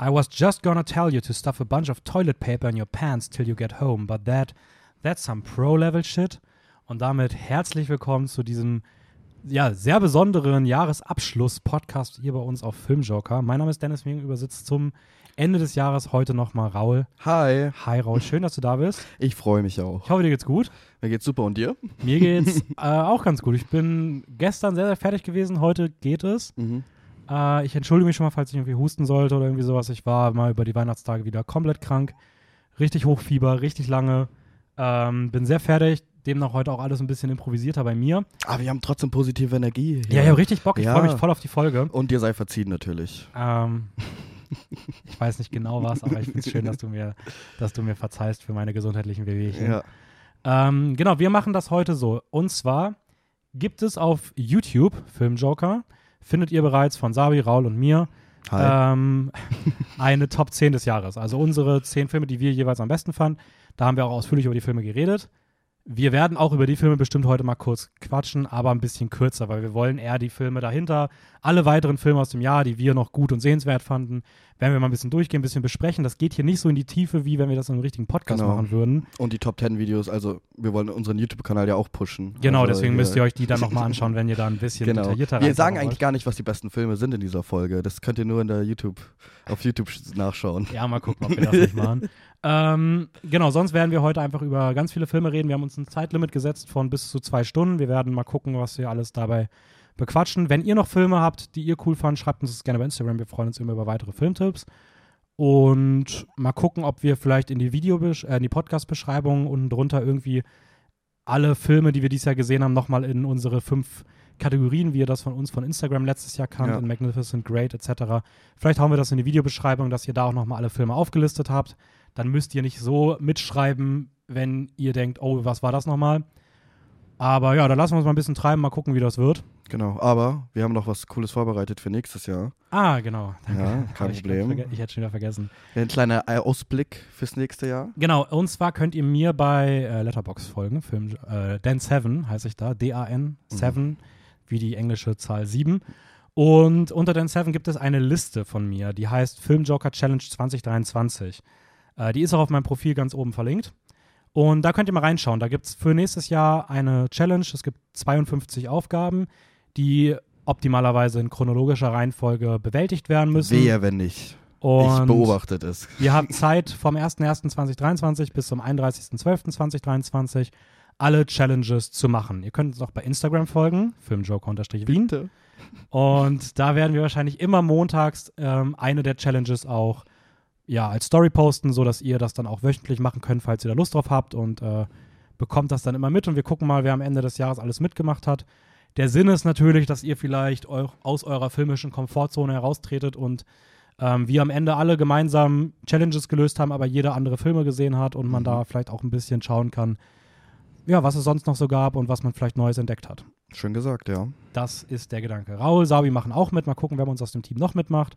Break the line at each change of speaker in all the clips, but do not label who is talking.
I was just gonna tell you to stuff a bunch of toilet paper in your pants till you get home, but that, that's some Pro-Level Shit. Und damit herzlich willkommen zu diesem ja, sehr besonderen Jahresabschluss-Podcast hier bei uns auf Filmjoker. Mein Name ist Dennis, mir gegenüber sitzt zum Ende des Jahres heute nochmal Raul.
Hi.
Hi Raul, schön, dass du da bist.
Ich freue mich auch.
Ich hoffe, dir geht's gut.
Mir geht's super und dir?
Mir geht's äh, auch ganz gut. Ich bin gestern sehr, sehr fertig gewesen, heute geht es.
Mhm.
Äh, ich entschuldige mich schon mal, falls ich irgendwie husten sollte oder irgendwie sowas. Ich war mal über die Weihnachtstage wieder komplett krank. Richtig Hochfieber, richtig lange. Ähm, bin sehr fertig. Demnach heute auch alles ein bisschen improvisierter bei mir.
Aber wir haben trotzdem positive Energie.
Ja, ich habe richtig Bock. Ich
Ja.
freue mich voll auf die Folge.
Und dir sei verziehen natürlich.
Ähm, ich weiß nicht genau was, aber ich finde es schön, dass du, mir, dass du mir verzeihst für meine gesundheitlichen Wehwehchen.
Ja.
Ähm, genau, wir machen das heute so. Und zwar gibt es auf YouTube Filmjoker, findet ihr bereits von Sabi, Raul und mir, ähm, eine Top 10 des Jahres. Also unsere 10 Filme, die wir jeweils am besten fanden. Da haben wir auch ausführlich über die Filme geredet. Wir werden auch über die Filme bestimmt heute mal kurz quatschen, aber ein bisschen kürzer, weil wir wollen eher die Filme dahinter, alle weiteren Filme aus dem Jahr, die wir noch gut und sehenswert fanden, werden wir mal ein bisschen durchgehen, ein bisschen besprechen. Das geht hier nicht so in die Tiefe, wie wenn wir das in einem richtigen Podcast
Genau.
machen würden.
Und die Top 10 Videos, also wir wollen unseren YouTube-Kanal ja auch pushen.
Genau,
also,
deswegen
ja.
müsst ihr euch die dann nochmal anschauen, wenn ihr da ein bisschen
Genau.
detaillierter
Wir sagen eigentlich gar nicht, was die besten Filme sind in dieser Folge. Das könnt ihr nur in der YouTube, auf YouTube nachschauen.
Ja, mal gucken, ob wir das nicht machen. Ähm, genau, sonst werden wir heute einfach über ganz viele Filme reden. Wir haben uns ein Zeitlimit gesetzt von bis zu zwei Stunden. Wir werden mal gucken, was wir alles dabei bequatschen. Wenn ihr noch Filme habt, die ihr cool fandet, schreibt uns das gerne bei Instagram. Wir freuen uns immer über weitere Filmtipps. Und mal gucken, ob wir vielleicht in die Video äh, in die Podcast-Beschreibung unten drunter irgendwie alle Filme, die wir dieses Jahr gesehen haben, nochmal in unsere fünf Kategorien, wie ihr das von uns von Instagram letztes Jahr kannt,
Ja.
in Magnificent Great etc. Vielleicht hauen wir das in die Videobeschreibung, dass ihr da auch nochmal alle Filme aufgelistet habt. Dann müsst ihr nicht so mitschreiben, wenn ihr denkt, oh, was war das nochmal? Aber ja, da lassen wir uns mal ein bisschen treiben, mal gucken, wie das wird.
Genau, aber wir haben noch was Cooles vorbereitet für nächstes Jahr.
Ah, genau. Danke.
Ja, kein
ich,
Problem.
Ich hätte schon wieder vergessen.
Ein kleiner Ausblick fürs nächste Jahr.
Genau, und zwar könnt ihr mir bei äh, Letterbox folgen, Film, äh, Dan7 heiße ich da, D-A-N, 7, wie die englische Zahl 7. Und unter Dan7 gibt es eine Liste von mir, die heißt Filmjoker Challenge 2023. Äh, die ist auch auf meinem Profil ganz oben verlinkt. Und da könnt ihr mal reinschauen. Da gibt es für nächstes Jahr eine Challenge. Es gibt 52 Aufgaben, die optimalerweise in chronologischer Reihenfolge bewältigt werden müssen.
Wehe, wenn nicht.
Und
ich beobachte das.
Ihr habt Zeit vom 01.01.2023 bis zum 31.12.2023 alle Challenges zu machen. Ihr könnt uns auch bei Instagram folgen, filmjoker-wien. Und da werden wir wahrscheinlich immer montags ähm, eine der Challenges auch ja, als Story posten, sodass ihr das dann auch wöchentlich machen könnt, falls ihr da Lust drauf habt und äh, bekommt das dann immer mit und wir gucken mal, wer am Ende des Jahres alles mitgemacht hat. Der Sinn ist natürlich, dass ihr vielleicht eu aus eurer filmischen Komfortzone heraustretet und ähm, wir am Ende alle gemeinsam Challenges gelöst haben, aber jeder andere Filme gesehen hat und man
Mhm.
da vielleicht auch ein bisschen schauen kann, ja, was es sonst noch so gab und was man vielleicht Neues entdeckt hat.
Schön gesagt, ja.
Das ist der Gedanke. Raul, Sabi machen auch mit. Mal gucken, wer bei uns aus dem Team noch mitmacht.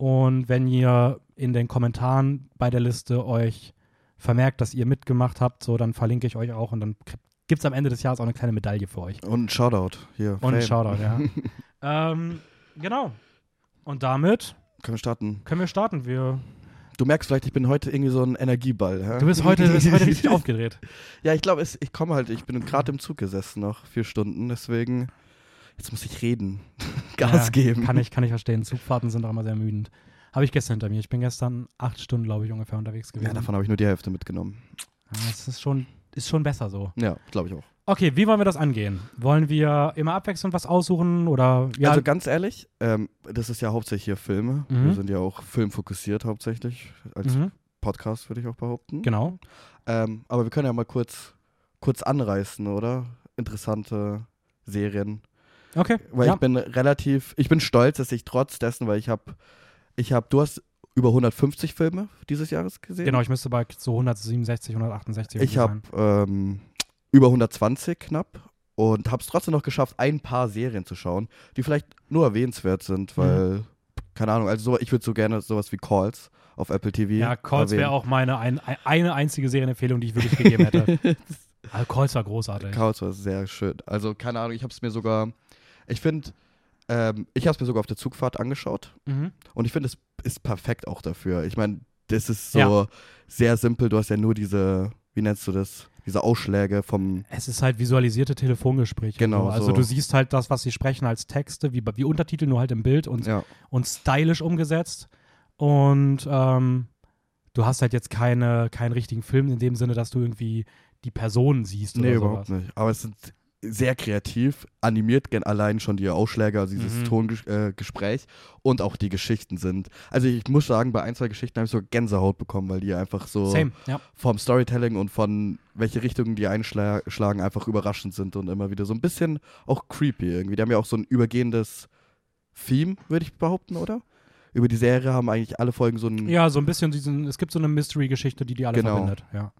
Und wenn ihr in den Kommentaren bei der Liste euch vermerkt, dass ihr mitgemacht habt, so dann verlinke ich euch auch und dann gibt es am Ende des Jahres auch eine kleine Medaille für euch.
Und ein Shoutout hier.
Und ein. Shoutout, ja. ähm, genau. Und damit
Können wir starten.
können wir starten. Wir,
Du merkst vielleicht, ich bin heute irgendwie so ein Energieball. hä?
du bist heute, du bist heute richtig aufgedreht.
Ja, ich glaube, ich komme halt, ich bin gerade im Zug gesessen noch vier Stunden, deswegen jetzt muss ich reden. Gas
ja,
geben.
Kann ich, kann ich verstehen. Zugfahrten sind auch immer sehr ermüdend. Habe ich gestern hinter mir. Ich bin gestern acht Stunden, glaube ich, ungefähr unterwegs gewesen.
Ja, davon habe ich nur die Hälfte mitgenommen.
Ja, das ist schon, ist schon besser so.
Ja, glaube ich auch.
Okay, wie wollen wir das angehen? Wollen wir immer abwechselnd was aussuchen oder ja,
Also ganz ehrlich, ähm, das ist ja hauptsächlich hier Filme.
Mhm.
Wir sind ja auch filmfokussiert hauptsächlich. Als
mhm,
Podcast würde ich auch behaupten.
genau.
Ähm, aber wir können ja mal kurz, kurz anreißen, oder? Interessante Serien.
Okay.
Weil
ja.
ich bin relativ, ich bin stolz, dass ich trotz dessen, weil ich habe, ich habe, du hast über 150 Filme dieses Jahres gesehen.
genau, ich müsste bei so 167, 168
Ich habe ähm, über 120 knapp und habe es trotzdem noch geschafft, ein paar Serien zu schauen, die vielleicht nur erwähnenswert sind,
Mhm.
weil, keine Ahnung, also so, ich würde so gerne sowas wie Calls auf Apple TV.
Ja, Calls wäre auch meine ein, ein, eine einzige Serienempfehlung, die ich wirklich gegeben hätte. also Calls war großartig.
Calls war sehr schön. Also, keine Ahnung, ich habe es mir sogar, ich finde, Ähm, ich habe es mir sogar auf der Zugfahrt angeschaut
Mhm.
und ich finde, es ist perfekt auch dafür. Ich meine, das ist so
Ja.
sehr simpel. Du hast ja nur diese, wie nennst du das? Diese Ausschläge vom.
Es ist halt visualisierte Telefongespräche.
Genau,
So. Also
so.
du siehst halt das, was sie sprechen als Texte, wie, wie Untertitel, nur halt im Bild und,
Ja,
und stylisch umgesetzt. Und ähm, du hast halt jetzt keine, keinen richtigen Film in dem Sinne, dass du irgendwie die Person siehst oder
nee,
sowas.
überhaupt nicht. Aber es sind sehr kreativ, animiert gen allein schon die Ausschläge, also dieses
Mhm.
Tongespräch äh, und auch die Geschichten sind. Also ich muss sagen, bei ein, zwei Geschichten habe ich so Gänsehaut bekommen, weil die einfach so
Same, ja.
vom Storytelling und von welche Richtungen die einschlagen einfach überraschend sind und immer wieder so ein bisschen auch creepy irgendwie. Die haben ja auch so ein übergehendes Theme, würde ich behaupten, oder? Über die Serie haben eigentlich alle Folgen so ein
Ja, so ein bisschen diesen, es gibt so eine Mystery-Geschichte, die die alle
Genau.
verbindet. Ja.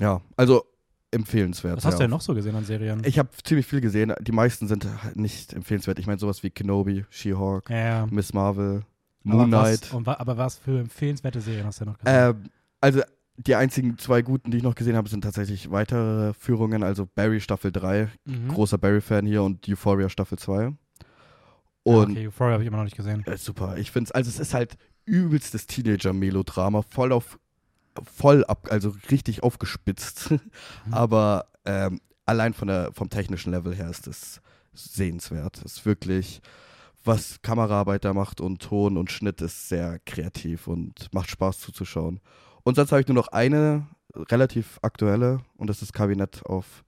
ja, also empfehlenswert.
Was hast
ja.
du denn noch so gesehen an Serien?
Ich habe ziemlich viel gesehen. Die meisten sind halt nicht empfehlenswert. Ich meine sowas wie Kenobi, She-Hulk,
ja.
Miss Marvel,
Aber
Moon
was,
Knight.
aber was für empfehlenswerte Serien hast du noch gesehen?
Ähm, also die einzigen zwei guten, die ich noch gesehen habe, sind tatsächlich weitere Führungen. Also Barry Staffel 3,
Mhm.
großer Barry-Fan hier und Euphoria Staffel 2.
Ah,
Und
okay, Euphoria habe ich immer noch nicht gesehen.
äh, super. Ich finde es, also es ist halt übelstes Teenager-Melodrama, voll auf, voll ab, also richtig aufgespitzt.
Mhm.
Aber ähm, allein von der, vom technischen Level her ist es sehenswert. Es ist wirklich, was Kameraarbeit da macht und Ton und Schnitt ist sehr kreativ und macht Spaß zuzuschauen. Und sonst habe ich nur noch eine relativ aktuelle und das ist Kabinett auf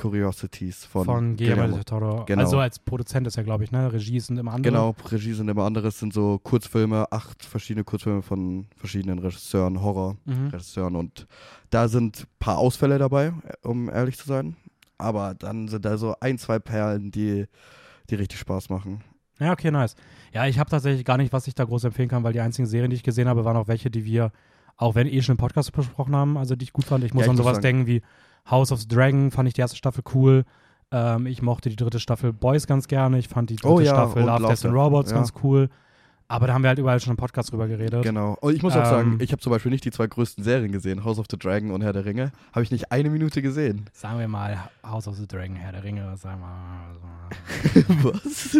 Curiosities von,
Von Guillermo del Toro.
Genau.
Also als Produzent ist er, glaube ich, ne? Regie sind immer andere.
Genau, Regie sind immer anderes, sind so Kurzfilme, acht verschiedene Kurzfilme von verschiedenen Regisseuren, Horror-Regisseuren
Mhm.
und da sind ein paar Ausfälle dabei, um ehrlich zu sein. Aber dann sind da so ein, zwei Perlen, die, die richtig Spaß machen.
Ja, okay, nice. Ja, ich habe tatsächlich gar nicht, was ich da groß empfehlen kann, weil die einzigen Serien, die ich gesehen habe, waren auch welche, die wir, auch wenn eh schon im Podcast besprochen haben, also die ich gut fand. Ich muss
Ja, ich
an sowas denken wie House of the Dragon, fand ich die erste Staffel cool. Ähm, ich mochte die dritte Staffel Boys ganz gerne. Ich fand die dritte
Oh ja,
Staffel Love, Death and Robots
ja.
ganz cool. Aber da haben wir halt überall schon im Podcast drüber geredet.
Genau. Und ich muss auch
Ähm,
sagen, ich habe zum Beispiel nicht die zwei größten Serien gesehen, House of the Dragon und Herr der Ringe. Habe ich nicht eine Minute gesehen.
Sagen wir mal House of the Dragon, Herr der Ringe, sagen wir mal.
Was?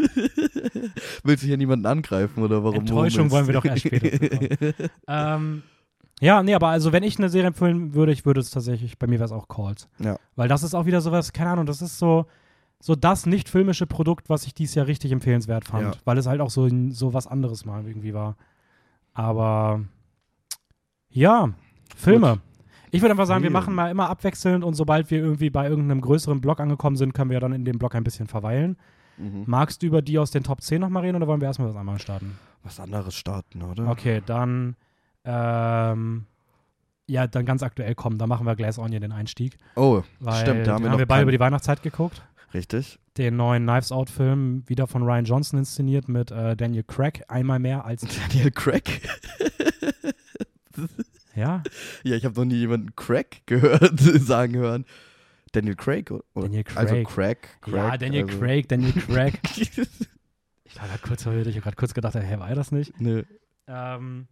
Willst du hier niemanden angreifen oder warum?
Enttäuschung wollen wir doch erst später ähm, ja, nee, aber also wenn ich eine Serie empfehlen würde, ich würde es tatsächlich, bei mir wäre es auch Calls.
Ja.
Weil das ist auch wieder sowas, keine Ahnung, das ist so, so das nicht filmische Produkt, was ich dieses Jahr richtig empfehlenswert fand.
Ja.
Weil es halt auch so, so was anderes mal irgendwie war. Aber ja, Filme. Ich würde einfach sagen, wir machen mal immer abwechselnd und sobald wir irgendwie bei irgendeinem größeren Block angekommen sind, können wir dann in dem Block ein bisschen verweilen.
Mhm.
Magst du über die aus den Top 10 nochmal reden oder wollen wir erstmal was anderes starten?
Was anderes starten, oder?
Okay, dann ähm, ja, dann ganz aktuell kommen, da machen wir Glass Onion den Einstieg.
Oh,
Weil
stimmt, da haben wir
haben wir beide über die Weihnachtszeit geguckt.
richtig.
Den neuen Knives Out Film, wieder von Ryan Johnson inszeniert mit äh, Daniel Craig, einmal mehr als
Daniel Craig?
ja,
ja, ich habe noch nie jemanden Craig gehört, sagen hören. Daniel Craig? Oder?
Daniel
Also
Craig.
Craig. Craig
ja, Daniel
also.
Craig, Daniel Craig. Ich war gerade kurz verwirrt, ich habe gerade kurz gedacht, hä, war er das nicht?
Nö.
Ähm,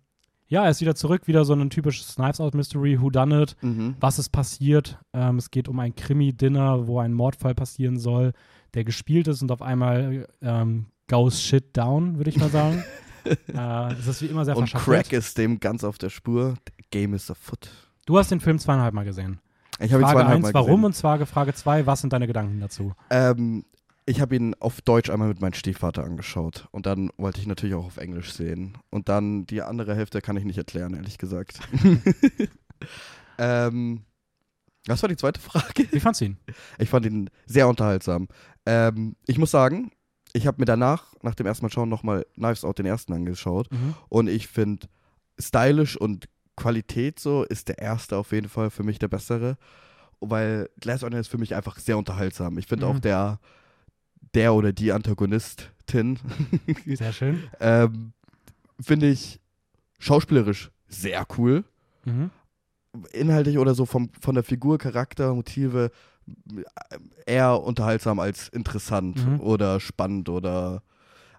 ja, er ist wieder zurück, wieder so ein typisches Knives Out Mystery, Who Done It.
Mhm.
was ist passiert. Ähm, es geht um ein Krimi-Dinner, wo ein Mordfall passieren soll, der gespielt ist und auf einmal ähm, goes shit down, würde ich mal sagen. äh, es ist wie immer sehr
Und. Craig ist dem ganz auf der Spur. Game is afoot.
Du hast den Film zweieinhalb Mal gesehen.
Ich habe ihn zweieinhalb
1,
Mal
warum?
gesehen.
Und zwar Frage 2, was sind deine Gedanken dazu?
Ähm, ich habe ihn auf Deutsch einmal mit meinem Stiefvater angeschaut. Und dann wollte ich natürlich auch auf Englisch sehen. Und dann die andere Hälfte kann ich nicht erklären, ehrlich gesagt. ähm, was war die zweite Frage?
Wie fandst du ihn?
Ich fand ihn sehr unterhaltsam. Ähm, ich muss sagen, ich habe mir danach, nach dem ersten Mal schauen, nochmal Knives Out den ersten angeschaut.
Mhm.
Und ich finde, stylisch und Qualität so ist der erste auf jeden Fall für mich der bessere. Weil Glass Onion ist für mich einfach sehr unterhaltsam. Ich finde
Mhm.
auch der, der oder die Antagonistin,
Sehr schön.
ähm, finde ich schauspielerisch sehr cool.
Mhm.
Inhaltlich oder so vom, von der Figur, Charakter, Motive eher unterhaltsam als interessant
Mhm.
oder spannend oder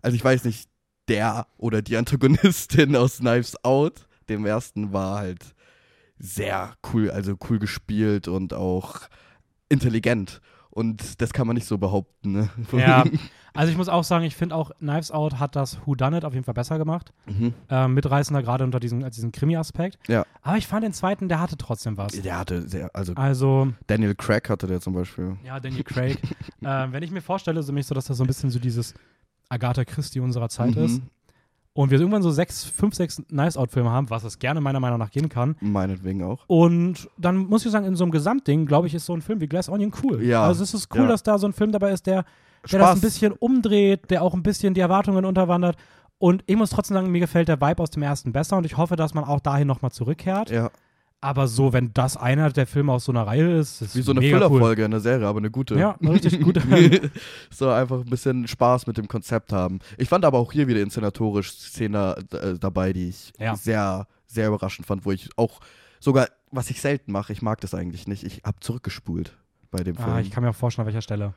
also ich weiß nicht, der oder die Antagonistin aus Knives Out, dem ersten, war halt sehr cool, also cool gespielt und auch intelligent. Und das kann man nicht so behaupten. Ne?
Ja, also ich muss auch sagen, ich finde auch Knives Out hat das Who Done It auf jeden Fall besser gemacht.
Mhm.
Äh, mitreißender gerade unter diesem, äh, diesem Krimi-Aspekt.
Ja.
Aber ich fand den zweiten, der hatte trotzdem was.
Der hatte sehr, also
Also,
Daniel Craig hatte der zum Beispiel.
ja, Daniel Craig. äh, wenn ich mir vorstelle, so mich so, dass das so ein bisschen so dieses Agatha Christie unserer Zeit
Mhm.
ist. Und wir irgendwann so sechs, fünf, sechs Knives-Out-Filme haben, was es gerne meiner Meinung nach gehen kann.
Meinetwegen auch.
Und dann muss ich sagen, in so einem Gesamtding, glaube ich, ist so ein Film wie Glass Onion cool.
Ja.
Also es ist cool,
Ja.
dass da so ein Film dabei ist, der, der das ein bisschen umdreht, der auch ein bisschen die Erwartungen unterwandert. Und ich muss trotzdem sagen, mir gefällt der Vibe aus dem ersten besser und ich hoffe, dass man auch dahin nochmal zurückkehrt.
Ja,
Aber so, wenn das einer der Filme aus so einer Reihe ist, ist
wie so eine
cool.
Füllerfolge in der Serie, aber eine gute.
Ja, eine richtig gute.
so einfach ein bisschen Spaß mit dem Konzept haben. Ich fand aber auch hier wieder inszenatorisch Szene äh, dabei, die ich
Ja.
sehr, sehr überraschend fand, wo ich auch sogar, was ich selten mache, ich mag das eigentlich nicht, ich habe zurückgespult bei dem Film.
ah, ich kann mir auch vorstellen, an welcher Stelle.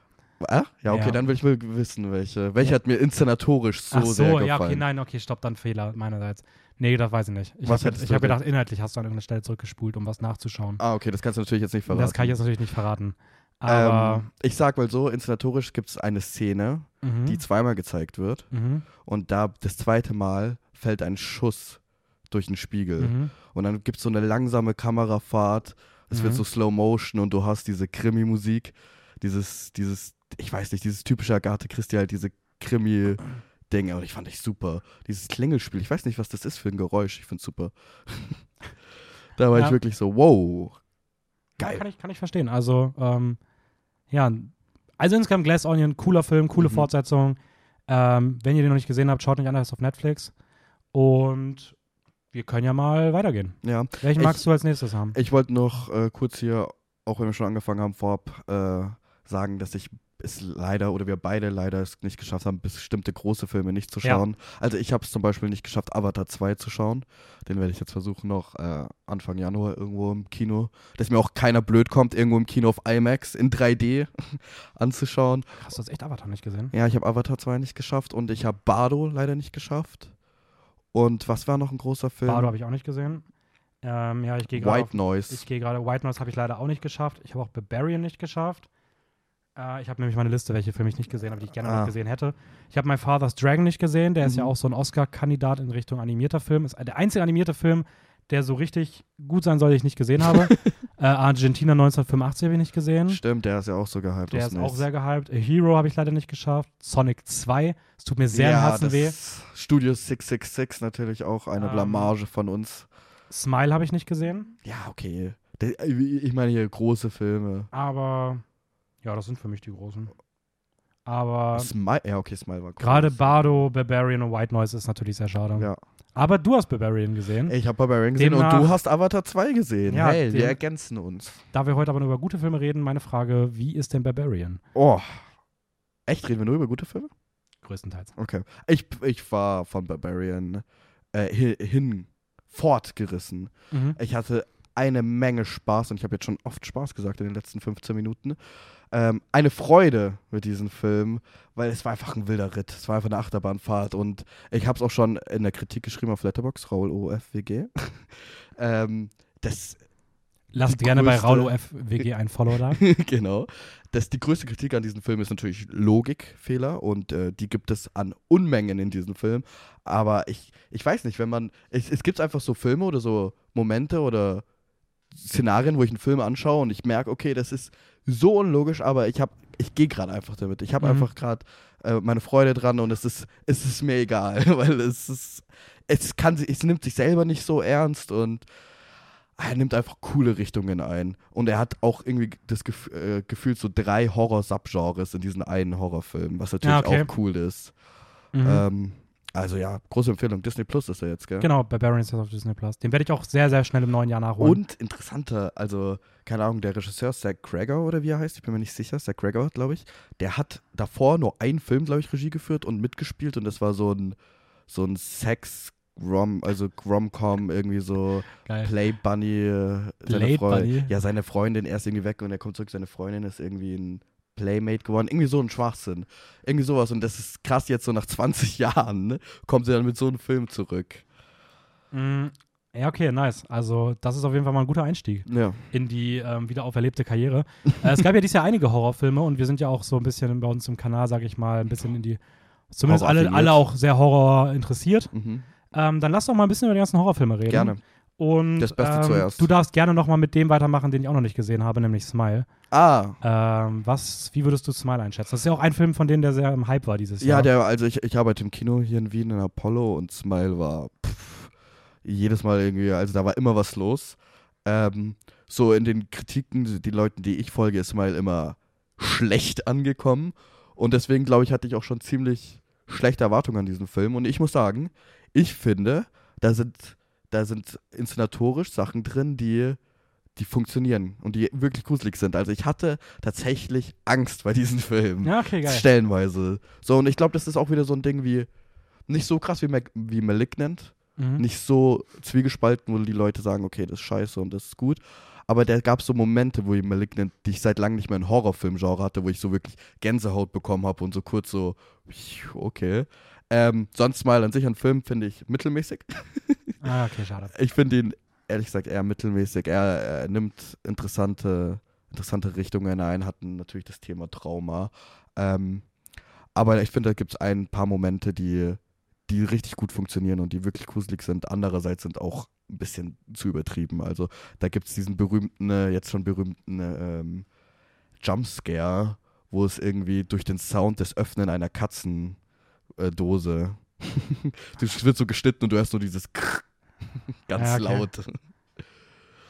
ah? Ja, okay,
Ja.
dann will ich mal wissen, welche. Welche hat mir inszenatorisch so,
Ach so,
sehr gefallen.
ja, okay, nein, okay, stopp, dann Fehler meinerseits. Nee, das weiß ich nicht. Ich habe hab gedacht, inhaltlich hast du an irgendeiner Stelle zurückgespult, um was nachzuschauen.
Ah, okay, das kannst du natürlich jetzt nicht verraten.
Das kann ich jetzt natürlich nicht verraten. Aber
ähm, ich sag mal so, inszenatorisch gibt es eine Szene,
mhm,
die zweimal gezeigt wird
mhm,
und da das zweite Mal fällt ein Schuss durch den Spiegel.
mhm.
Und dann gibt es so eine langsame Kamerafahrt, es wird
Mhm.
so Slow Motion und du hast diese Krimi-Musik, dieses, dieses, ich weiß nicht, dieses typische Agathe Christie, halt diese Krimi-Dinge und ich fand ich super. Dieses Klingelspiel, ich weiß nicht, was das ist für ein Geräusch, ich find's super. da war
Ja.
ich wirklich so, wow.
Ja,
Geil.
kann, ich, kann ich verstehen. Also, ähm, ja, also insgesamt Glass Onion, cooler Film, coole
Mhm.
Fortsetzung. Ähm, wenn ihr den noch nicht gesehen habt, schaut nicht an, der ist auf Netflix. Und wir können ja mal weitergehen.
Ja,
Welchen
Ich-
magst du als nächstes haben?
ich wollte noch äh, kurz hier, auch wenn wir schon angefangen haben, vorab äh, sagen, dass ich es leider oder wir beide leider es nicht geschafft haben, bestimmte große Filme nicht zu
Ja.
schauen. Also ich habe es zum Beispiel nicht geschafft, Avatar 2 zu schauen. Den werde ich jetzt versuchen noch äh, Anfang Januar irgendwo im Kino, dass mir auch keiner blöd kommt, irgendwo im Kino auf IMAX in 3D anzuschauen.
Hast du jetzt echt Avatar nicht gesehen?
Ja, ich habe Avatar 2 nicht geschafft und ich habe Bardo leider nicht geschafft. Und was war noch ein großer Film?
Bardo habe ich auch nicht gesehen. Ähm, ja, ich gehe gerade.
White
auf-
Noise.
Ich gehe gerade. White Noise habe ich leider auch nicht geschafft. Ich habe auch Barbarian nicht geschafft. Äh, ich habe nämlich meine Liste, welche Filme ich nicht gesehen habe, die ich gerne
Ah.
noch gesehen hätte. Ich habe My Father's Dragon nicht gesehen. Der ist ja
Mhm.
auch so ein Oscar-Kandidat in Richtung animierter Film. Ist der einzige animierte Film, der so richtig gut sein soll, den ich nicht gesehen habe. äh, Argentina 1985 habe ich nicht gesehen.
Stimmt, der ist ja auch so gehypt.
Der ist auch
nice.
sehr gehypt. A Hero habe ich leider nicht geschafft. Sonic 2. Es tut mir sehr im
ja,
Herzen
das
weh.
Studio 666 natürlich auch eine
Ähm,
Blamage von uns.
Smile habe ich nicht gesehen.
Ja, okay. Ich meine hier große Filme.
Aber ja, das sind für mich die großen. Aber
Smile, ja, okay, Smile war cool.
gerade Bardo, Barbarian und White Noise ist natürlich sehr schade.
Ja.
Aber du hast Barbarian gesehen.
Ich habe Barbarian gesehen
Demnach-
und du hast Avatar 2 gesehen.
Ja,
hey, wir ergänzen uns.
Da wir heute aber nur über gute Filme reden, meine Frage, wie ist denn Barbarian?
Oh. Echt, reden wir nur über gute Filme?
Größtenteils.
Okay. Ich, ich war von Barbarian äh, hin, hin fortgerissen.
Mhm.
Ich hatte eine Menge Spaß und ich habe jetzt schon oft Spaß gesagt in den letzten 15 Minuten. Ähm, eine Freude mit diesem Film, weil es war einfach ein wilder Ritt. Es war einfach eine Achterbahnfahrt und ich habe es auch schon in der Kritik geschrieben auf Letterbox, Raul OFWG. ähm, das,
Lasst gerne bei
größte-
Raul OFWG ein Follow da.
genau. Das, die größte Kritik an diesem Film ist natürlich Logikfehler und äh, die gibt es an Unmengen in diesem Film. Aber ich, ich weiß nicht, wenn man. Es, es gibt einfach so Filme oder so Momente oder Szenarien, wo ich einen Film anschaue und ich merke, okay, das ist so unlogisch, aber ich habe, ich gehe gerade einfach damit. Ich habe
Mhm.
einfach gerade äh, meine Freude dran und es ist, es ist mir egal, weil es ist, es kann, sich- es nimmt sich selber nicht so ernst und er nimmt einfach coole Richtungen ein. Und er hat auch irgendwie das Gef äh, Gefühl, so drei Horror-Subgenres in diesen einen Horrorfilm, was natürlich
Ja, okay.
auch cool ist.
Mhm.
Ähm, also ja, große Empfehlung. Disney Plus ist er jetzt, gell?
Genau, Barbarian ist auf Disney Plus. Den werde ich auch sehr, sehr schnell im neuen Jahr nachholen.
Und interessanter, also, keine Ahnung, der Regisseur Zach Gregor oder wie er heißt, ich bin mir nicht sicher, Zach Gregor, glaube ich, der hat davor nur einen Film, glaube ich, Regie geführt und mitgespielt und das war so ein, so ein Sex- Rom, also Rom-Com, irgendwie so
Geil.
Play Bunny, äh, seine
Play
Freu-
Bunny?
Ja, seine Freundin, er ist irgendwie weg und er kommt zurück, seine Freundin ist irgendwie ein Playmate geworden. Irgendwie so ein Schwachsinn. Irgendwie sowas. Und das ist krass, jetzt so nach 20 Jahren, ne, kommt sie dann mit so einem Film zurück.
Mm, Ja, okay, nice. Also, das ist auf jeden Fall mal ein guter Einstieg
Ja.
in die ähm, wieder auferlebte Karriere. äh, es gab ja dieses Jahr einige Horrorfilme und wir sind ja auch so ein bisschen bei uns im Kanal, sag ich mal, ein bisschen in die, zumindest alle, alle auch sehr Horror interessiert.
Mhm.
Ähm, dann lass doch mal ein bisschen über die ganzen Horrorfilme reden.
Gerne.
Und
Das Beste
ähm,
zuerst.
du darfst gerne noch mal mit dem weitermachen, den ich auch noch nicht gesehen habe, nämlich Smile.
Ah,
Ähm, was, wie würdest du Smile einschätzen? Das ist ja auch ein Film von denen, der sehr im Hype war dieses
ja,
Jahr.
der, also ich, ich arbeite im Kino hier in Wien in Apollo und Smile war pff, jedes Mal irgendwie, also da war immer was los. Ähm, so in den Kritiken, die Leuten, die ich folge, ist Smile immer schlecht angekommen. Und deswegen, glaube ich, hatte ich auch schon ziemlich schlechte Erwartungen an diesen Film. Und ich muss sagen, ich finde, da sind, da sind inszenatorisch Sachen drin, die, die funktionieren und die wirklich gruselig sind. Also ich hatte tatsächlich Angst bei diesem Film.
ja, okay, geil.
Stellenweise. So, und ich glaube, das ist auch wieder so ein Ding wie, nicht so krass wie, Mag wie Malignant,
Mhm.
nicht so zwiegespalten, wo die Leute sagen, okay, das ist scheiße und das ist gut. Aber da gab es so Momente, wo ich Malignant, die ich seit langem nicht mehr in Horrorfilm-Genre hatte, wo ich so wirklich Gänsehaut bekommen habe und so kurz so, okay. Ähm, sonst mal an sich ein Film finde ich mittelmäßig.
Ah, okay, schade.
Ich finde ihn ehrlich gesagt eher mittelmäßig. Er, er nimmt interessante, interessante Richtungen ein, hat natürlich das Thema Trauma. Ähm, aber ich finde, da gibt es ein paar Momente, die, die richtig gut funktionieren und die wirklich gruselig sind. Andererseits sind auch ein bisschen zu übertrieben. Also da gibt es diesen berühmten, äh, jetzt schon berühmten ähm, Jumpscare, wo es irgendwie durch den Sound des Öffnen einer Katzendose, das wird so geschnitten und du hörst nur dieses ganz
Ja, okay.
laut.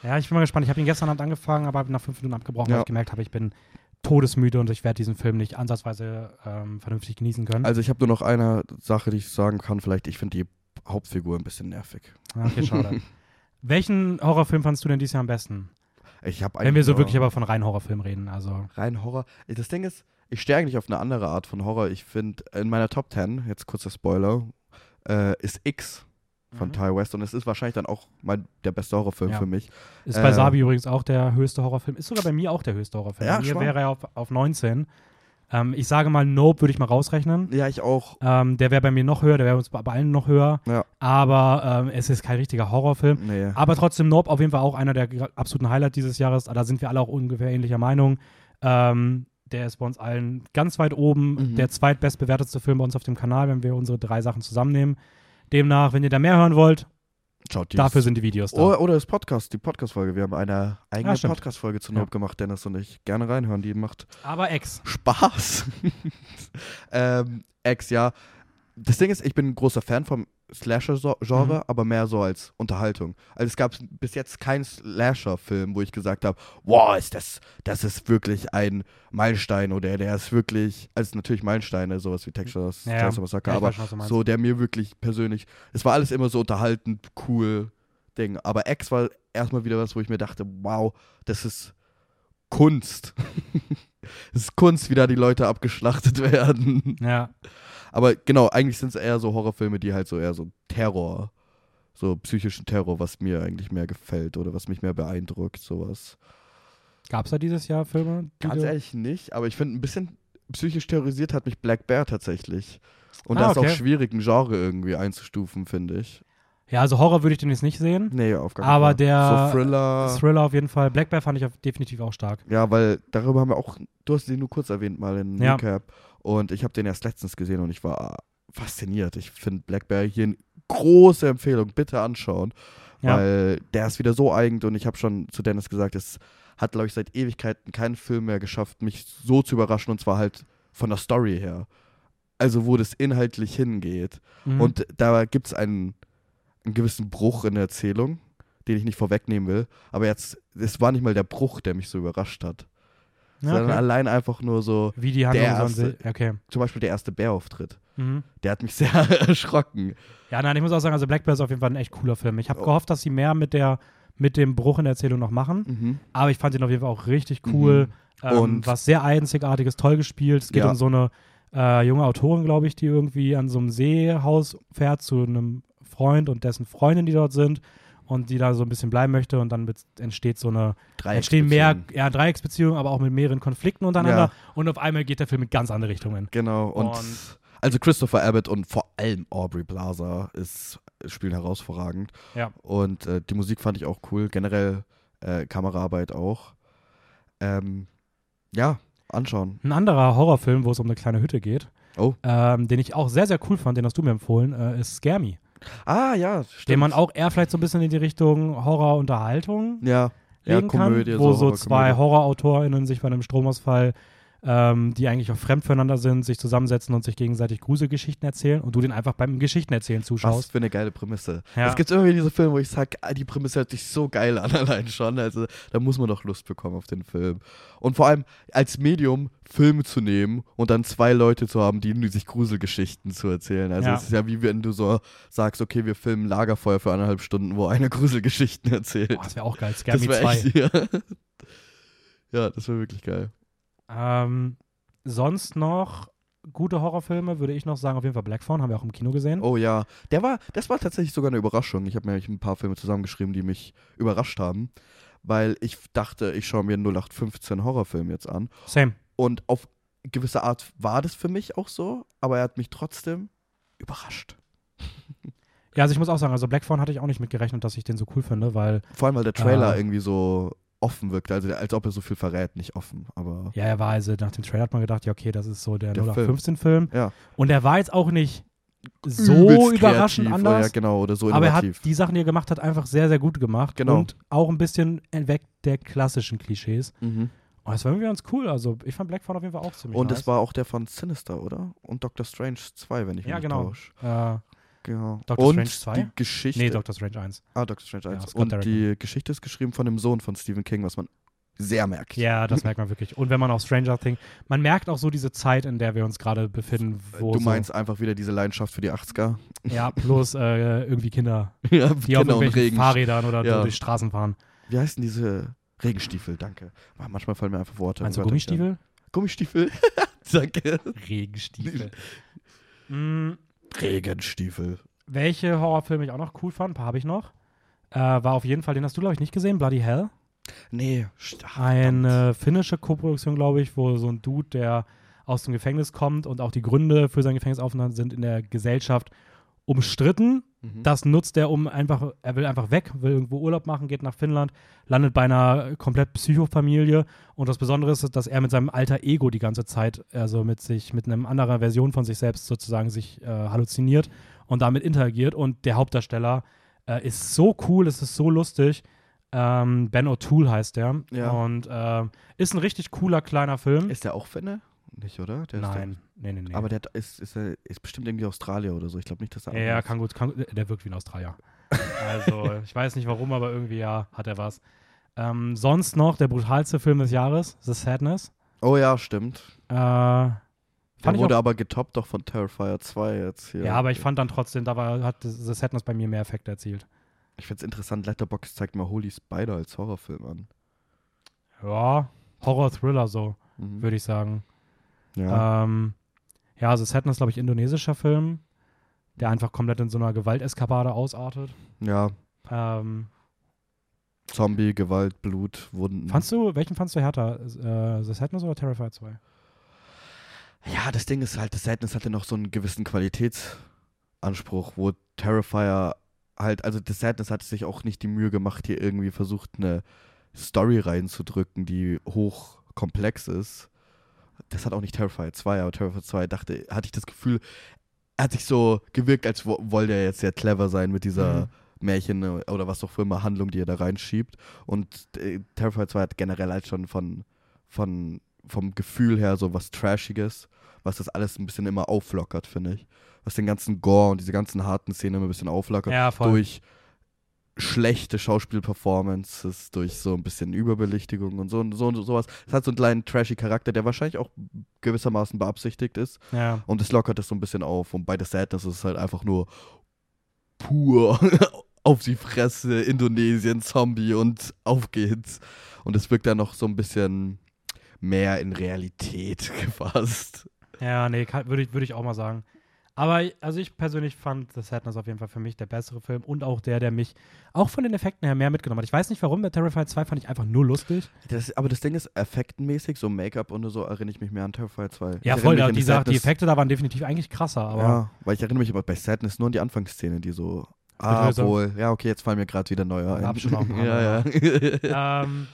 Ja, ich bin mal gespannt. Ich habe ihn gestern Abend angefangen, aber nach fünf Minuten abgebrochen,
Ja.
weil ich gemerkt habe, ich bin todesmüde und ich werde diesen Film nicht ansatzweise ähm, vernünftig genießen können.
Also ich habe nur noch eine Sache, die ich sagen kann. Vielleicht, ich finde die Hauptfigur ein bisschen nervig.
Okay, schade. Welchen Horrorfilm fandst du denn dieses Jahr am besten?
Ich habe
Wenn wir so wirklich aber von rein Horrorfilm reden, also.
rein Horror. Das Ding ist, ich stehe eigentlich auf eine andere Art von Horror. Ich finde, in meiner Top 10, jetzt kurzer Spoiler, äh, ist X von
Mhm.
Ty West und es ist wahrscheinlich dann auch mein, der beste Horrorfilm
Ja.
für mich.
Ist bei
Äh,
Sabi übrigens auch der höchste Horrorfilm. Ist sogar bei mir auch der höchste Horrorfilm.
Ja,
bei mir wäre er auf, auf 19. Ähm, ich sage mal, Nope würde ich mal rausrechnen.
Ja, ich auch.
Ähm, der wäre bei mir noch höher, der wäre uns bei allen noch höher.
Ja.
Aber ähm, es ist kein richtiger Horrorfilm.
Nee.
Aber trotzdem Nope auf jeden Fall auch einer der absoluten Highlights dieses Jahres. Da sind wir alle auch ungefähr ähnlicher Meinung. Ähm, der ist bei uns allen ganz weit oben.
Mhm.
Der zweitbestbewertetste Film bei uns auf dem Kanal, wenn wir unsere drei Sachen zusammennehmen. Demnach, wenn ihr da mehr hören wollt,
Schaut
dafür sind die Videos da.
Oder, oder das Podcast, die Podcast-Folge. Wir haben eine eigene
Ah.
Podcast-Folge zu
Ja.
Nope gemacht, Dennis und ich. Gerne reinhören, die macht
Aber Ex.
Spaß. ähm, Ex, ja. Das Ding ist, ich bin ein großer Fan vom Slasher-Genre,
Mhm.
aber mehr so als Unterhaltung. Also es gab bis jetzt keinen Slasher-Film, wo ich gesagt habe, wow, ist das, das ist wirklich ein Meilenstein oder der ist wirklich, also natürlich Meilensteine, sowas wie Texas
Ja.
Chainsaw Massacre,
Ja,
aber
weiß
so der mir wirklich persönlich, es war alles immer so unterhaltend, cool Ding. Aber X war erstmal wieder was, wo ich mir dachte, wow, das ist Kunst. Es ist Kunst, wie da die Leute abgeschlachtet werden.
Ja.
Aber genau, eigentlich sind es eher so Horrorfilme, die halt so eher so Terror, so psychischen Terror, was mir eigentlich mehr gefällt oder was mich mehr beeindruckt, sowas.
Gab es da dieses Jahr Filme?
Ganz ehrlich nicht, aber ich finde, ein bisschen psychisch terrorisiert hat mich Black Bear tatsächlich. Und
Ah,
da ist
okay.
auch schwierig, ein Genre irgendwie einzustufen, finde ich.
Ja, also Horror würde ich den jetzt nicht sehen.
Nee, auf gar
Aber
Fall.
der
So Thriller.
Thriller auf jeden Fall. Black Bear fand ich definitiv auch stark.
Ja, weil darüber haben wir auch, du hast sie nur kurz erwähnt mal in
Ja.
Recap. Und ich habe den erst letztens gesehen und ich war fasziniert. Ich finde Black Bear hier eine große Empfehlung. Bitte anschauen.
Ja.
Weil der ist wieder so eigen und ich habe schon zu Dennis gesagt, es hat, glaube ich, seit Ewigkeiten kein Film mehr geschafft, mich so zu überraschen und zwar halt von der Story her. Also, wo das inhaltlich hingeht.
Mhm.
Und da gibt es einen, einen gewissen Bruch in der Erzählung, den ich nicht vorwegnehmen will. Aber jetzt, es war nicht mal der Bruch, der mich so überrascht hat. Sondern
okay.
allein einfach nur so,
Wie die Handlung
erste-
Okay.
zum Beispiel der erste Bärauftritt.
Mhm.
Der hat mich sehr erschrocken.
Ja, nein, ich muss auch sagen, also Black Bear ist auf jeden Fall ein echt cooler Film. Ich habe
Oh.
gehofft, dass sie mehr mit der mit dem Bruch in der Erzählung noch machen.
Mhm.
Aber ich fand ihn auf jeden Fall auch richtig cool. Ähm,
Und-
was sehr einzigartiges, toll gespielt. Es geht
Ja.
um so eine äh, junge Autorin, glaube ich, die irgendwie an so einem Seehaus fährt zu einem Freund und dessen Freundin, die dort sind. Und die da so ein bisschen bleiben möchte. Und dann entsteht so eine entstehen mehr ja, Dreiecksbeziehungen, aber auch mit mehreren Konflikten untereinander.
Ja.
Und auf einmal geht der Film in ganz andere Richtungen.
Genau. Und,
Und-
Also Christopher Abbott und vor allem Aubrey Plaza ist, spielen herausragend.
Ja.
Und äh, die Musik fand ich auch cool. Generell äh, Kameraarbeit auch. Ähm, ja, anschauen.
Ein anderer Horrorfilm, wo es um eine kleine Hütte geht,
Oh.
ähm, den ich auch sehr, sehr cool fand, den hast du mir empfohlen, äh, ist Scare Me.
Ah, ja, stimmt.
Den man auch eher vielleicht so ein bisschen in die Richtung Horror-Unterhaltung
Ja, ja Komödie.
kann, wo so
Horrorkomödie.
zwei HorrorautorInnen sich bei einem Stromausfall, ähm, die eigentlich auch fremd füreinander sind, sich zusammensetzen und sich gegenseitig Gruselgeschichten erzählen und du den einfach beim Geschichtenerzählen
Was
zuschaust.
für eine geile Prämisse.
Ja.
Es gibt immer wieder diese Filme, wo ich sage, die Prämisse hört sich so geil an allein schon. Also da muss man doch Lust bekommen auf den Film. Und vor allem als Medium Filme zu nehmen und dann zwei Leute zu haben, die sich Gruselgeschichten zu erzählen. Also
Ja.
es ist ja wie wenn du so sagst, okay, wir filmen Lagerfeuer für eineinhalb Stunden, wo einer Gruselgeschichten erzählt.
Boah, das wäre auch geil.
Wäre
2.
echt, ja. ja, das wäre wirklich geil.
Ähm, sonst noch gute Horrorfilme, würde ich noch sagen, auf jeden Fall Black Phone, haben wir auch im Kino gesehen.
Oh ja, der war, das war tatsächlich sogar eine Überraschung. Ich habe mir ein paar Filme zusammengeschrieben, die mich überrascht haben, weil ich dachte, ich schaue mir einen 0815 Horrorfilm jetzt an.
Same.
Und auf gewisse Art war das für mich auch so, aber er hat mich trotzdem überrascht.
Ja, also ich muss auch sagen, also Black Phone hatte ich auch nicht mitgerechnet, dass ich den so cool finde, weil
Vor allem, weil der Trailer
Ah.
irgendwie so offen wirkte, also als ob er so viel verrät, nicht offen, aber
ja, er war also nach dem Trailer hat man gedacht, ja, okay, das ist so der,
Der
0815-Film.
ja.
Und er war jetzt auch nicht so
Übelst
überraschend
kreativ,
anders.
Ja, genau, oder so
aber er hat
innovativ.
die Sachen, die er gemacht hat, einfach sehr, sehr gut gemacht.
Genau.
Und auch ein bisschen weg der klassischen Klischees.
mhm.
Und das war irgendwie ganz cool. Also ich fand Black Phone auf jeden Fall auch ziemlich
Und
nice.
das war auch der von Sinister, oder? Und Doctor Strange 2, wenn ich mich
Ja,
nicht
genau.
täusche.
äh,
Genau.
Doctor
Und
Strange 2?
die Geschichte.
nee, Doctor Strange 1.
Ah, Doctor Strange 1.
Ja,
und die Geschichte ist geschrieben von dem Sohn von Stephen King, was man sehr merkt.
Ja, das merkt man wirklich. Und wenn man auf Stranger Things, man merkt auch so diese Zeit, in der wir uns gerade befinden, wo
du
so,
meinst einfach wieder diese Leidenschaft für die 80er.
ja, plus äh, irgendwie Kinder,
ja,
die auf
Kinder und
irgendwelchen. Fahrrädern oder
Ja.
so durch Straßen fahren.
Wie heißen diese Regenstiefel? Danke. Ah, Manchmal fallen mir einfach Worte. Ein.
Gummistiefel?
Gummistiefel? Danke.
Regenstiefel. mm,
Regenstiefel.
welche Horrorfilme ich auch noch cool fand, ein paar habe ich noch, äh, war auf jeden Fall, den hast du, glaube ich, nicht gesehen, Bloody Hell.
Nee. ach.
Eine finnische Koproduktion, glaube ich, wo so ein Dude, der aus dem Gefängnis kommt und auch die Gründe für seinen Gefängnisaufenthalt sind in der Gesellschaft umstritten.
Mhm.
Das nutzt er, um einfach, er will einfach weg, will irgendwo Urlaub machen, geht nach Finnland, landet bei einer komplett Psychofamilie. Und das Besondere ist, dass er mit seinem alter Ego die ganze Zeit, also mit sich, mit einer anderen Version von sich selbst sozusagen sich äh, halluziniert und damit interagiert. Und der Hauptdarsteller äh, ist so cool, es ist so lustig. Ähm, ben O'Toole heißt der.
Ja.
Und äh, ist ein richtig cooler kleiner Film.
Ist der auch Finne? Nicht, oder? Der
Nein, nee, nee, nee.
Der, aber der ist, ist, er- ist bestimmt irgendwie Australier oder so. Ich glaube nicht, dass er.
Ja, kann gut, kann, der wirkt wie ein Australier. Also, ich weiß nicht warum, aber irgendwie ja, hat er was. Ähm, sonst noch der brutalste Film des Jahres, The Sadness.
Oh ja, stimmt.
Äh,
Der wurde
auch,
aber getoppt doch von Terrifier 2 jetzt hier.
ja, aber ich fand dann trotzdem, da war, hat The Sadness bei mir mehr Effekte erzielt.
Ich find's interessant, Letterboxd zeigt mal Holy Spider als Horrorfilm an.
Ja, Horror-Thriller so,
Mhm.
würde ich sagen.
Ja.
Ähm, ja, The Sadness, glaube ich, indonesischer Film, der einfach komplett in so einer Gewalteskapade ausartet.
ja.
Ähm,
Zombie, Gewalt, Blut, Wunden.
fandst du, welchen fandst du härter? Äh, The Sadness oder Terrifier 2?
Ja, das Ding ist halt, das Sadness hatte noch so einen gewissen Qualitätsanspruch, wo Terrifier halt, also das Sadness hat sich auch nicht die Mühe gemacht, hier irgendwie versucht, eine Story reinzudrücken, die hoch komplex ist. Das hat auch nicht Terrifier 2, aber Terrifier 2 dachte, hatte ich das Gefühl, er hat sich so gewirkt, als wo, wollte er jetzt sehr clever sein mit dieser
Mhm.
Märchen äh, oder was auch für immer Handlung, die er da reinschiebt. Und äh, Terrifier 2 hat generell halt schon von, von, vom Gefühl her so was Trashiges, was das alles ein bisschen immer auflockert, finde ich. Was den ganzen Gore und diese ganzen harten Szenen immer ein bisschen auflockert.
Ja, voll.
Durch schlechte Schauspielperformances, durch so ein bisschen Überbelichtigung und so und so und sowas. Es hat so einen kleinen trashy Charakter, der wahrscheinlich auch gewissermaßen beabsichtigt ist.
Ja.
Und es lockert es so ein bisschen auf. Und bei The Sadness ist es halt einfach nur pur auf die Fresse, Indonesien, Zombie und auf geht's. Und es wirkt dann noch so ein bisschen mehr in Realität gefasst.
Ja, nee, würde ich, würd ich auch mal sagen. Aber also ich persönlich fand The Sadness auf jeden Fall für mich der bessere Film und auch der, der mich auch von den Effekten her mehr mitgenommen hat. Ich weiß nicht warum, bei Terrified 2 fand ich einfach nur lustig.
Das, aber das Ding ist, effektenmäßig, so Make-up und so, erinnere ich mich mehr an Terrified 2.
Ja,
ich
voll, ja, die, die Effekte da waren definitiv eigentlich krasser, aber
Ja, weil ich erinnere mich aber bei Sadness nur an die Anfangsszene, die so. Ah, wohl. Ja, okay, jetzt fallen mir gerade wieder neue ein.
Hab schon auch ein paar
ja, ja.
ähm,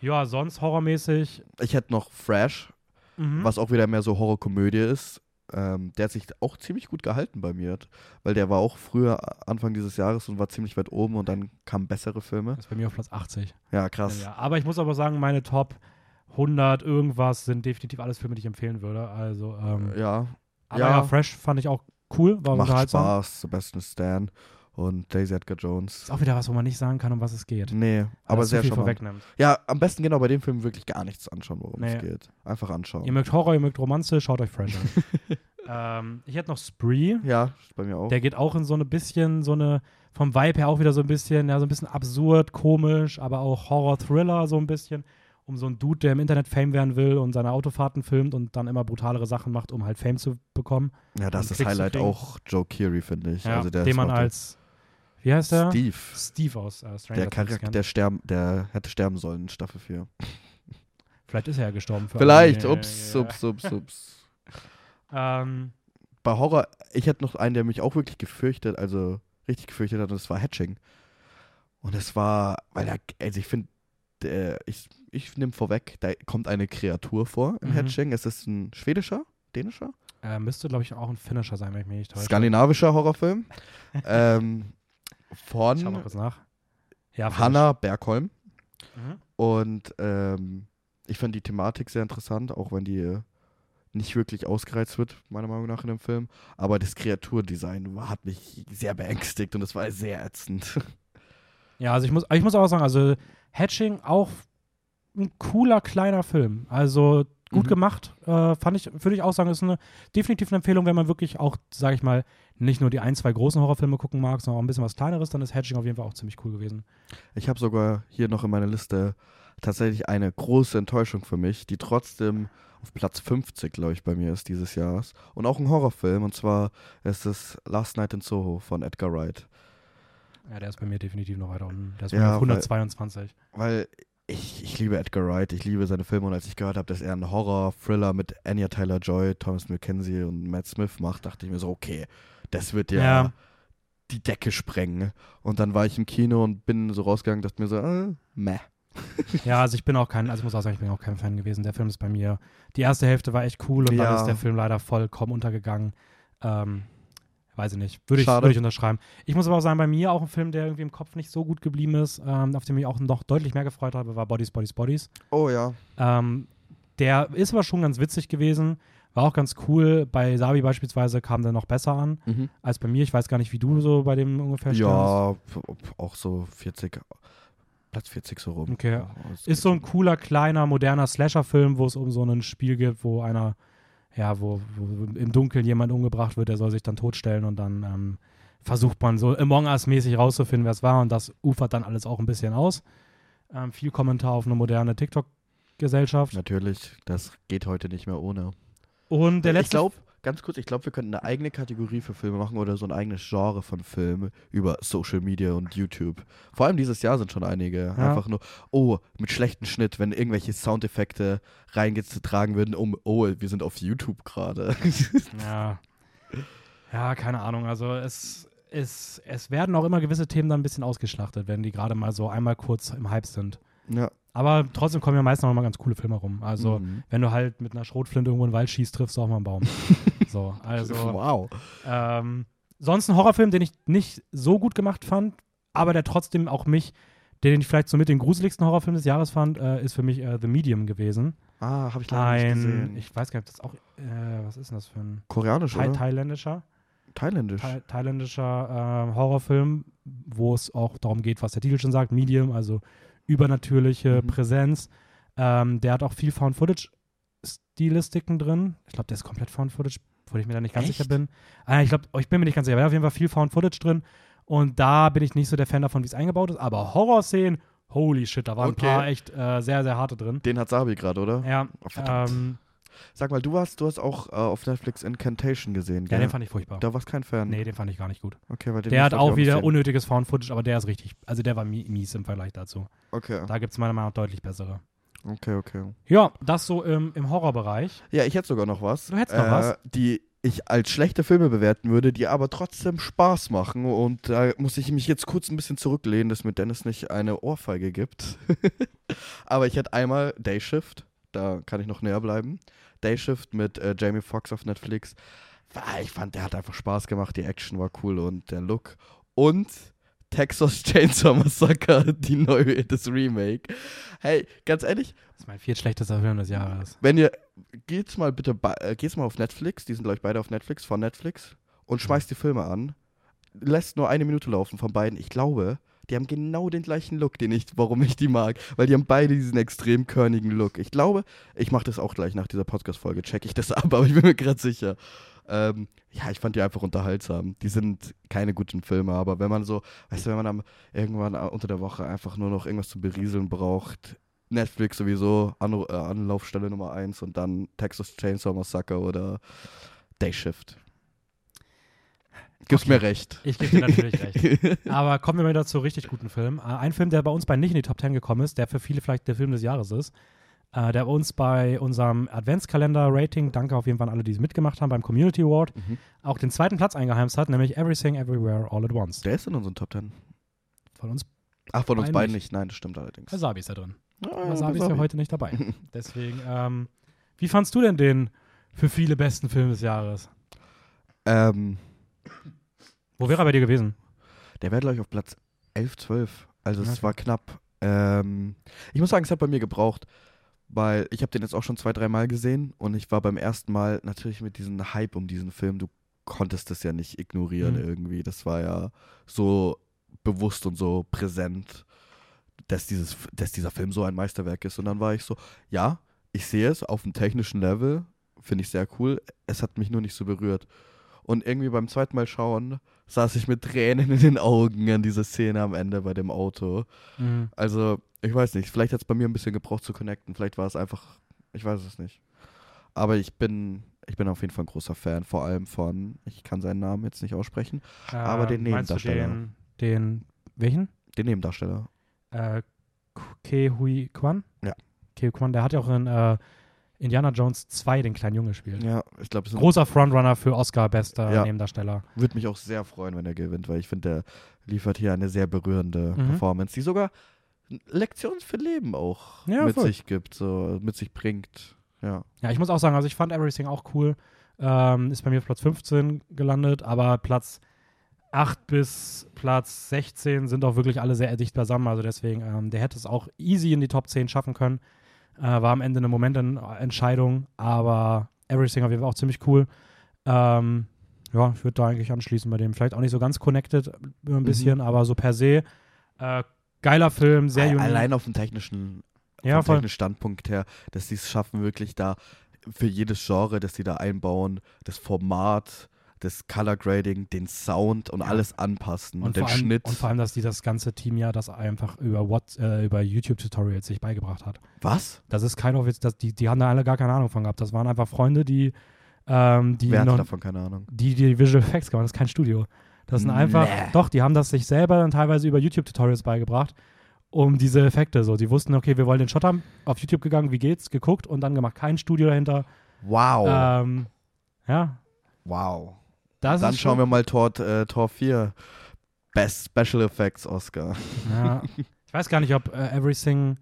ja, sonst horrormäßig.
ich hätte noch Fresh,
Mhm.
was auch wieder mehr so Horrorkomödie ist. Ähm, der hat sich auch ziemlich gut gehalten bei mir, weil der war auch früher Anfang dieses Jahres und war ziemlich weit oben und dann kamen bessere Filme.
Das ist bei mir auf Platz 80.
Ja, krass.
Ja, aber ich muss aber sagen, meine Top 100 irgendwas sind definitiv alles Filme, die ich empfehlen würde. Also, ähm,
Ja,
aber
ja.
ja. Fresh fand ich auch cool, war
macht
unterhaltsam.
Spaß. Sebastian Stan und Daisy Edgar Jones.
Ist auch wieder was, wo man nicht sagen kann, um was es geht.
Nee,
weil
aber sehr
viel
charmant.
vorwegnimmt.
Ja, am besten genau bei dem Film wirklich gar nichts anschauen, worum
Nee.
es geht. Einfach anschauen.
Ihr mögt Horror, ihr mögt Romanze, schaut euch Fresh an. ähm, ich hätte noch Spree.
ja, bei mir auch.
Der geht auch in so eine bisschen, so eine, vom Vibe her auch wieder so ein bisschen, ja, so ein bisschen absurd, komisch, aber auch Horror-Thriller so ein bisschen. Um so einen Dude, der im Internet Fame werden will und seine Autofahrten filmt und dann immer brutalere Sachen macht, um halt Fame zu bekommen.
ja, das ist das Highlight auch Joe Keery, finde ich.
Ja,
also der
den man als, wie heißt der?
Steve.
Steve aus äh, Stranger
Der Charakter, der, sterben, der hätte sterben sollen in Staffel 4.
Vielleicht ist er ja gestorben. Für
Vielleicht,
alle.
ups,
Ja, ja,
ups, ups, ups.
Ähm,
Bei Horror, ich hätte noch einen, der mich auch wirklich gefürchtet, also richtig gefürchtet hat, und das war Hatching. Und es war, weil er, also ich finde, ich, ich nehme vorweg, da kommt eine Kreatur vor im
Mhm.
Hatching. Es ist ein schwedischer, dänischer,
äh, müsste, glaube ich, auch ein Finisher sein, wenn ich mich nicht täusche.
skandinavischer Horrorfilm. ähm,
Schau mal
von
kurz nach. Ja,
Hanna Bergholm.
Mhm.
Und ähm, ich fand die Thematik sehr interessant, auch wenn die äh, nicht wirklich ausgereizt wird, meiner Meinung nach in dem Film. Aber das Kreaturdesign hat mich sehr beängstigt und es war sehr ätzend.
Ja, also ich muss, ich muss auch sagen, also Hatching auch ein cooler kleiner Film. Also gut
Mhm.
gemacht, äh, fand ich, würde ich auch sagen, ist eine definitiv eine Empfehlung, wenn man wirklich auch, sage ich mal, nicht nur die ein, zwei großen Horrorfilme gucken mag, sondern auch ein bisschen was kleineres, dann ist Hatching auf jeden Fall auch ziemlich cool gewesen.
Ich habe sogar hier noch in meiner Liste tatsächlich eine große Enttäuschung für mich, die trotzdem auf Platz 50, glaube ich, bei mir ist dieses Jahres. Und auch ein Horrorfilm, und zwar ist es Last Night in Soho von Edgar Wright.
Ja, der ist bei mir definitiv noch weiter unten. Der ist bei
Ja,
mir auf
weil-
122.
Weil ich, ich liebe Edgar Wright, ich liebe seine Filme und als ich gehört habe, dass er einen Horror-Thriller mit Anya Taylor-Joy, Thomas McKenzie und Matt Smith macht, dachte ich mir so, okay, das wird ja,
Ja.
die Decke sprengen. Und dann war ich im Kino und bin so rausgegangen, dachte mir so, äh, meh.
Ja, also ich bin auch kein, also ich muss auch sagen, ich bin auch kein Fan gewesen. Der Film ist bei mir, die erste Hälfte war echt cool und
Ja.
dann ist der Film leider vollkommen untergegangen. Ähm, weiß ich nicht. Würde ich, würde ich unterschreiben. Ich muss aber auch sagen, bei mir auch ein Film, der irgendwie im Kopf nicht so gut geblieben ist, ähm, auf den ich auch noch deutlich mehr gefreut habe, war Bodies, Bodies, Bodies.
Oh ja.
Ähm, der ist aber schon ganz witzig gewesen. War auch ganz cool. Bei Sabi beispielsweise kam der noch besser an als bei mir. Ich weiß gar nicht, wie du so bei dem ungefähr.
Ja, auch so 40, Platz 40 so rum.
Okay. Ist so ein cooler, kleiner, moderner Slasher-Film, wo es um so ein Spiel geht, wo einer, ja, wo, wo im Dunkeln jemand umgebracht wird, der soll sich dann totstellen und dann ähm, versucht man so Among Us-mäßig rauszufinden, wer es war und das ufert dann alles auch ein bisschen aus. Ähm, viel Kommentar auf eine moderne TikTok-Gesellschaft.
Natürlich, das geht heute nicht mehr ohne.
Und der letzte.
Ich glaube, ganz kurz, ich glaube, wir könnten eine eigene Kategorie für Filme machen oder so ein eigenes Genre von Filmen über Social Media und YouTube. Vor allem dieses Jahr sind schon einige.
Ja.
Einfach nur, oh, mit schlechtem Schnitt, wenn irgendwelche Soundeffekte reingetragen würden, um, oh, wir sind auf YouTube gerade.
Ja. Ja, keine Ahnung. Also es, es, es werden auch immer gewisse Themen dann ein bisschen ausgeschlachtet, wenn die gerade mal so einmal kurz im Hype sind.
ja.
Aber trotzdem kommen ja meistens noch mal ganz coole Filme rum. Also
Mhm.
wenn du halt mit einer Schrotflinte irgendwo in den Wald schießt, triffst du auch mal einen Baum. so, also
wow.
ähm, sonst ein Horrorfilm, den ich nicht so gut gemacht fand, aber der trotzdem auch mich, den ich vielleicht so mit den gruseligsten Horrorfilm des Jahres fand, äh, ist für mich äh, The Medium gewesen.
Ah, habe ich leider nicht
Ein,
gesehen.
ich weiß gar nicht, ob das auch, äh, was ist denn das für ein
Koreanisch,
Thai
oder?
thailändischer?
Thailändisch.
Thai thailändischer äh, Horrorfilm, wo es auch darum geht, was der Titel schon sagt, Medium, also übernatürliche
Mhm.
Präsenz. Ähm, der hat auch viel Found-Footage-Stilistiken drin. Ich glaube, der ist komplett Found-Footage, wo ich mir da nicht ganz
Echt?
sicher bin. Ah, ich glaube, ich bin mir nicht ganz sicher, aber er auf jeden Fall viel Found-Footage drin. Und da bin ich nicht so der Fan davon, wie es eingebaut ist. Aber Horrorszenen, holy shit, da waren
Okay.
ein paar echt äh, sehr, sehr harte drin.
Den hat Sabi gerade, oder?
Ja,
Oh,
ähm,
Sag mal, du hast, du hast auch äh, auf Netflix Incantation gesehen,
Ja,
gell?
den fand ich furchtbar.
da warst kein Fan.
Nee, den fand ich gar nicht gut.
Okay, weil den
Der hat auch wieder
sehen.
unnötiges Found-Footage, aber der ist richtig, also der war mi- mies im Vergleich dazu.
Okay,
Da gibt es meiner Meinung nach deutlich bessere.
okay, okay.
Ja, das so im, im Horrorbereich.
Ja, ich hätte sogar noch was.
Du hättest noch
äh,
was?
Die ich als schlechte Filme bewerten würde, die aber trotzdem Spaß machen. Und da muss ich mich jetzt kurz ein bisschen zurücklehnen, dass mir Dennis nicht eine Ohrfeige gibt. aber ich hätte einmal Day Shift, da kann ich noch näher bleiben. Day Shift mit äh, Jamie Foxx auf Netflix. Ah, Ich fand, der hat einfach Spaß gemacht, die Action war cool und der Look. Und Texas Chainsaw Massacre, die neue, das Remake. Hey, ganz ehrlich,
Das ist mein viertschlechtester Film des Jahres.
wenn ihr, geht's mal bitte, äh, geht's mal auf Netflix, die sind glaube ich beide auf Netflix, von Netflix, und schmeißt die Filme an. Lässt nur eine Minute laufen von beiden. Ich glaube, die haben genau den gleichen Look, den ich, warum ich die mag. Weil die haben beide diesen extrem körnigen Look. Ich glaube, ich mache das auch gleich nach dieser Podcast-Folge, check ich das ab, aber ich bin mir gerade sicher. Ähm, ja, ich fand die einfach unterhaltsam. Die sind keine guten Filme, aber wenn man so, weißt du, wenn man am, irgendwann unter der Woche einfach nur noch irgendwas zu berieseln braucht, Netflix sowieso, An äh, Anlaufstelle Nummer 1 und dann Texas Chainsaw Massacre oder Day Shift. Gibst
Okay.
mir recht.
Ich gebe dir natürlich recht. Aber kommen wir mal wieder zu richtig guten Filmen. Äh, ein Film, der bei uns bei nicht in die Top 10 gekommen ist, der für viele vielleicht der Film des Jahres ist, äh, der bei uns bei unserem Adventskalender-Rating, danke auf jeden Fall an alle, die es mitgemacht haben, beim Community Award,
Mhm.
auch den zweiten Platz eingeheimst hat, nämlich Everything Everywhere All at Once.
Der ist in unseren Top 10.
Von uns,
Ach, von uns beiden
nicht.
nicht. Nein, das stimmt allerdings.
Wasabi ist da drin.
Ah,
Wasabi ist ja heute nicht dabei. Deswegen, ähm, wie fandst du denn den für viele besten Film des Jahres?
Ähm,
Wo wäre er bei dir gewesen?
der wäre, glaube ich, auf Platz 11, 12. Also es
Okay.
war knapp. Ähm, ich muss sagen, es hat bei mir gebraucht, weil ich habe den jetzt auch schon zwei, dreimal gesehen und ich war beim ersten Mal natürlich mit diesem Hype um diesen Film. Du konntest das ja nicht ignorieren
Mhm.
irgendwie. Das war ja so bewusst und so präsent, dass, dieses, dass dieser Film so ein Meisterwerk ist. Und dann war ich so, ja, ich sehe es auf dem technischen Level, finde ich sehr cool. Es hat mich nur nicht so berührt. Und irgendwie beim zweiten Mal schauen, saß ich mit Tränen in den Augen an dieser Szene am Ende bei dem Auto.
Mhm.
Also, ich weiß nicht, vielleicht hat es bei mir ein bisschen gebraucht zu connecten. Vielleicht war es einfach, ich weiß es nicht. Aber ich bin, ich bin auf jeden Fall ein großer Fan, vor allem von, ich kann seinen Namen jetzt nicht aussprechen, Aber den Nebendarsteller.
Den, den, welchen?
den Nebendarsteller.
Äh, Ke Hui Kwan?
Ja.
Ke Hui Kwan, der hat ja auch in äh, Indiana Jones 2 den kleinen Junge gespielt.
Ja, ich glaube,
Großer Frontrunner für Oscar, bester
Ja.
Nebendarsteller.
würde mich auch sehr freuen, wenn er gewinnt, weil ich finde, der liefert hier eine sehr berührende
Mhm.
Performance, die sogar Lektionen für Leben auch
Ja,
mit
voll.
sich gibt, so mit sich bringt. Ja.
Ja, ich muss auch sagen, also ich fand Everything auch cool. Ähm, ist bei mir auf Platz 15 gelandet, aber Platz 8 bis Platz 16 sind auch wirklich alle sehr dicht beisammen. Also deswegen, ähm, der hätte es auch easy in die Top 10 schaffen können. Äh, war am Ende eine Momententscheidung, aber Everything auf jeden Fall auch ziemlich cool. Ähm, ja, ich würde da eigentlich anschließen bei dem. Vielleicht auch nicht so ganz connected, äh, ein bisschen, aber so per se. Äh, geiler Film, sehr unique.
Allein auf dem technischen,
ja,
vom technischen Standpunkt her, dass sie es schaffen, wirklich da für jedes Genre, das sie da einbauen, das Format, das Color Grading, den Sound und
Ja.
alles anpassen und,
Und
den
allem,
Schnitt.
und vor allem, dass die das ganze Team ja das einfach über, What, äh, über YouTube-Tutorials sich beigebracht hat.
Was?
Das ist kein Offiz, das, die, die haben da alle gar keine Ahnung von gehabt. Das waren einfach Freunde, die, ähm, die,
Wer hatte
noch,
davon keine Ahnung?
die, die Visual Effects gemacht haben. Das ist kein Studio. Das sind einfach,
Nee.
doch, die haben das sich selber dann teilweise über YouTube-Tutorials beigebracht, um diese Effekte so. Die wussten, okay, wir wollen den Shot haben, auf YouTube gegangen, wie geht's, geguckt und dann gemacht. Kein Studio dahinter.
Wow.
Ähm, ja,
wow.
Das
Dann schauen wir mal Tor, äh, Tor 4. Best Special Effects Oscar.
Ja. Ich weiß gar nicht, ob äh, Everything,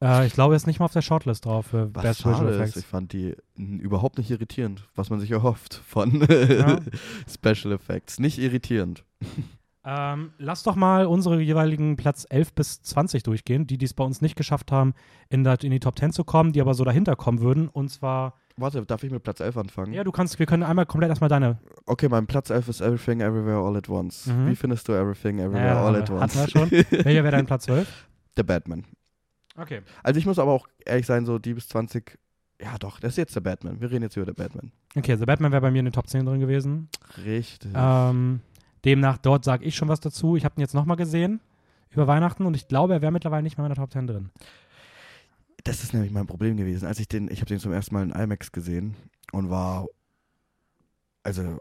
äh, ich glaube, er ist nicht mal auf der Shortlist drauf für
Was
Best
schade
Visual
ist,
Effects.
ich fand die überhaupt nicht irritierend, was man sich erhofft von
Ja.
Special Effects. Nicht irritierend.
Ähm, lass doch mal unsere jeweiligen Platz 11 bis 20 durchgehen, die die es bei uns nicht geschafft haben, in, der, in die Top 10 zu kommen, die aber so dahinter kommen würden. Und zwar,
Warte, darf ich mit Platz 11 anfangen?
ja, du kannst, wir können einmal komplett erstmal deine.
Okay, mein Platz 11 ist Everything Everywhere All at Once.
Mhm.
Wie findest du Everything Everywhere
Ja,
All at Once?
hatten schon. Welcher wäre dein Platz 12?
The Batman.
Okay.
Also ich muss aber auch ehrlich sein, so die bis 20, ja doch, das ist jetzt der Batman. Wir reden jetzt über The Batman.
Okay, The Batman wäre bei mir in den Top 10 drin gewesen.
Richtig.
Ähm, demnach, dort sage ich schon was dazu. Ich habe ihn jetzt nochmal gesehen über Weihnachten und ich glaube, er wäre mittlerweile nicht mehr in der Top 10 drin.
Das ist nämlich mein Problem gewesen. Als ich den, ich habe den zum ersten Mal in IMAX gesehen und war, also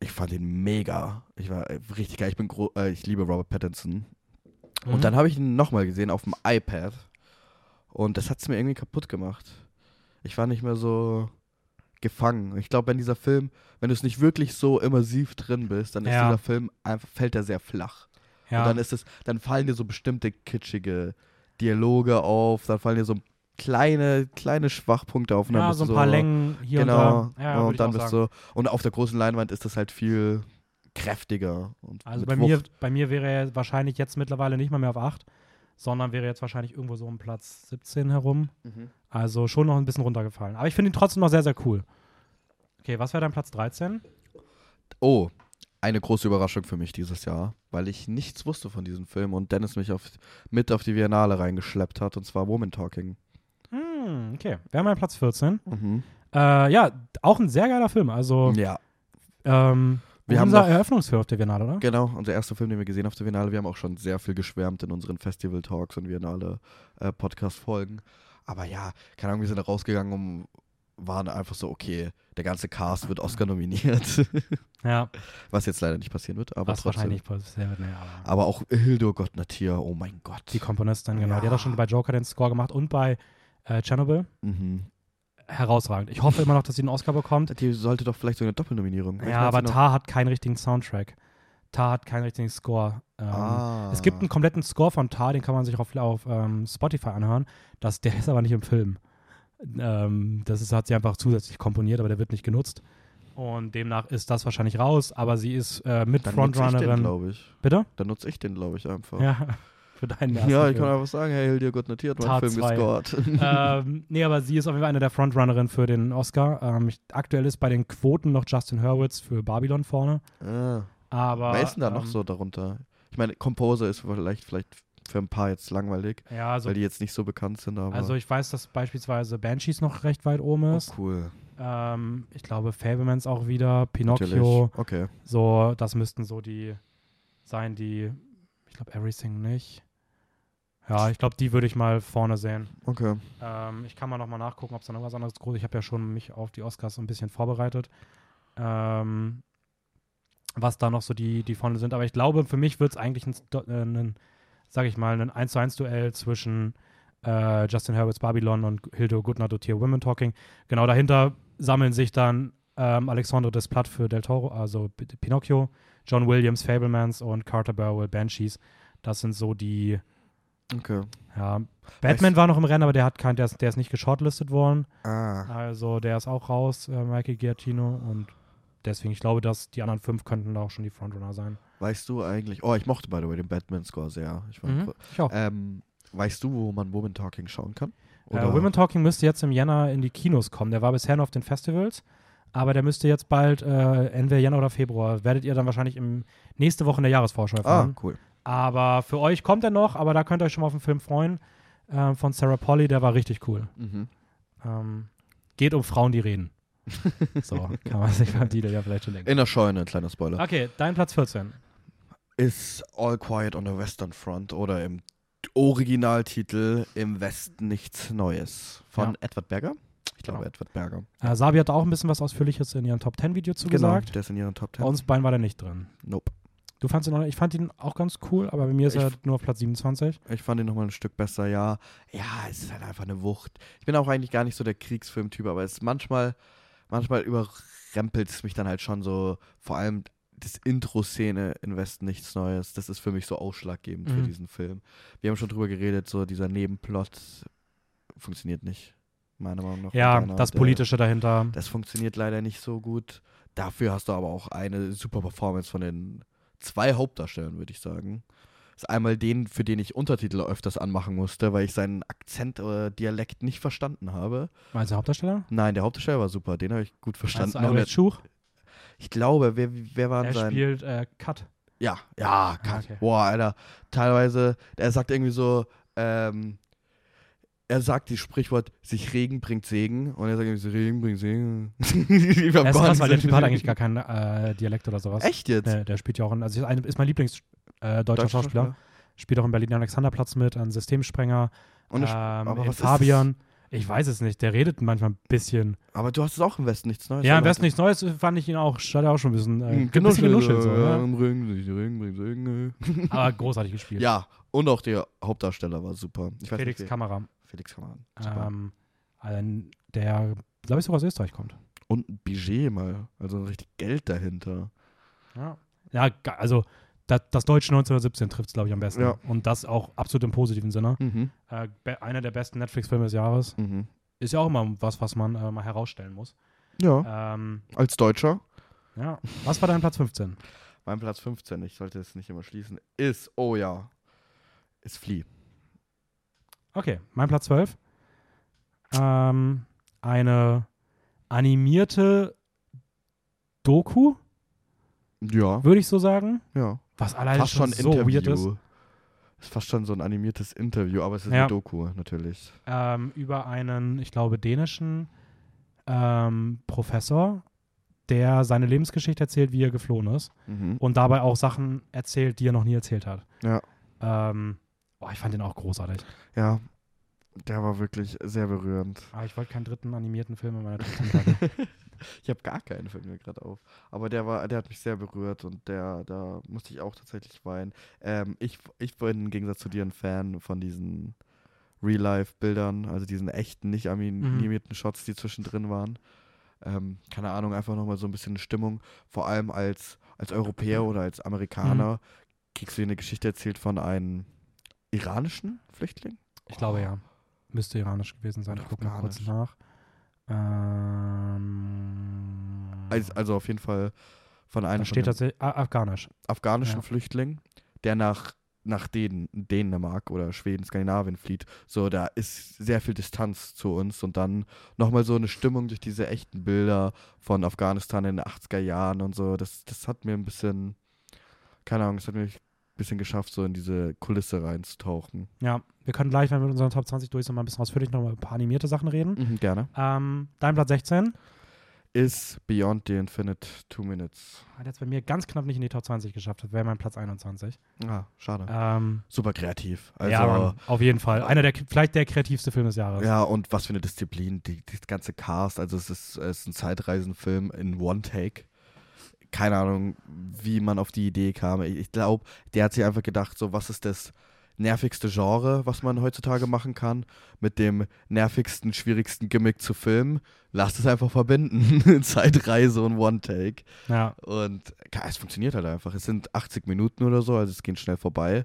ich fand ihn mega. Ich war äh, richtig geil. Ich bin, äh, ich liebe Robert Pattinson.
Mhm.
Und dann habe ich ihn nochmal gesehen auf dem iPad und das hat es mir irgendwie kaputt gemacht. Ich war nicht mehr so gefangen. Ich glaube, wenn dieser Film, wenn du es nicht wirklich so immersiv drin bist, dann ist
Ja.
dieser Film einfach, fällt er sehr flach.
ja.
Und dann ist es, dann fallen dir so bestimmte kitschige Dialoge auf, dann fallen dir so kleine, kleine Schwachpunkte auf.
Ja, so ein paar Längen hier
Genau.
und da. Ja,
und dann bist
sagen.
du, und auf der großen Leinwand ist das halt viel kräftiger.
Also bei mir, bei mir wäre er wahrscheinlich jetzt mittlerweile nicht mal mehr auf 8, sondern wäre jetzt wahrscheinlich irgendwo so um Platz 17 herum.
Mhm.
Also schon noch ein bisschen runtergefallen. Aber ich finde ihn trotzdem noch sehr, sehr cool. Okay, was wäre dein Platz 13?
Oh, eine große Überraschung für mich dieses Jahr, weil ich nichts wusste von diesem Film und Dennis mich auf, mit auf die Biennale reingeschleppt hat, und zwar Woman Talking.
Hm, okay. Wäre mein Platz 14.
Mhm.
Äh, ja, auch ein sehr geiler Film. Also,
Ja,
ähm,
Wir haben
unser
noch-
Eröffnungsfilm auf der Biennale, oder?
genau. Unser erster Film, den wir gesehen auf der Biennale. Wir haben auch schon sehr viel geschwärmt in unseren Festival-Talks und Biennale äh, Podcast-Folgen. Aber ja, keine Ahnung, wir sind da rausgegangen und waren einfach so, okay, der ganze Cast wird Oscar nominiert.
Ja,
Was jetzt leider nicht passieren wird, aber
was
trotzdem.
wahrscheinlich passiert. Nee, aber
Aber auch Hildur Gottnatier, oh mein Gott.
die Komponistin, genau. Die
Ja.
hat auch schon bei Joker den Score gemacht und bei äh, Chernobyl.
mhm.
Herausragend. Ich hoffe immer noch, dass sie einen Oscar bekommt.
Die sollte doch vielleicht so eine Doppelnominierung.
Ja, aber Tar hat keinen richtigen Soundtrack. Tar hat keinen richtigen Score. Ähm,
ah.
Es gibt einen kompletten Score von Tar, den kann man sich auf, auf ähm, Spotify anhören. Das, der ist aber nicht im Film. Ähm, das ist, hat sie einfach zusätzlich komponiert, aber der wird nicht genutzt. Und demnach ist das wahrscheinlich raus, aber sie ist äh, mit
Dann nutze ich den,
Frontrunnerin.
glaube ich.
Bitte?
Dann nutze ich den, glaube ich, einfach.
Ja, für deinen ersten
Ja, ich
Film.
kann einfach sagen, hey, Hildur Gottnatier hat meinen
Tat
Film
zwei.
gescored.
ähm, nee, aber sie ist auf jeden Fall eine der Frontrunnerin für den Oscar. Ähm, ich, aktuell ist bei den Quoten noch Justin Hurwitz für Babylon vorne.
ah.
Aber,
Wer ist denn da
ähm,
noch so darunter? Ich meine, Composer ist vielleicht, vielleicht für ein paar jetzt langweilig,
Ja, also,
weil die jetzt nicht so bekannt sind, aber.
also ich weiß, dass beispielsweise Banshees noch recht weit oben
oh,
ist.
cool.
Ähm, ich glaube, Fablemans auch wieder,
Natürlich.
Pinocchio.
Okay.
So, das müssten so die sein, die. Ich glaube, Everything nicht. Ja, ich glaube, die würde ich mal vorne sehen.
Okay.
Ähm, ich kann mal nochmal nachgucken, ob es da noch was anderes groß Ich habe ja schon mich auf die Oscars so ein bisschen vorbereitet. Ähm, was da noch so die, die vorne sind. Aber ich glaube, für mich wird es eigentlich ein, äh, ein sage ich mal, ein 1 zu 1 Duell zwischen äh, Justin Herberts Babylon und Hildo Goodner Dotier Women Talking. Genau dahinter sammeln sich dann ähm, Alexandre Desplat für Del Toro, also P- Pinocchio, John Williams, Fablemans und Carter Burwell, Banshees. Das sind so die,
Okay.
ja, Batman war noch im Rennen, aber der hat kein, der ist, der ist nicht geshortlistet worden.
Ah.
Also der ist auch raus, äh, Michael Giacchino. Und deswegen, ich glaube, dass die anderen fünf könnten da auch schon die Frontrunner sein.
Weißt du eigentlich. Oh, ich mochte, by the way, den Batman-Score sehr. Ich fand,
Mhm, ich auch.
ähm, weißt du, wo man Woman Talking schauen kann?
Äh, Women Talking müsste jetzt im Jänner in die Kinos kommen. Der war bisher nur auf den Festivals, aber der müsste jetzt bald, äh, entweder Jänner oder Februar, werdet ihr dann wahrscheinlich im, nächste Woche in der Jahresvorschau
Ah,
erfahren.
cool.
Aber für euch kommt er noch, aber da könnt ihr euch schon mal auf den Film freuen. Äh, von Sarah Polly, der war richtig cool.
Mhm.
Ähm, geht um Frauen, die reden. so, kann man sich beim Titel ja vielleicht schon denken.
In der Scheune, kleiner Spoiler.
Okay, dein Platz 14.
Ist All Quiet on the Western Front oder im Originaltitel Im Westen nichts Neues von
Ja.
Edward Berger. Ich glaube,
Genau.
Edward Berger.
Äh, Sabi hat auch ein bisschen was Ausführliches in ihrem Top 10 Video zugesagt.
Genau, der ist in ihren Top
Bei
10.
uns beiden war der nicht drin.
Nope.
Du fandst ihn auch, ich fand ihn auch ganz cool, aber bei mir ist
Ich
er nur auf Platz 27.
Ich fand ihn nochmal ein Stück besser, ja. Ja, es ist halt einfach eine Wucht. Ich bin auch eigentlich gar nicht so der Kriegsfilmtyp, aber es ist manchmal, manchmal überrempelt es mich dann halt schon so, vor allem das Intro-Szene in Westen nichts Neues, das ist für mich so ausschlaggebend für
Mhm.
diesen Film. Wir haben schon drüber geredet, so dieser Nebenplot funktioniert nicht, meiner Meinung nach.
Ja, das
der-
Politische dahinter.
Das funktioniert leider nicht so gut. Dafür hast du aber auch eine super Performance von den zwei Hauptdarstellern, würde ich sagen. Das ist einmal den, für den ich Untertitel öfters anmachen musste, weil ich seinen Akzent oder Dialekt nicht verstanden habe.
Meinst du Hauptdarsteller?
Nein, der Hauptdarsteller war super, den habe ich gut verstanden. Und
Albert
der-
Schuch?
ich glaube, wer, wer war
Er
sein.
spielt äh, Cut.
Ja, ja,
Ah,
Kat.
okay.
Boah, Alter. Teilweise, er sagt irgendwie so, ähm, er sagt das Sprichwort, sich Regen bringt Segen. Und er sagt so, Regen bringt Segen. Ich
Er ist krass, weil der Typ hat eigentlich gar keinen äh, Dialekt oder sowas.
Echt jetzt?
Der, der spielt ja auch in, also ist, ein, mein Lieblings äh, deutscher Schauspieler. Spielt auch in Berlin Alexanderplatz mit, ein Systemsprenger.
Und
ähm, Fabian, ich weiß es nicht, der redet manchmal ein bisschen.
Aber du hast es auch im Westen nichts Neues.
ja, im? Westen nichts Neues fand ich ihn auch, hat er auch schon ein bisschen, äh,
Hm,
ein bisschen genuschelt. So,
ja. im Ring, sich Ring, bringt Ring, äh.
Aber großartig gespielt.
Ja, und auch der Hauptdarsteller war super. Ich
Felix Kamera,
Felix Kammeran. Super.
ähm, ein, der, glaube ich, sogar aus Österreich kommt.
Und ein Budget mal. Also richtig Geld dahinter.
Ja, ja also das, das Deutsche 1917 trifft es, glaube ich, am besten.
Ja.
Und das auch absolut im positiven Sinne.
Mhm.
Äh, einer der besten Netflix-Filme des Jahres.
Mhm.
Ist ja auch immer was, was man äh, mal herausstellen muss.
Ja,
Ähm,
als Deutscher.
ja. Was war dein Platz 15?
Mein Platz 15, ich sollte es nicht immer schließen, ist, oh ja, ist Flea.
Okay, mein Platz 12. Ähm, eine animierte Doku,
Ja,
würde ich so sagen.
ja.
Was alleine
fast schon
schon so weird ist.
Ist fast schon so ein animiertes Interview, aber es ist
Ja.
eine Doku, natürlich.
Ähm, über einen, ich glaube, dänischen ähm, Professor, der seine Lebensgeschichte erzählt, wie er geflohen ist.
Mhm.
Und dabei auch Sachen erzählt, die er noch nie erzählt hat.
Ja.
Ähm, boah, ich fand den auch großartig.
Ja, der war wirklich sehr berührend.
Aber ich wollte keinen dritten animierten Film in meiner Top 10 packen.
Ich habe gar keinen Film mir gerade auf. Aber der war, der hat mich sehr berührt und der, da musste ich auch tatsächlich weinen. Ähm, ich, ich bin im Gegensatz zu dir ein Fan von diesen Real-Life-Bildern, also diesen echten, nicht
Mhm.
animierten Shots, die zwischendrin waren. Ähm, keine Ahnung, einfach nochmal so ein bisschen Stimmung. Vor allem als, als Europäer oder als Amerikaner kriegst du dir eine Geschichte erzählt von einem iranischen Flüchtling.
Ich glaube ja. Müsste iranisch gewesen sein.
Oder
Ich gucke mal kurz
afghanisch.
nach. Ähm,
Also, also auf jeden Fall von einem
da
von
steht tatsächlich afghanisch.
afghanischen
Ja.
Flüchtling, der nach, nach Dän Dänemark oder Schweden, Skandinavien flieht. So, da ist sehr viel Distanz zu uns und dann nochmal so eine Stimmung durch diese echten Bilder von Afghanistan in den 80er Jahren und so. Das, das hat mir ein bisschen, keine Ahnung, das hat mir ein bisschen geschafft, so in diese Kulisse reinzutauchen.
Ja, wir können gleich, wenn wir mit unseren Top 20 durch sind, mal ein bisschen ausführlich noch über ein paar animierte Sachen reden.
Mhm, gerne.
Ähm, dein Platz 16
Ist Beyond the Infinite Two Minutes.
hat jetzt bei mir ganz knapp nicht in die Top 20 geschafft. Das wäre mein Platz 21.
Ah, schade.
Ähm,
Super kreativ. Also,
ja, Mann, auf jeden Fall. Einer der, vielleicht der kreativste Film des Jahres.
Ja, und was für eine Disziplin, die, die ganze Cast, also es ist, es ist ein Zeitreisenfilm in One Take. Keine Ahnung, wie man auf die Idee kam. Ich, ich glaube, der hat sich einfach gedacht, so was ist das nervigste Genre, was man heutzutage machen kann, mit dem nervigsten, schwierigsten Gimmick zu filmen. Lass es einfach verbinden. Zeitreise und One Take.
Ja,
Und ja, es funktioniert halt einfach. Es sind 80 Minuten oder so, also es geht schnell vorbei.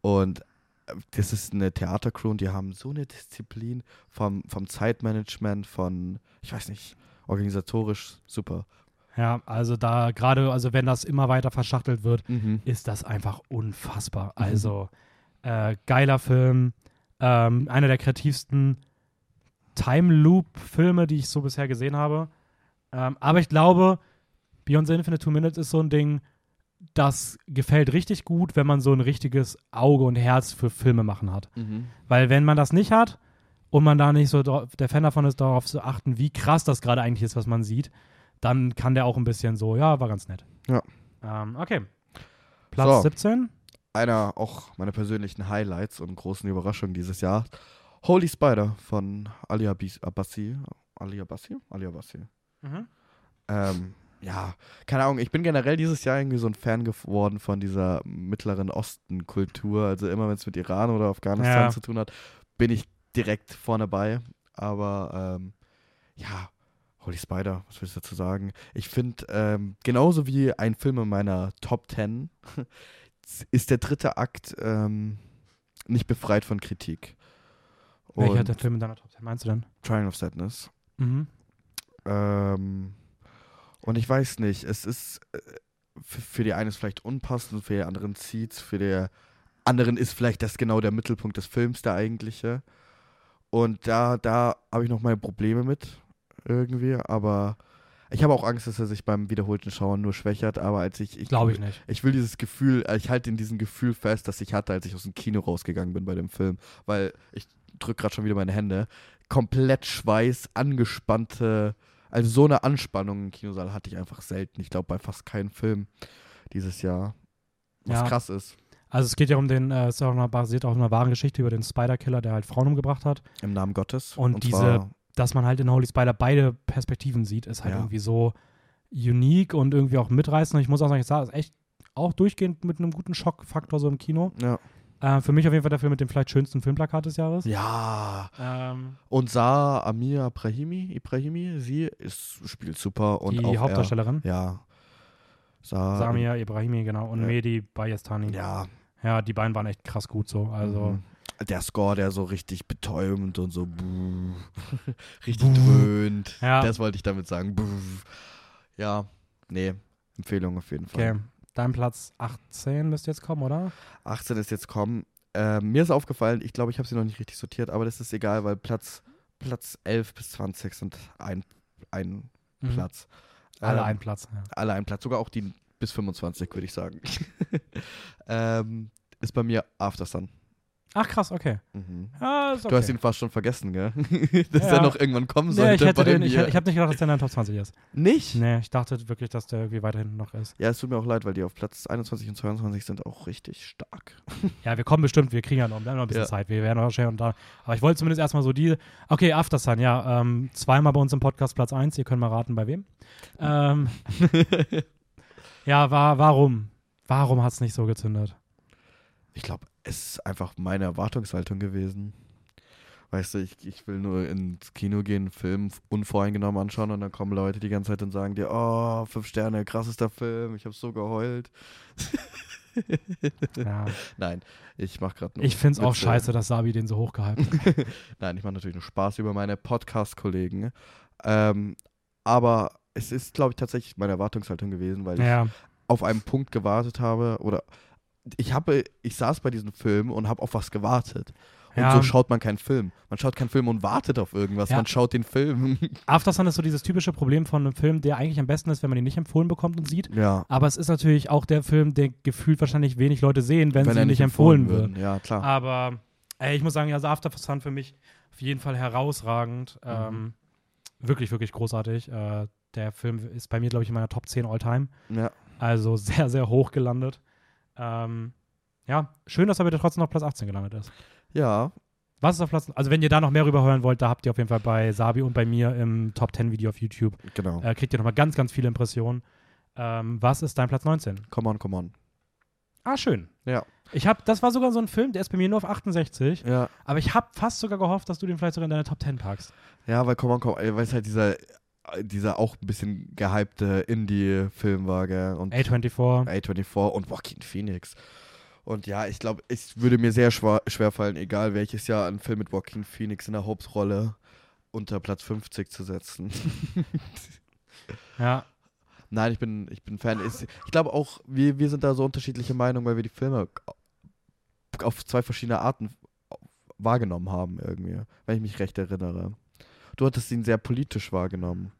Und äh, das ist eine Theatercrew und die haben so eine Disziplin vom, vom Zeitmanagement, von, ich weiß nicht, organisatorisch super.
Ja, also da gerade, also wenn das immer weiter verschachtelt wird,
Mhm.
ist das einfach unfassbar. Also äh, geiler Film, ähm, einer der kreativsten Time Loop-Filme, die ich so bisher gesehen habe. Ähm, aber ich glaube, Beyond the Infinite Two Minutes ist so ein Ding, das gefällt richtig gut, wenn man so ein richtiges Auge und Herz für Filme machen hat.
Mhm.
Weil wenn man das nicht hat und man da nicht so der Fan davon ist, darauf zu achten, wie krass das gerade eigentlich ist, was man sieht, dann kann der auch ein bisschen so, ja, war ganz nett.
Ja.
Ähm, okay. Platz
So.
17.
Einer auch meiner persönlichen Highlights und großen Überraschungen dieses Jahr. Holy Spider von Ali Abbasi. Ali Abbasi? Ali Abbasi.
Mhm.
Ähm, ja, keine Ahnung, ich bin generell dieses Jahr irgendwie so ein Fan geworden von dieser Mittleren Osten-Kultur. Also immer wenn es mit Iran oder Afghanistan
Ja.
zu tun hat, bin ich direkt vorne bei. Aber ähm, ja, Holy Spider, was willst du dazu sagen? Ich finde, ähm, genauso wie ein Film in meiner Top 10 ist der dritte Akt ähm, nicht befreit von Kritik.
Welcher
Und
der Film in deiner Top 10 meinst du denn?
Triangle of Sadness.
Mhm.
Ähm, und ich weiß nicht, es ist äh, für, für die einen ist vielleicht unpassend, für die anderen zieht's, für die anderen ist vielleicht das genau der Mittelpunkt des Films, der eigentliche. Und da, da habe ich noch meine Probleme mit irgendwie, aber ich habe auch Angst, dass er sich beim wiederholten Schauen nur schwächert, aber als ich, ich
Glaube ich nicht.
ich will dieses Gefühl, äh, ich halte in diesem Gefühl fest, das ich hatte, als ich aus dem Kino rausgegangen bin bei dem Film, weil ich drücke gerade schon wieder meine Hände, komplett Schweiß, angespannte, also so eine Anspannung im Kinosaal hatte ich einfach selten. Ich glaube bei fast keinem Film dieses Jahr. Was
Ja.
krass ist.
Also es geht ja um den, äh, es ist auch eine, basiert auf einer wahren Geschichte über den Spider-Killer, der halt Frauen umgebracht hat.
Im Namen Gottes.
Und, diese,
zwar-
dass man halt in Holy Spider beide Perspektiven sieht, ist halt
Ja.
irgendwie so unique und irgendwie auch mitreißend. Und ich muss auch sagen, ich sah es echt auch durchgehend mit einem guten Schockfaktor so im Kino.
ja.
Äh, für mich auf jeden Fall der Film mit dem vielleicht schönsten Filmplakat des Jahres.
ja.
Ähm,
Und Sa Amir Ibrahimi, Ibrahimi, sie ist, spielt super. Und
die Hauptdarstellerin.
Er, ja. Sa
Samia Ibrahimi, genau. Und
Ja.
Mehdi Bayestani.
Ja.
Ja, die beiden waren echt krass gut so. Also,
Mhm. Der Score, der so richtig betäubend und so buh, richtig dröhnt.
Ja.
Das wollte ich damit sagen. Buh. Ja, nee, Empfehlung auf jeden Fall.
okay. Dein Platz 18 müsste jetzt kommen, oder?
18 ist jetzt kommen. Äh, mir ist aufgefallen, ich glaube, ich habe sie noch nicht richtig sortiert, aber das ist egal, weil Platz, Platz 11 bis 20 sind ein, ein
Mhm.
Platz.
Alle
Ähm,
ein Platz. Ja.
Alle ein Platz, sogar auch die bis 25, würde ich sagen. ähm, ist bei mir After Sun.
Ach, krass, okay.
Mhm.
Ja, ist okay.
Du hast ihn fast schon vergessen, gell? Dass
Ja.
er noch irgendwann kommen
nee,
sollte
ich hätte
bei
den, ich, ich habe nicht gedacht, dass der in der Top 20 ist.
Nicht?
Nee, ich dachte wirklich, dass der irgendwie weiter hinten noch ist.
Ja, es tut mir auch leid, weil die auf Platz 21 und 22 sind auch richtig stark.
Ja, wir kommen bestimmt, wir kriegen ja noch, wir haben noch ein bisschen
Ja.
Zeit, wir werden noch schnell und da. Aber ich wollte zumindest erstmal so die. Okay, After Sun, ja, ähm, zweimal bei uns im Podcast Platz 1, ihr könnt mal raten, bei wem. Ähm, ja, war, warum? Warum hat es nicht so gezündet?
Ich glaube, es ist einfach meine Erwartungshaltung gewesen. Weißt du, ich, ich will nur ins Kino gehen, einen Film unvoreingenommen anschauen und dann kommen Leute die ganze Zeit und sagen dir, oh, fünf Sterne, krassester Film, ich habe so geheult.
Ja.
Nein, ich mache gerade nur
Ich finde es auch scheiße, dass Sabi den so hochgehypt hat.
Nein, ich mache natürlich nur Spaß über meine Podcast-Kollegen. Ähm, aber es ist, glaube ich, tatsächlich meine Erwartungshaltung gewesen, weil ich
ja.
auf einen Punkt gewartet habe oder ich habe, ich saß bei diesem Film und habe auf was gewartet. Und
Ja.
so schaut man keinen Film. Man schaut keinen Film und wartet auf irgendwas.
Ja.
Man schaut den Film.
After Sun ist so dieses typische Problem von einem Film, der eigentlich am besten ist, wenn man ihn nicht empfohlen bekommt und sieht.
ja.
Aber es ist natürlich auch der Film, der gefühlt wahrscheinlich wenig Leute sehen, wenn, sie
er
ihn nicht empfohlen wird.
würden. Ja, klar.
Aber ey, ich muss sagen, also After Sun für mich auf jeden Fall herausragend.
Mhm.
Ähm, wirklich, wirklich großartig. Äh, der Film ist bei mir, glaube ich, in meiner Top 10 All-Time.
Ja.
Also sehr, sehr hoch gelandet. Ähm, ja, schön, dass er bitte trotzdem noch Platz 18 gelandet ist.
ja,
Was ist auf Platz? Also, wenn ihr da noch mehr rüber hören wollt, da habt ihr auf jeden Fall bei Sabi und bei mir im Top 10 Video auf YouTube.
genau.
Äh, kriegt ihr nochmal ganz, ganz viele Impressionen. Ähm, was ist dein Platz 19?
Come on, come on.
Ah, schön.
Ja.
Ich habe, das war sogar so ein Film, der ist bei mir nur auf 68,
Ja.
aber ich habe fast sogar gehofft, dass du den vielleicht sogar in deine Top 10 packst.
Ja, weil Come on, come on, weil es halt dieser, dieser auch ein bisschen gehypte Indie-Film war, gell? Und
A24.
A24 und Joaquin Phoenix. Und ja, ich glaube, es würde mir sehr schwer, schwer fallen, egal welches Jahr, einen Film mit Joaquin Phoenix in der Hauptrolle unter Platz 50 zu setzen.
Ja.
Nein, ich bin, ich bin Fan. Ich, ich glaube auch, wir, wir sind da so unterschiedliche Meinungen, weil wir die Filme auf zwei verschiedene Arten wahrgenommen haben, irgendwie, wenn ich mich recht erinnere. Du hattest ihn sehr politisch wahrgenommen.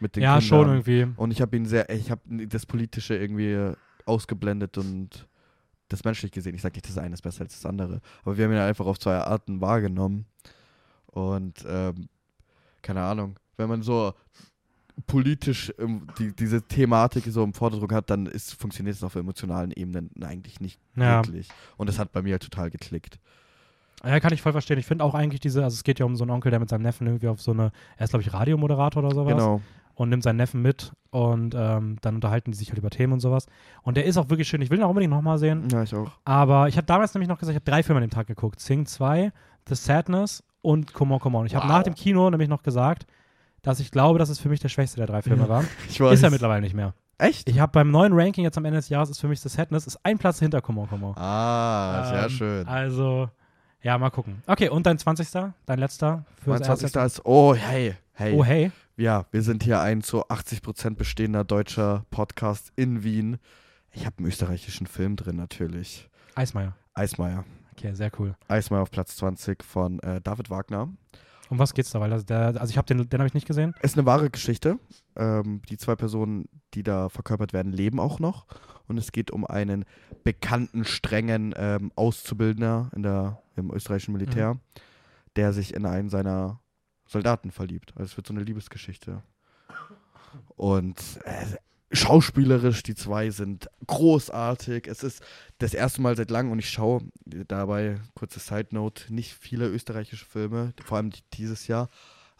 Mit den
Ja,
Kindern.
schon irgendwie.
Und ich habe ihn sehr, ich habe das Politische irgendwie ausgeblendet und das menschlich gesehen. Ich sage nicht, das eine ist besser als das andere. Aber wir haben ihn einfach auf zwei Arten wahrgenommen. Und ähm, keine Ahnung, wenn man so politisch ähm, die, diese Thematik so im Vorderdruck hat, dann ist, funktioniert es auf emotionalen Ebenen eigentlich nicht
Ja.
wirklich. Und das hat bei mir halt total geklickt.
Ja, kann ich voll verstehen. Ich finde auch eigentlich diese, also es geht ja um so einen Onkel, der mit seinem Neffen irgendwie auf so eine, er ist glaube ich Radiomoderator oder sowas.
Genau.
Und nimmt seinen Neffen mit und ähm, dann unterhalten die sich halt über Themen und sowas. Und der ist auch wirklich schön. Ich will ihn auch unbedingt nochmal sehen.
Ja, ich auch.
Aber ich habe damals nämlich noch gesagt, ich habe drei Filme an dem Tag geguckt. Sing 2, The Sadness und Come On, Come On. Ich habe
Wow.
nach dem Kino nämlich noch gesagt, dass ich glaube, dass es für mich der schwächste der drei Filme
Ja.
war.
Ich weiß.
Ist er mittlerweile nicht mehr.
Echt?
Ich habe beim neuen Ranking jetzt am Ende des Jahres ist für mich The Sadness, ist ein Platz hinter Come On, Come On.
Ah, sehr
Ähm,
schön.
Also, ja, mal gucken. Okay, und dein 20. Dein letzter? Für
Mein
das
20.
erste?
ist, oh, hey, hey.
Oh, hey.
Ja, wir sind hier ein zu 80% bestehender deutscher Podcast in Wien. Ich habe einen österreichischen Film drin natürlich.
Eismeier.
Eismeier.
Okay, sehr cool.
Eismeier auf Platz 20 von äh, David Wagner.
Um was geht's da? Weil das, der, also ich habe den, den habe ich nicht gesehen.
Ist eine wahre Geschichte. Ähm, die zwei Personen, die da verkörpert werden, leben auch noch. Und es geht um einen bekannten, strengen ähm, Auszubildender in der, im österreichischen Militär, der sich in einen seiner Soldaten verliebt. Also es wird so eine Liebesgeschichte. Und äh, schauspielerisch, die zwei sind großartig. Es ist das erste Mal seit langem und ich schaue dabei, kurze Side Note, nicht viele österreichische Filme, vor allem dieses Jahr.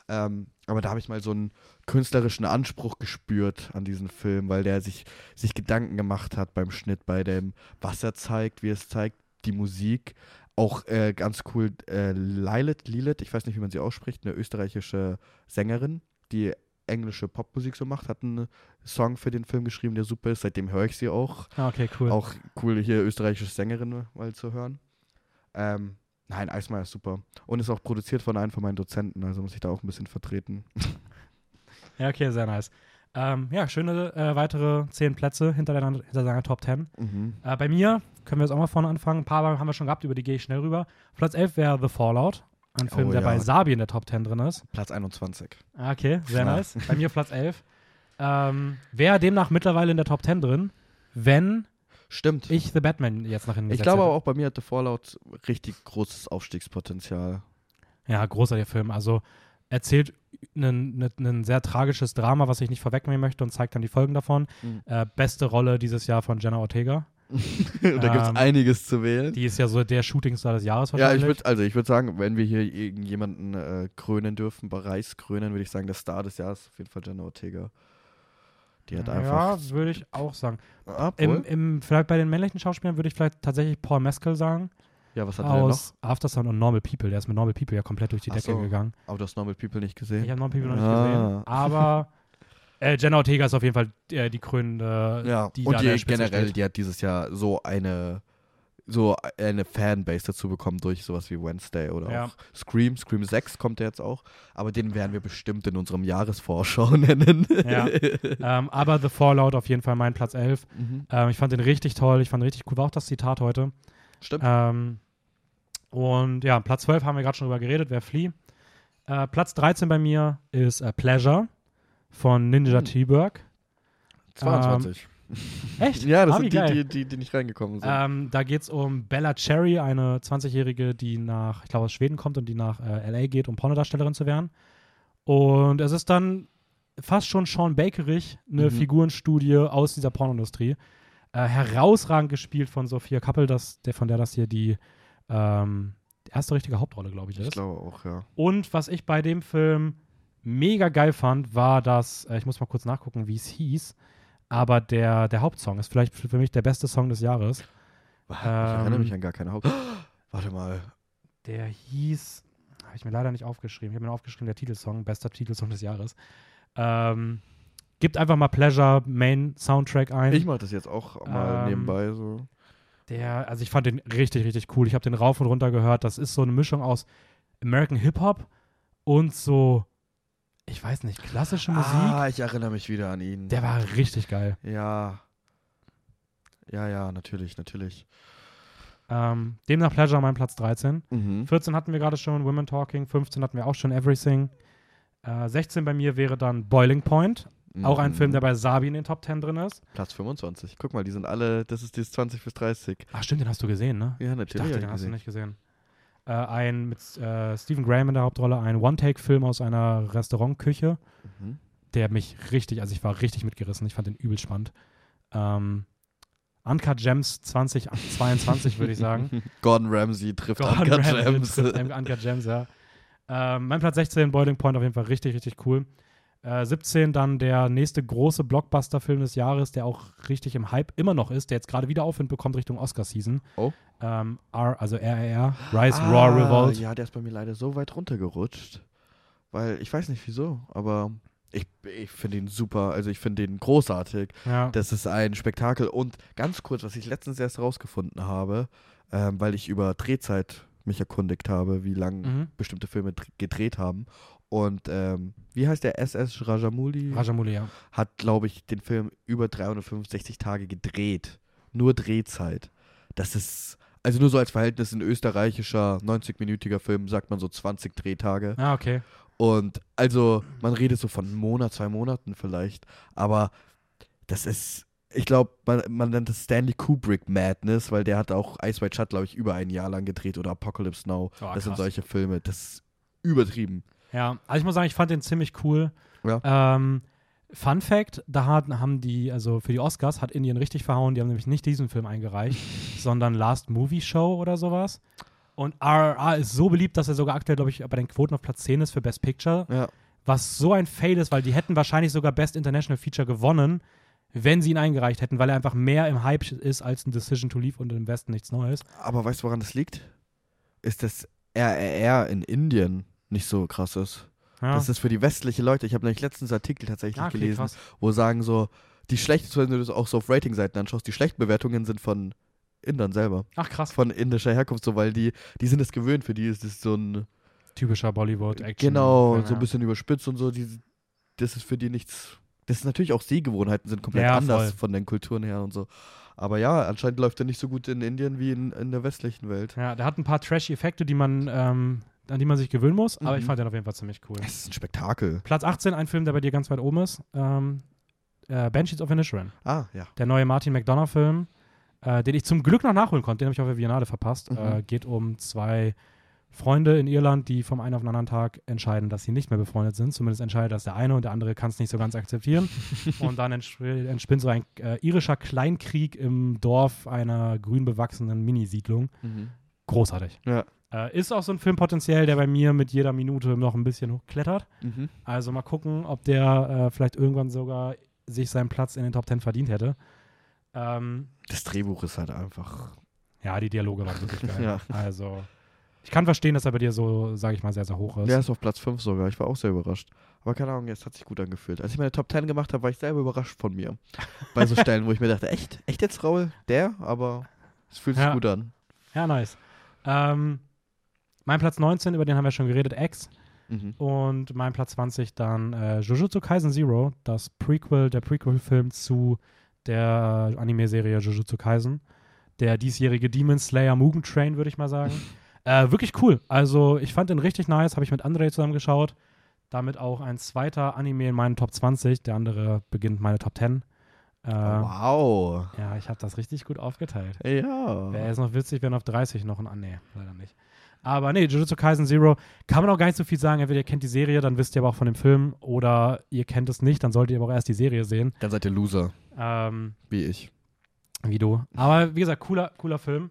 Ähm, aber da habe ich mal so einen künstlerischen Anspruch gespürt an diesen Film, weil der sich, sich Gedanken gemacht hat beim Schnitt, bei dem, was er zeigt, wie es zeigt, die Musik. Auch äh, ganz cool, äh, Lilet, Lilet, ich weiß nicht, wie man sie ausspricht, eine österreichische Sängerin, die englische Popmusik so macht, hat einen Song für den Film geschrieben, der super ist. Seitdem höre ich sie auch.
Ah, okay, cool.
Auch cool, hier österreichische Sängerin mal zu hören. Ähm, nein, Eismeier ist super. Und ist auch produziert von einem von meinen Dozenten, also muss ich da auch ein bisschen vertreten.
ja, okay, sehr nice. Ähm, ja, schöne äh, weitere zehn Plätze hinter, deiner, hinter deiner Top 10. Mhm. Äh, bei mir können wir jetzt auch mal vorne anfangen. Ein paar haben wir schon gehabt, über die gehe ich schnell rüber. Platz 11 wäre The Fallout. Ein Film, oh, der ja. bei Sabi in der Top 10 drin ist.
Platz 21.
Ah, okay, sehr ja. nice. Bei mir Platz 11. Ähm, Wäre demnach mittlerweile in der Top 10 drin, wenn
Stimmt.
ich The Batman jetzt nach hinten
Ich glaube aber auch bei mir hat The Fallout richtig großes Aufstiegspotenzial.
Ja, großartiger Film. Also erzählt ein sehr tragisches Drama, was ich nicht vorwegnehmen möchte und zeigt dann die Folgen davon. Mhm. Äh, beste Rolle dieses Jahr von Jenna Ortega.
da gibt es ähm, einiges zu wählen.
Die ist ja so der Shootingstar des Jahres wahrscheinlich.
Ja, ich würde also ich würde sagen, wenn wir hier irgendjemanden äh, krönen dürfen, Bereichs krönen, würde ich sagen, der Star des Jahres auf jeden Fall Jenna Ortega.
Die hat einfach. Ja, würde ich auch sagen. Ah, Im, Im, vielleicht bei den männlichen Schauspielern würde ich vielleicht tatsächlich Paul Mescal sagen.
Ja, was hat er noch?
Aftersun und Normal People. Der ist mit Normal People ja komplett durch die Ach Decke so. gegangen.
Aber du hast Normal People nicht gesehen?
Ich habe Normal People noch nicht ah. gesehen. Aber äh, Jenna Ortega ist auf jeden Fall äh, die krönende.
Ja, die und die generell, steht. die hat dieses Jahr so eine so eine Fanbase dazu bekommen durch sowas wie Wednesday oder ja. auch Scream. Scream 6 kommt ja jetzt auch, aber den werden wir bestimmt in unserem Jahresvorschau nennen.
Ja. ähm, aber The Fallout auf jeden Fall mein Platz 11. Mhm. Ähm, ich fand den richtig toll, ich fand richtig cool. War auch das Zitat heute.
Stimmt.
Ähm, und ja, Platz 12 haben wir gerade schon drüber geredet, wer Flea. Äh, Platz 13 bei mir ist äh, Pleasure von Ninja hm. T-Berg.
22.
Ähm, echt?
ja, das ah, sind die, die, die, die, nicht reingekommen sind.
Ähm, da geht es um Bella Cherry, eine 20-Jährige, die nach, ich glaube, aus Schweden kommt und die nach äh, LA geht, um Pornodarstellerin zu werden. Und es ist dann fast schon Sean Bakerig, eine mhm. Figurenstudie aus dieser Pornindustrie. Äh, herausragend gespielt von Sophia Kappel, das, der, von der das hier die ähm, erste richtige Hauptrolle, glaube ich, ist.
Ich glaube auch, ja.
Und was ich bei dem Film mega geil fand, war das, äh, ich muss mal kurz nachgucken, wie es hieß, aber der, der Hauptsong ist vielleicht für mich der beste Song des Jahres.
Ich ähm, erinnere mich an gar keine Haupt. Warte mal.
Der hieß, habe ich mir leider nicht aufgeschrieben. Ich habe mir aufgeschrieben, der Titelsong, bester Titelsong des Jahres. Ähm, gibt einfach mal Pleasure Main Soundtrack ein.
Ich mache das jetzt auch mal ähm, nebenbei so.
Der, also ich fand den richtig, richtig cool. Ich habe den rauf und runter gehört. Das ist so eine Mischung aus American Hip Hop und so ich weiß nicht, klassische Musik.
Ah, ich erinnere mich wieder an ihn.
Der war richtig geil.
Ja. Ja, ja, natürlich, natürlich.
Ähm, demnach Pleasure mein Platz 13. Mhm. 14 hatten wir gerade schon, Women Talking. 15 hatten wir auch schon, Everything. Äh, 16 bei mir wäre dann Boiling Point. Mhm. Auch ein Film, der bei Sabi in den Top 10 drin ist.
Platz 25. Guck mal, die sind alle, das ist dieses 20 bis 30.
Ach stimmt, den hast du gesehen, ne?
Ja, natürlich.
Ich dachte, den hast du nicht gesehen äh, ein mit äh, Stephen Graham in der Hauptrolle, ein One-Take-Film aus einer Restaurantküche, mhm. der mich richtig, also ich war richtig mitgerissen, ich fand den übel spannend. Ähm, Uncut Gems 2022, würde ich sagen.
Gordon Ramsay trifft Gordon Uncut Ramsay Gems. Trifft
Uncut Gems, ja. Ähm, mein Platz 16, Boiling Point, auf jeden Fall richtig, richtig cool. Äh, 17 dann der nächste große Blockbuster-Film des Jahres, der auch richtig im Hype immer noch ist, der jetzt gerade wieder Aufwind bekommt Richtung Oscar-Season.
Oh.
Ähm, R, also RRR, Rise, ah, Raw, Revolt.
Ja, der ist bei mir leider so weit runtergerutscht. Weil ich weiß nicht wieso, aber ich, ich finde ihn super. Also ich finde ihn großartig.
Ja.
Das ist ein Spektakel. Und ganz kurz, was ich letztens erst rausgefunden habe, ähm, weil ich über Drehzeit mich erkundigt habe, wie lange mhm. bestimmte Filme gedreht haben. Und ähm, wie heißt der SS Rajamouli?
Rajamouli, ja.
Hat, glaube ich, den Film über 365 Tage gedreht. Nur Drehzeit. Das ist, also nur so als Verhältnis, ein österreichischer 90-minütiger Film, sagt man so 20 Drehtage.
Ah, okay.
Und also, man redet so von einem Monat, zwei Monaten vielleicht. Aber das ist, ich glaube, man, man nennt das Stanley Kubrick Madness, weil der hat auch Ice White Shut, glaube ich, über ein Jahr lang gedreht oder Apocalypse Now. Oh, das sind solche Filme. Das ist übertrieben.
Ja, also ich muss sagen, ich fand den ziemlich cool.
Ja.
Ähm, Fun Fact: Da haben die, also für die Oscars hat Indien richtig verhauen. Die haben nämlich nicht diesen Film eingereicht, sondern Last Movie Show oder sowas. Und RRR ist so beliebt, dass er sogar aktuell, glaube ich, bei den Quoten auf Platz 10 ist für Best Picture.
Ja.
Was so ein Fail ist, weil die hätten wahrscheinlich sogar Best International Feature gewonnen, wenn sie ihn eingereicht hätten, weil er einfach mehr im Hype ist als ein Decision to Leave und im Westen nichts Neues.
Aber weißt du, woran das liegt? Ist, dass RRR in Indien nicht so krass ist.
Ja.
Das ist für die westliche Leute. Ich habe nämlich letztens Artikel tatsächlich
Ah, okay,
gelesen,
krass.
wo sagen so, die schlechten, wenn du das auch so auf Ratingseiten anschaust, die schlechten Bewertungen sind von Indern selber.
Ach krass.
Von indischer Herkunft, so, weil die, die sind es gewöhnt, für die ist es so ein,
Typischer Bollywood-Action.
genau,
Ja,
so ein bisschen überspitzt und so, die, das ist für die nichts, das ist natürlich auch Sehgewohnheiten sind komplett
Ja,
anders
voll.
von den Kulturen her und so. Aber ja, anscheinend läuft er nicht so gut in Indien wie in, in der westlichen Welt.
Ja, der hat ein paar trashy Effekte, die man, ähm, an die man sich gewöhnen muss, aber
Mhm.
ich fand den auf jeden Fall ziemlich cool.
Es ist ein Spektakel.
Platz 18, ein Film, der bei dir ganz weit oben ist. Ähm, äh, Banshees of Inisherin.
Ah, ja.
Der neue Martin McDonough-Film, äh, den ich zum Glück noch nachholen konnte. Den habe ich auf der Biennale verpasst.
Mhm.
Äh, geht um zwei Freunde in Irland, die vom einen auf den anderen Tag entscheiden, dass sie nicht mehr befreundet sind. Zumindest entscheidet das der eine und der andere kann es nicht so ganz akzeptieren. und dann entsp- entspinnt so ein äh, irischer Kleinkrieg im Dorf einer grün bewachsenen Minisiedlung.
Mhm.
Großartig.
Ja.
Äh, ist auch so ein Film potenziell, der bei mir mit jeder Minute noch ein bisschen hochklettert.
Mhm.
Also mal gucken, ob der äh, vielleicht irgendwann sogar sich seinen Platz in den Top 10 verdient hätte. Ähm,
Das Drehbuch ist halt einfach.
ja, die Dialoge waren wirklich geil.
Ja.
Also, ich kann verstehen, dass er bei dir so, sage ich mal, sehr, sehr hoch ist.
Der ist auf Platz 5 sogar. Ich war auch sehr überrascht. Aber keine Ahnung, es hat sich gut angefühlt. Als ich meine Top 10 gemacht habe, war ich selber überrascht von mir. Bei so Stellen, wo ich mir dachte, echt? Echt jetzt, Raul? Der? Aber es fühlt sich
Ja.
gut an.
Ja, nice. Ähm, mein Platz 19, über den haben wir schon geredet, X.
Mhm.
Und mein Platz 20 dann äh, Jujutsu Kaisen Zero, das Prequel, der Prequel-Film zu der Anime-Serie Jujutsu Kaisen. Der diesjährige Demon Slayer Mugen Train, würde ich mal sagen. äh, wirklich cool. Also, ich fand den richtig nice, habe ich mit André zusammen geschaut. Damit auch ein zweiter Anime in meinen Top 20. Der andere beginnt meine Top 10. Äh,
wow.
Ja, ich habe das richtig gut aufgeteilt.
Ja.
Wäre jetzt noch witzig, wenn auf 30 noch ein. Ah, nee, leider nicht. Aber nee, Jujutsu Kaisen Zero kann man auch gar nicht so viel sagen. Entweder ihr kennt die Serie, dann wisst ihr aber auch von dem Film. Oder ihr kennt es nicht, dann solltet ihr aber auch erst die Serie sehen.
Dann seid ihr Loser,
Ähm,
wie ich.
wie du. Aber wie gesagt, cooler, cooler Film.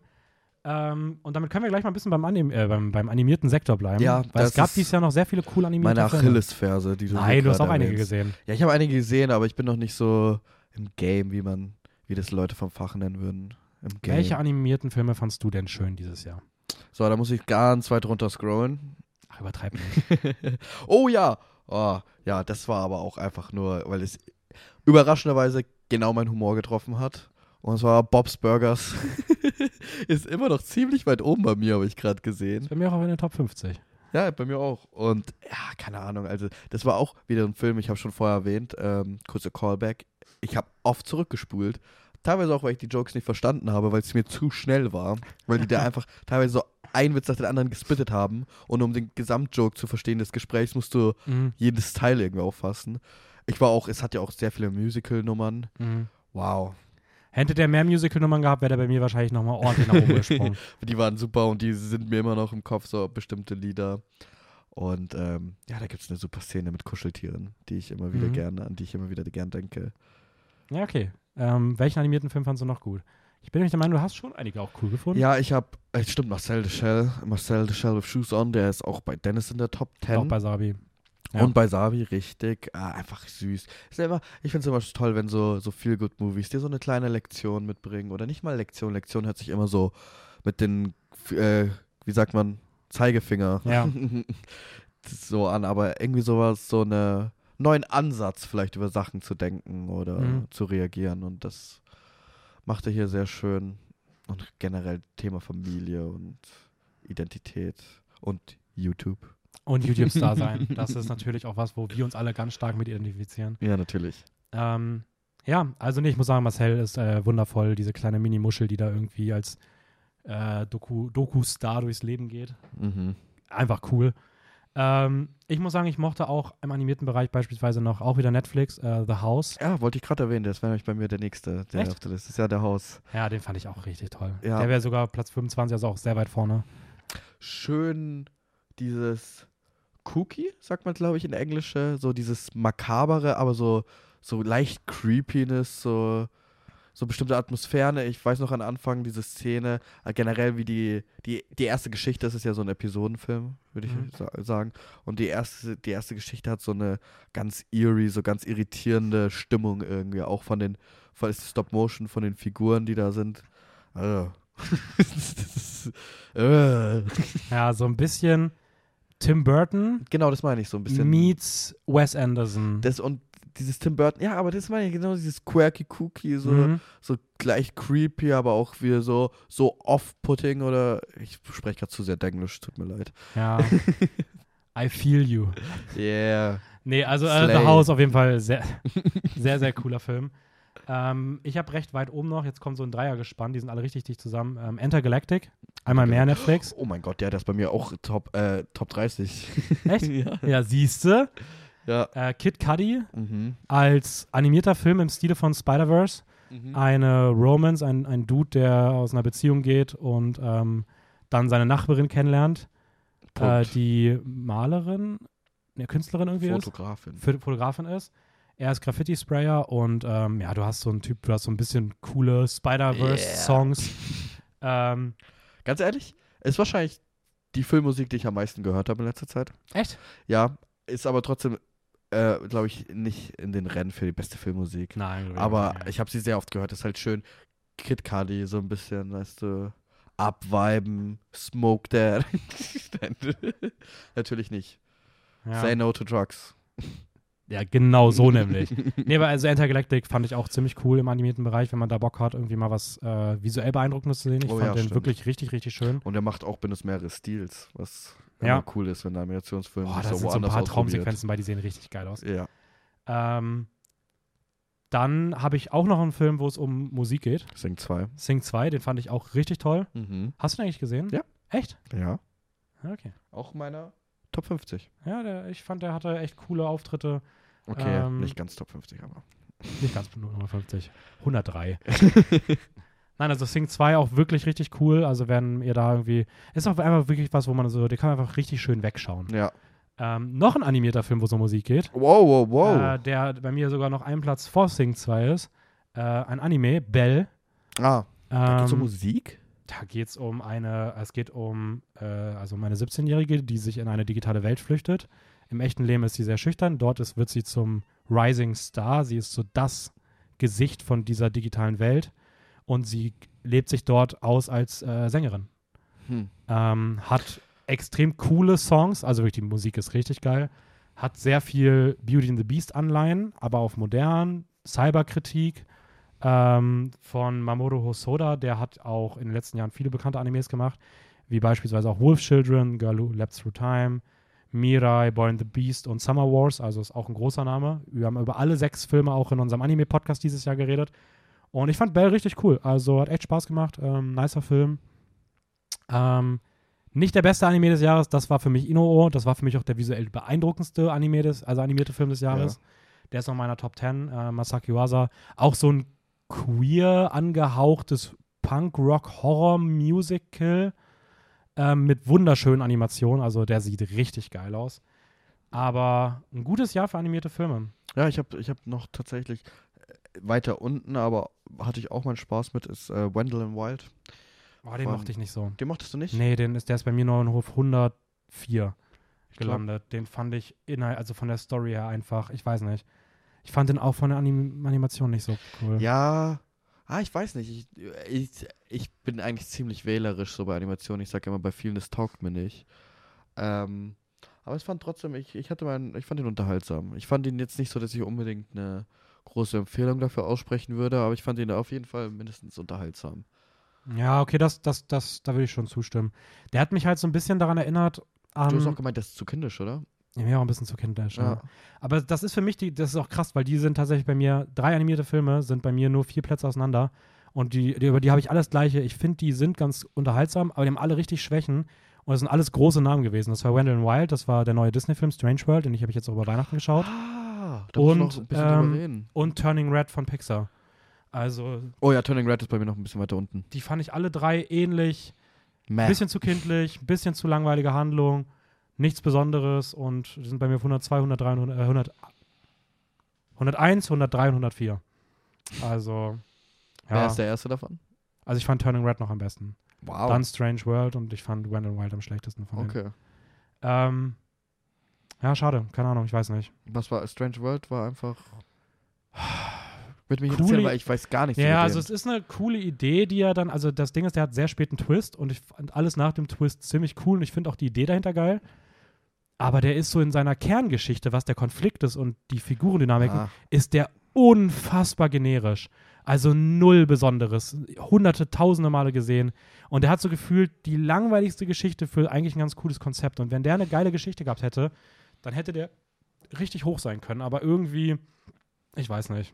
Ähm, und damit können wir gleich mal ein bisschen beim, Anim äh, beim, beim animierten Sektor bleiben.
Ja,
weil
das
es gab dieses Jahr noch sehr viele cool animierte
Meine
Filme.
Achillesferse, die du
Nein, du hast auch einige
erwähnst.
gesehen.
Ja, ich habe einige gesehen, aber ich bin noch nicht so im Game, wie man, wie das Leute vom Fach nennen würden. Im Game.
Welche animierten Filme fandst du denn schön dieses Jahr?
So, da muss ich ganz weit runter scrollen.
Ach, übertreib nicht.
oh ja. Oh, ja, das war aber auch einfach nur, weil es überraschenderweise genau meinen Humor getroffen hat. Und es war Bob's Burgers. Ist immer noch ziemlich weit oben bei mir, habe ich gerade gesehen.
Bei mir auch in den Top 50.
Ja, bei mir auch. Und ja, keine Ahnung. Also, das war auch wieder ein Film, ich habe schon vorher erwähnt. Ähm, kurzer Callback. Ich habe oft zurückgespult. Teilweise auch, weil ich die Jokes nicht verstanden habe, weil es mir zu schnell war. Weil die da einfach teilweise so einen Witz nach den anderen gespittet haben. Und um den Gesamtjoke zu verstehen des Gesprächs, musst du
Mhm.
jedes Teil irgendwie auffassen. Ich war auch, es hat ja auch sehr viele Musical-Nummern.
Mhm.
Wow.
Hätte der mehr Musical-Nummern gehabt, wäre der bei mir wahrscheinlich nochmal ordentlich nach oben gesprungen.
Die waren super und die sind mir immer noch im Kopf, so bestimmte Lieder. Und ähm, ja, da gibt es eine super Szene mit Kuscheltieren, die ich immer wieder
Mhm.
gerne, an die ich immer wieder gern denke.
Ja, okay. Ähm, welchen animierten Film fandst du noch gut? Ich bin nämlich der Meinung, du hast schon einige auch cool gefunden.
Ja, ich habe, äh, stimmt, Marcel de Shell, Marcel de Shell with Shoes On, der ist auch bei Dennis in der Top 10.
Auch bei Sabi. ja.
Und bei Savi, richtig. Ah, einfach süß. Ist ja immer, ich finde es immer toll, wenn so, so Feel-Good-Movies dir so eine kleine Lektion mitbringen. Oder nicht mal Lektion. Lektion hört sich immer so mit den, äh, wie sagt man, Zeigefinger
Ja.
so an. Aber irgendwie sowas, so eine neuen Ansatz vielleicht über Sachen zu denken oder
Mhm.
zu reagieren. Und das macht er hier sehr schön. Und generell Thema Familie und Identität und YouTube.
Und YouTube-Star sein. Das ist natürlich auch was, wo wir uns alle ganz stark mit identifizieren.
Ja, natürlich.
Ähm, ja, also nee, ich muss sagen, Marcel ist äh, wundervoll, diese kleine Mini-Muschel, die da irgendwie als äh, Doku- Doku-Star durchs Leben geht.
Mhm.
Einfach cool. Ähm, ich muss sagen, ich mochte auch im animierten Bereich beispielsweise noch auch wieder Netflix, äh, The House.
Ja, wollte ich gerade erwähnen, das wäre nämlich bei mir der nächste, der
Echt?
auf der Liste ist. Ja, der Haus.
Ja, den fand ich auch richtig toll.
Ja.
Der wäre sogar Platz 25, also auch sehr weit vorne.
Schön dieses Cookie, sagt man, glaube ich, in Englische. So dieses makabere, aber so, so leicht Creepiness, so, so bestimmte Atmosphäre. Ich weiß noch am Anfang diese Szene, äh, generell wie die, die, die erste Geschichte, das ist ja so ein Episodenfilm, würde ich
Mhm.
sa sagen. Und die erste, die erste Geschichte hat so eine ganz eerie, so ganz irritierende Stimmung irgendwie, auch von den, von Stop Motion, von den Figuren, die da sind. Also, äh.
Ja, so ein bisschen Tim Burton
Genau, das meine ich so ein bisschen.
meets Wes Anderson.
Das und dieses Tim Burton, ja, aber das meine ich genau, dieses quirky Cookie, so,
Mhm.
so gleich creepy, aber auch wieder so, so off-putting oder ich spreche gerade zu sehr Denglisch, tut mir leid.
Ja. I feel you.
Yeah.
Nee, also äh, The. House auf jeden Fall sehr, sehr, sehr cooler Film. Ähm, ich habe recht weit oben noch, jetzt kommt so ein Dreier gespannt, die sind alle richtig dicht zusammen. Ähm, Enter Galactic, einmal mehr Netflix.
Oh mein Gott, ja, das ist bei mir auch Top, äh, Top 30.
Echt?
ja.
Ja, siehste.
Ja.
Äh, Kid Cudi
Mhm.
als animierter Film im Stile von Spider-Verse.
Mhm.
Eine Romance, ein, ein Dude, der aus einer Beziehung geht und ähm, dann seine Nachbarin kennenlernt, äh, die Malerin, eine Künstlerin irgendwie ist.
Fotografin.
Fo- Fotografin ist. Er ist Graffiti-Sprayer und ähm, ja, du hast so einen Typ, du hast so ein bisschen coole Spider-Verse-Songs. Ähm,
Ganz ehrlich, ist wahrscheinlich die Filmmusik, die ich am meisten gehört habe in letzter Zeit.
echt?
Ja, ist aber trotzdem, äh, glaube ich, nicht in den Rennen für die beste Filmmusik.
Nein.
Aber
ja.
ich habe sie sehr oft gehört. ist halt schön. Kid Cudi, so ein bisschen, weißt du, abviben, smoke that. Natürlich nicht. Say
ja.
no to drugs.
ja, genau so nämlich. Nee, aber also Intergalactic fand ich auch ziemlich cool im animierten Bereich, wenn man da Bock hat, irgendwie mal was äh, visuell Beeindruckendes zu sehen. Ich
Oh
fand
ja,
den
stimmt.
wirklich richtig, richtig schön.
Und er macht auch Bindes mehrere Stils, was
Ja.
cool ist, wenn der Animationsfilm
Boah, da
so
sind so ein paar. Traumsequenzen bei, die sehen richtig geil aus.
Ja,
Ähm, dann habe ich auch noch einen Film, wo es um Musik geht.
Sing 2.
Sing 2, den fand ich auch richtig toll.
Mhm.
Hast du den eigentlich gesehen?
Ja.
Echt?
Ja.
Ja, Okay.
Auch meiner Top 50.
Ja, der, ich fand, der hatte echt coole Auftritte.
Okay,
Ähm,
nicht ganz Top 50, aber.
Nicht ganz Nummer 50. 103. Nein, also Sing 2 auch wirklich richtig cool. Also wenn ihr da irgendwie. Ist auch einfach wirklich was, wo man so, die kann man einfach richtig schön wegschauen.
Ja.
Ähm, noch ein animierter Film, wo um Musik geht.
Wow, wow, wow.
Äh, der bei mir sogar noch einen Platz vor Sing 2 ist. Äh, ein Anime, Bell.
ah, da geht's um
Ähm,
Musik?
Da geht es um eine, es geht um, äh, also um eine 17-Jährige, die sich in eine digitale Welt flüchtet. Im echten Leben ist sie sehr schüchtern. Dort ist, wird sie zum Rising Star. Sie ist so das Gesicht von dieser digitalen Welt. Und sie lebt sich dort aus als äh, Sängerin.
Hm.
Ähm, hat extrem coole Songs, also wirklich die Musik ist richtig geil. Hat sehr viel Beauty and the Beast Anleihen, aber auf modern, Cyberkritik ähm, von Mamoru Hosoda, der hat auch in den letzten Jahren viele bekannte Animes gemacht, wie beispielsweise auch Wolf Children, Girl Who Leapt Through Time, Mirai, Boy and the Beast und Summer Wars, also ist auch ein großer Name. Wir haben über alle sechs Filme auch in unserem Anime-Podcast dieses Jahr geredet. Und ich fand Bell richtig cool. Also hat echt Spaß gemacht. Ähm, nicer Film. Ähm, nicht der beste Anime des Jahres, das war für mich Inoo. Das war für mich auch der visuell beeindruckendste Anime des, also animierte Film des Jahres. Der ist noch in meiner Top 10. Äh, Masaki Uasa. Auch so ein queer angehauchtes Punk-Rock-Horror-Musical ähm, mit wunderschönen Animationen. Also der sieht richtig geil aus. Aber ein gutes Jahr für animierte Filme.
Ja, ich habe ich hab noch tatsächlich äh, weiter unten, aber hatte ich auch meinen Spaß mit, ist äh, Wendell and Wild.
Oh, den
Von-
mochte ich nicht so.
Den mochtest du nicht?
Nee, den ist, der ist bei mir nur in Hof 104
Ich glaub-
gelandet. Den fand ich inhalt, also von der Story her einfach, ich weiß nicht. Ich fand den auch von der Anim Animation nicht so cool.
Ja, ah, ich weiß nicht. Ich, ich, ich bin eigentlich ziemlich wählerisch so bei Animationen. Ich sage immer, bei vielen, das taugt mir nicht. Ähm, aber ich fand trotzdem, ich, ich hatte meinen, ich fand ihn unterhaltsam. Ich fand ihn jetzt nicht so, dass ich unbedingt eine große Empfehlung dafür aussprechen würde, aber ich fand ihn auf jeden Fall mindestens unterhaltsam.
Ja, okay, das, das, das, da würde ich schon zustimmen. Der hat mich halt so ein bisschen daran erinnert, an.
du hast auch gemeint, das ist zu kindisch, oder?
ja, mir auch ein bisschen zu kindisch. Ja.
Ja.
Aber das ist für mich, die, das ist auch krass, weil die sind tatsächlich bei mir, drei animierte Filme sind bei mir nur vier Plätze auseinander. Und die, die über die habe ich alles gleiche. Ich finde, die sind ganz unterhaltsam, aber die haben alle richtig Schwächen. Und das sind alles große Namen gewesen. Das war Wendell Wild, das war der neue Disney-Film Strange World, den ich habe ich jetzt auch über Weihnachten geschaut.
Da muss
Und,
ich noch ein bisschen
ähm,
drüber reden.
Und Turning Red von Pixar. Also,
Oh ja, Turning Red ist bei mir noch ein bisschen weiter unten.
die fand ich alle drei ähnlich.
Meh.
Bisschen zu kindlich, bisschen zu langweilige Handlung, nichts Besonderes und die sind bei mir auf 102, 103, 100, äh, 100 101, 103 und 104. Also,
Wer
ja.
ist der erste davon?
Also ich fand Turning Red noch am besten.
Wow.
Dann Strange World und ich fand Wendell Wild am schlechtesten von
okay.
Ähm, ja, schade. Keine Ahnung, ich weiß nicht.
Was war Strange World? War einfach. Würde mich
Coole-
interessieren, weil ich weiß gar nichts
Ja, also es ist eine coole Idee, die er dann, also das Ding ist, der hat sehr spät einen Twist und ich fand alles nach dem Twist ziemlich cool und ich finde auch die Idee dahinter geil. Aber der ist so in seiner Kerngeschichte, was der Konflikt ist und die Figurendynamiken,
Ah,
ist der unfassbar generisch. Also null Besonderes. Hunderte, tausende Male gesehen. Und der hat so gefühlt die langweiligste Geschichte für eigentlich ein ganz cooles Konzept. Und wenn der eine geile Geschichte gehabt hätte, dann hätte der richtig hoch sein können. Aber irgendwie, ich weiß nicht.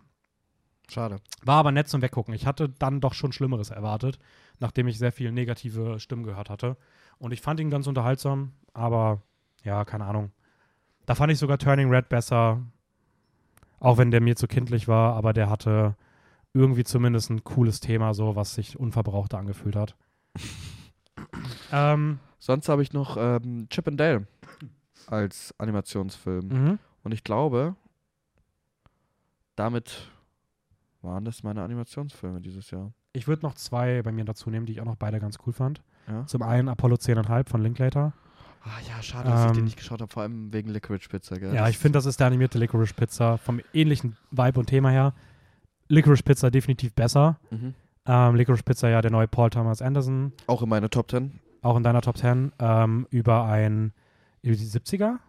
schade.
War aber nett zum Weggucken. Ich hatte dann doch schon Schlimmeres erwartet, nachdem ich sehr viel negative Stimmen gehört hatte. Und ich fand ihn ganz unterhaltsam, aber ja, keine Ahnung. Da fand ich sogar Turning Red besser, auch wenn der mir zu kindlich war, aber der hatte irgendwie zumindest ein cooles Thema, so was sich unverbrauchter angefühlt hat. ähm,
Sonst habe ich noch ähm, Chip and Dale als Animationsfilm.
mhm.
Und ich glaube, damit waren das meine Animationsfilme dieses Jahr.
Ich würde noch zwei bei mir dazu nehmen, die ich auch noch beide ganz cool fand.
Ja,
Zum einen Apollo 10,5 von Linklater.
ah, ja schade, dass ich den
Ähm,
nicht geschaut habe, vor allem wegen Licorice Pizza. Gell?
Ja, ich finde, das ist der animierte Licorice Pizza vom ähnlichen Vibe und Thema her. Licorice Pizza definitiv besser.
Mhm.
Ähm, Licorice Pizza ja der neue Paul Thomas Anderson,
Auch in meine Top 10.
auch in deiner Top 10, ähm, über ein, die 70er?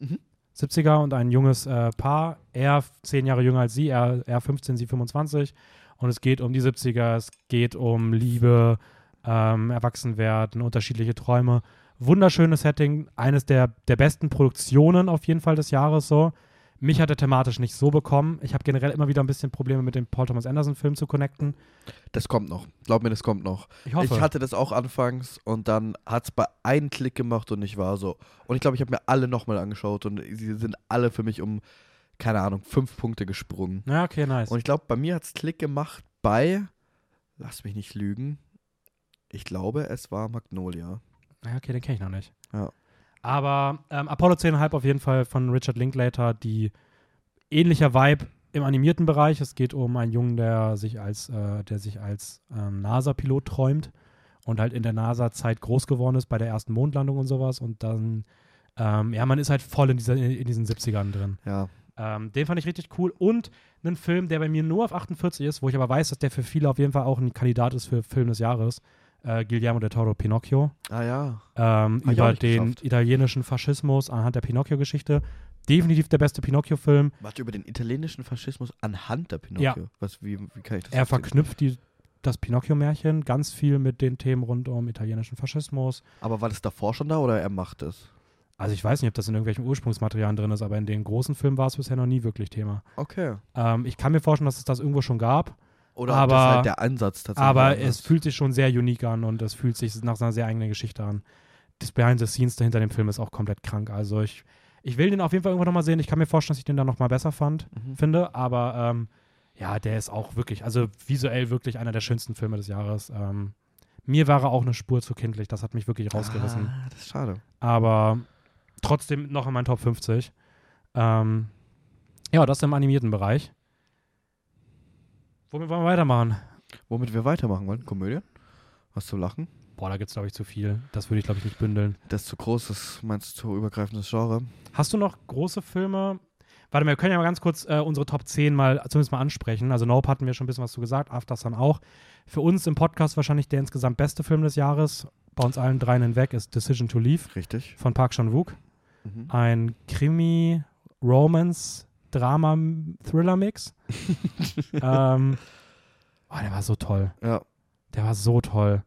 Mhm.
70er und ein junges äh, Paar. Er zehn Jahre jünger als sie, er, er 15, sie 25. Und es geht um die 70er, es geht um Liebe, ähm, Erwachsenwerden, unterschiedliche Träume. Wunderschönes Setting, eines der, der besten Produktionen auf jeden Fall des Jahres so. Mich hat er thematisch nicht so bekommen. Ich habe generell immer wieder ein bisschen Probleme mit dem Paul Thomas Anderson Film zu connecten.
Das kommt noch. Glaub mir, das kommt noch.
Ich hoffe.
Ich hatte das auch anfangs und dann hat es bei einem Klick gemacht und ich war so. Und ich glaube, ich habe mir alle nochmal angeschaut und sie sind alle für mich um, keine Ahnung, fünf Punkte gesprungen.
ja, okay, nice.
Und ich glaube, bei mir hat es Klick gemacht bei, lass mich nicht lügen, ich glaube, es war Magnolia.
Ja, okay, den kenne ich noch nicht.
Ja.
Aber ähm, Apollo 10,5 auf jeden Fall von Richard Linklater, die ähnlicher Vibe im animierten Bereich. Es geht um einen Jungen, der sich als, äh, der sich als ähm, NASA-Pilot träumt und halt in der NASA-Zeit groß geworden ist bei der ersten Mondlandung und sowas. Und dann, ähm, ja, man ist halt voll in, dieser, in diesen 70ern drin.
Ja.
Ähm, den fand ich richtig cool. Und einen Film, der bei mir nur auf 48 ist, wo ich aber weiß, dass der für viele auf jeden Fall auch ein Kandidat ist für Film des Jahres. Äh, Guillermo del Toro Pinocchio
Ah ja.
ähm, über den
geschafft.
italienischen Faschismus anhand der Pinocchio-Geschichte. Definitiv der beste Pinocchio-Film.
Warte, über den italienischen Faschismus anhand der Pinocchio. Was, wie, wie kann ich das
Er verknüpft die, das Pinocchio-Märchen ganz viel mit den Themen rund um italienischen Faschismus.
Aber war das davor schon da oder er macht es?
Also ich weiß nicht, ob das in irgendwelchen Ursprungsmaterialien drin ist, aber in den großen Filmen war es bisher noch nie wirklich Thema.
Okay.
Ähm, ich kann mir vorstellen, dass es das irgendwo schon gab,
Oder
Aber-
das halt der Ansatz tatsächlich.
aber
anders.
es fühlt sich schon sehr unique an und es fühlt sich nach einer sehr eigenen Geschichte an. Das Behind the Scenes dahinter dem Film ist auch komplett krank. Also ich, ich will den auf jeden Fall irgendwann nochmal sehen. Ich kann mir vorstellen, dass ich den dann nochmal besser fand.
Mhm.
finde, aber ähm, ja, der ist auch wirklich, also visuell wirklich einer der schönsten Filme des Jahres. Ähm, mir war er auch eine Spur zu kindlich, das hat mich wirklich rausgerissen.
Ah, das ist schade.
Aber trotzdem noch in meinen Top 50. Ähm, ja, das im animierten Bereich. Womit wollen wir weitermachen?
Womit wir weitermachen wollen? Komödie? Was zu lachen?
Boah, da gibt es, glaube ich, zu viel. Das würde ich, glaube ich, nicht bündeln.
Das ist zu groß, das meinst du zu übergreifendes Genre?
Hast du noch große Filme? Warte mal, wir können ja mal ganz kurz äh, unsere Top 10 mal zumindest mal ansprechen. Also Nope hatten wir schon ein bisschen was zu gesagt, After Sun auch. Für uns im Podcast wahrscheinlich der insgesamt beste Film des Jahres, bei uns allen dreien hinweg, ist Decision to Leave
Richtig.
von Park Chan-wook.
Mhm.
Ein Krimi, Romance, Drama, Thriller-Mix. ähm, oh, der war so toll.
Ja.
Der war so toll.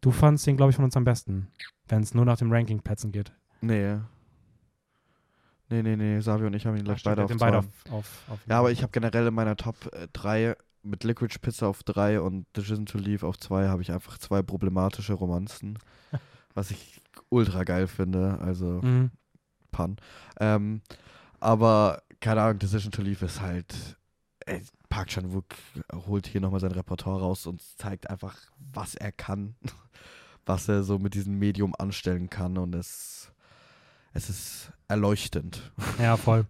Du fandst den, glaube ich, von uns am besten, wenn es nur nach dem Ranking-Plätzen geht.
Nee. Nee, nee, nee. Savi und ich haben ihn gleich beide auf
beide auf, auf, auf
Ja, aber ich habe generell in meiner Top 3 mit Liquid Pizza auf 3 und Decision to Leave auf 2 habe ich einfach zwei problematische Romanzen, was ich ultra geil finde. Also
Mhm.
Pan. Ähm, aber keine Ahnung, Decision to Leave ist halt. Ey, Park Chan-wook holt hier nochmal sein Repertoire raus und zeigt einfach, was er kann, was er so mit diesem Medium anstellen kann und es, es ist erleuchtend.
Ja, voll.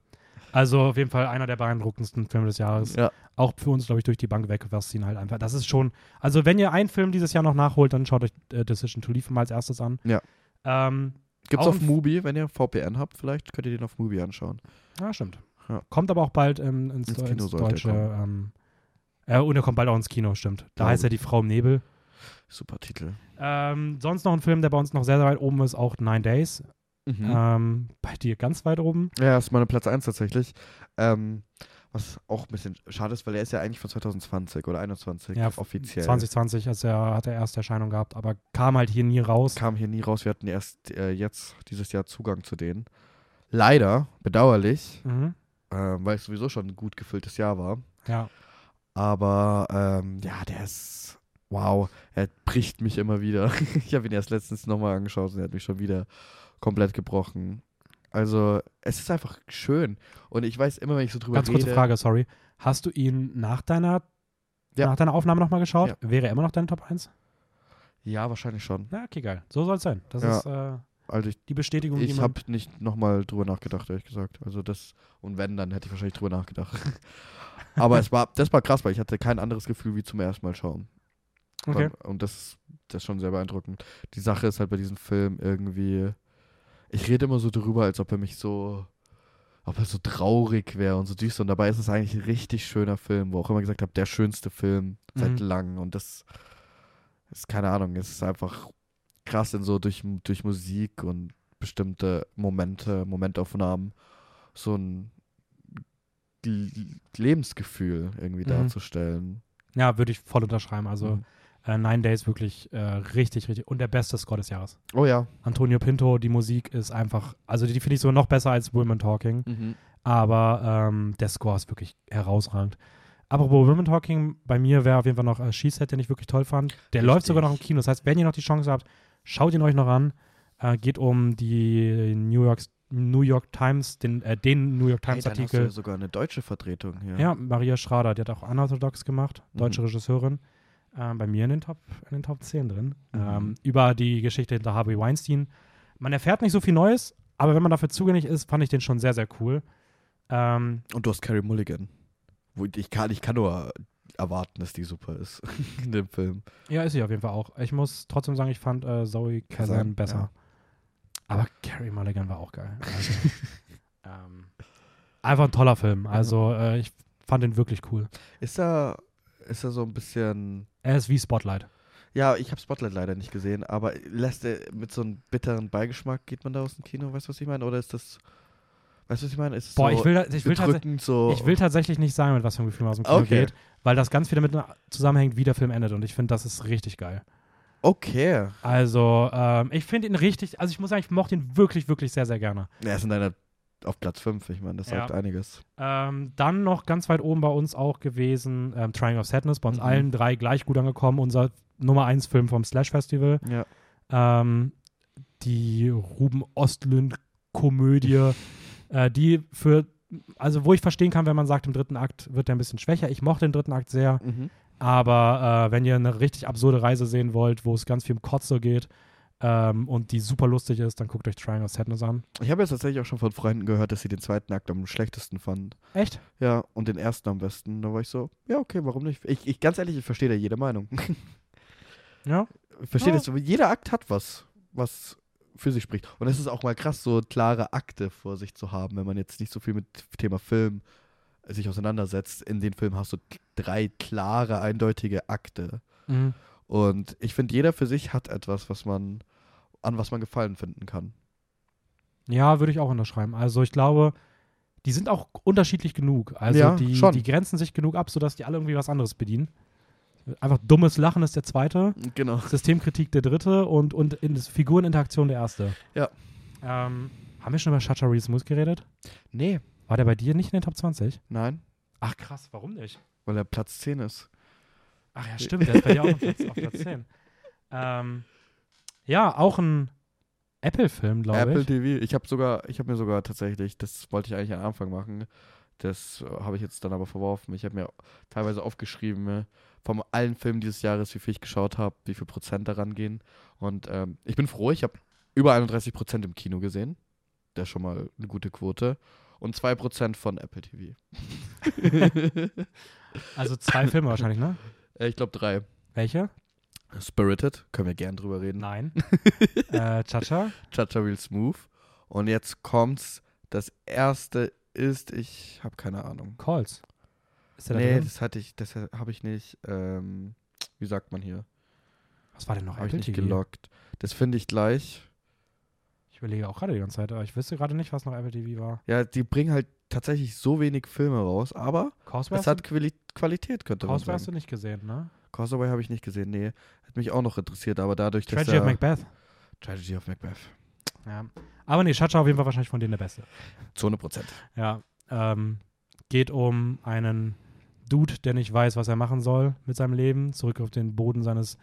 Also auf jeden Fall einer der beeindruckendsten Filme des Jahres.
Ja.
Auch für uns, glaube ich, durch die Bank weg, was ihn halt einfach. Das ist schon. Also wenn ihr einen Film dieses Jahr noch nachholt, dann schaut euch äh, Decision to Leave mal als erstes an.
Ja.
Ähm,
Gibt's auf Mubi, wenn ihr VPN habt, vielleicht könnt ihr den auf Mubi anschauen.
ja, stimmt.
Ja.
Kommt aber auch bald ähm, ins,
Ins
ins, Deutsche. Ähm, äh, und er kommt bald auch ins Kino, stimmt. Da
Glaub
heißt er. Die Frau im Nebel.
Super Titel.
Ähm, sonst noch ein Film, der bei uns noch sehr, sehr weit oben ist, auch Nine Days.
Mhm.
Ähm, bei dir ganz weit oben.
Ja, ist meine Platz 1 tatsächlich. Ähm, was auch ein bisschen schade ist, weil er ist ja eigentlich von 2020 oder 21
Ja,
offiziell.
2020 als er, hat er erste Erscheinung gehabt, aber kam halt hier nie raus.
Kam hier nie raus. Wir hatten erst äh, jetzt dieses Jahr Zugang zu denen. Leider, bedauerlich,
Mhm.
Äh, weil es sowieso schon ein gut gefülltes Jahr war.
Ja.
Aber ähm, ja, der ist. Wow, er bricht mich immer wieder. ich habe ihn erst letztens nochmal angeschaut und er hat mich schon wieder komplett gebrochen. Also, es ist einfach schön. Und ich weiß immer, wenn ich so drüber
Ganz
rede.
kurze Frage, sorry. Hast du ihn nach deiner,
Ja.
nach deiner Aufnahme nochmal geschaut?
Ja.
Wäre er immer noch dein Top 1?
Ja, wahrscheinlich schon.
Na, okay, geil. So soll es sein. Das
Ja.
ist äh,
Also ich,
die Bestätigung,
ich habe nicht nochmal drüber nachgedacht, ehrlich gesagt. Also das, und wenn, dann hätte ich wahrscheinlich drüber nachgedacht. Aber es war, das war krass, weil ich hatte kein anderes Gefühl wie zum ersten Mal schauen.
Okay.
Und das, das ist schon sehr beeindruckend. Die Sache ist halt bei diesem Film irgendwie, ich rede immer so drüber, als ob er mich so, ob er so traurig wäre und so düster. Und dabei ist es eigentlich ein richtig schöner Film, wo auch immer gesagt habe, der schönste Film seit
Mhm.
langem. Und das ist keine Ahnung, es ist einfach krass in so durch, durch Musik und bestimmte Momente, Momentaufnahmen so ein Lebensgefühl irgendwie
Mhm.
darzustellen.
Ja, würde ich voll unterschreiben. Also
Mhm.
äh, Nine Days wirklich äh, richtig, richtig. Und der beste Score des Jahres.
Oh ja.
Antonio Pinto, die Musik ist einfach, also die finde ich sogar noch besser als Women Talking.
Mhm.
Aber ähm, der Score ist wirklich herausragend. Apropos Women Talking, bei mir wäre auf jeden Fall noch äh, She Set, den ich wirklich toll fand. Der
Richtig.
läuft sogar noch im Kino. Das heißt, wenn ihr noch die Chance habt, schaut ihn euch noch an. Äh, geht um die New York, New York Times, den, äh, den New York
Hey,
Times
dann hast du
Artikel.
ja sogar eine deutsche Vertretung hier.
Ja, Maria Schrader, die hat auch Unorthodox gemacht, deutsche
Mhm.
Regisseurin. Ähm, bei mir in den Top, in den Top 10 drin.
Mhm.
Ähm, über die Geschichte hinter Harvey Weinstein. Man erfährt nicht so viel Neues, aber wenn man dafür zugänglich ist, fand ich den schon sehr, sehr cool. Ähm,
Und du hast Carrie Mulligan. Ich, kann, ich kann nur erwarten, dass die super ist in dem Film.
ja, ist sie auf jeden Fall auch. Ich muss trotzdem sagen, ich fand äh, Zoe Kazan besser.
ja.
Aber Carrie Mulligan war auch geil. Also, ähm, einfach ein toller Film. Also äh, ich fand ihn wirklich cool.
Ist er, ist er so ein bisschen.
Er ist wie Spotlight.
Ja, ich habe Spotlight leider nicht gesehen, aber lässt er mit so einem bitteren Beigeschmack, geht man da aus dem Kino? Weißt du, was ich meine? Oder ist das. Weißt du, was ich meine? Ist
Boah,
so
ich will, ich will
so.
Ich will tatsächlich nicht sagen, mit was für einem Gefühl man aus dem Kino
Okay.
geht, weil das ganz viel damit zusammenhängt, wie der Film endet. Und ich finde, das ist richtig geil.
Okay.
Also, ähm, ich finde ihn richtig, also ich muss sagen, ich mochte ihn wirklich, wirklich sehr, sehr gerne.
Er ist in deiner. Auf Platz 5, ich meine, das
Ja.
sagt einiges.
Ähm, dann noch ganz weit oben bei uns auch gewesen, ähm, Trying of Sadness, bei uns
Mhm.
allen drei gleich gut angekommen, unser Nummer 1 Film vom Slash Festival.
Ja.
Ähm, die Ruben Ostlund-Komödie, äh, die für, also wo ich verstehen kann, wenn man sagt, im dritten Akt wird der ein bisschen schwächer. Ich mochte den dritten Akt sehr.
Mhm.
Aber äh, wenn ihr eine richtig absurde Reise sehen wollt, wo es ganz viel um Kotze geht ähm, und die super lustig ist, dann guckt euch Trying of Sadness an.
Ich habe jetzt tatsächlich auch schon von Freunden gehört, dass sie den zweiten Akt am schlechtesten fanden.
Echt?
Ja, und den ersten am besten. Da war ich so, ja, okay, warum nicht? Ich, ich ganz ehrlich, ich verstehe da jede Meinung.
Ja.
Ich verstehe
Ja.
das. Jeder Akt hat was, was für sich spricht. Und es ist auch mal krass, so klare Akte vor sich zu haben, wenn man jetzt nicht so viel mit Thema Film sich auseinandersetzt. In den Film hast du drei klare, eindeutige Akte.
Mhm.
Und ich finde, jeder für sich hat etwas, was man, an was man Gefallen finden kann.
Ja, würde ich auch unterschreiben. Also ich glaube, die sind auch unterschiedlich genug. Also
Ja,
die, die grenzen sich genug ab, sodass die alle irgendwie was anderes bedienen. Einfach dummes Lachen ist der zweite,
Genau.
Systemkritik der dritte und, und in Figureninteraktion der erste.
Ja.
Ähm, haben wir schon über Chacha Smooth geredet?
Nee,
War der bei dir nicht in den Top 20?
nein,
Ach krass, warum nicht?
weil er Platz 10 ist.
Ach ja, stimmt, der ist bei dir auch auf Platz, auf Platz 10. Ähm, ja, auch ein Apple-Film, glaube
Apple
ich.
TV. Ich habe sogar, ich habe mir sogar tatsächlich, das wollte ich eigentlich am Anfang machen. Das äh, habe ich jetzt dann aber verworfen. Ich habe mir teilweise aufgeschrieben, äh, von allen Filmen dieses Jahres, wie viel ich geschaut habe, wie viel Prozent daran gehen. Und ähm, ich bin froh, ich habe über 31 Prozent im Kino gesehen. Das ist schon mal eine gute Quote. und 2% von Apple TV.
Also zwei Filme wahrscheinlich, ne?
Äh, ich glaube drei.
Welche?
Spirited, können wir gern drüber reden.
Nein. äh, Chacha?
Chacha Real Smooth. Und jetzt kommt's. Das erste ist, ich habe keine Ahnung.
Calls. Ist der da
Nee,
drin?
das hatte ich, das habe ich nicht. Ähm, wie sagt man hier?
Was war denn noch
Habe ich nicht
TV?
gelockt. Das finde ich gleich.
Ich überlege auch gerade die ganze Zeit, aber ich wüsste gerade nicht, was noch Apple TV war.
Ja, die bringen halt tatsächlich so wenig Filme raus, aber
Causeway,
es hat Quali Qualität, könnte man
Causeway hast du
sagen.
nicht gesehen, ne?
Causeway habe ich nicht gesehen, nee. Hat mich auch noch interessiert, aber dadurch, dass
Tragedy of Macbeth.
Tragedy of Macbeth.
Ja. Aber nee, Chacha auf jeden Fall wahrscheinlich von denen der Beste.
Zu 100 Prozent.
Ja. Ähm, geht um einen Dude, der nicht weiß, was er machen soll mit seinem Leben, zurück auf den Boden seines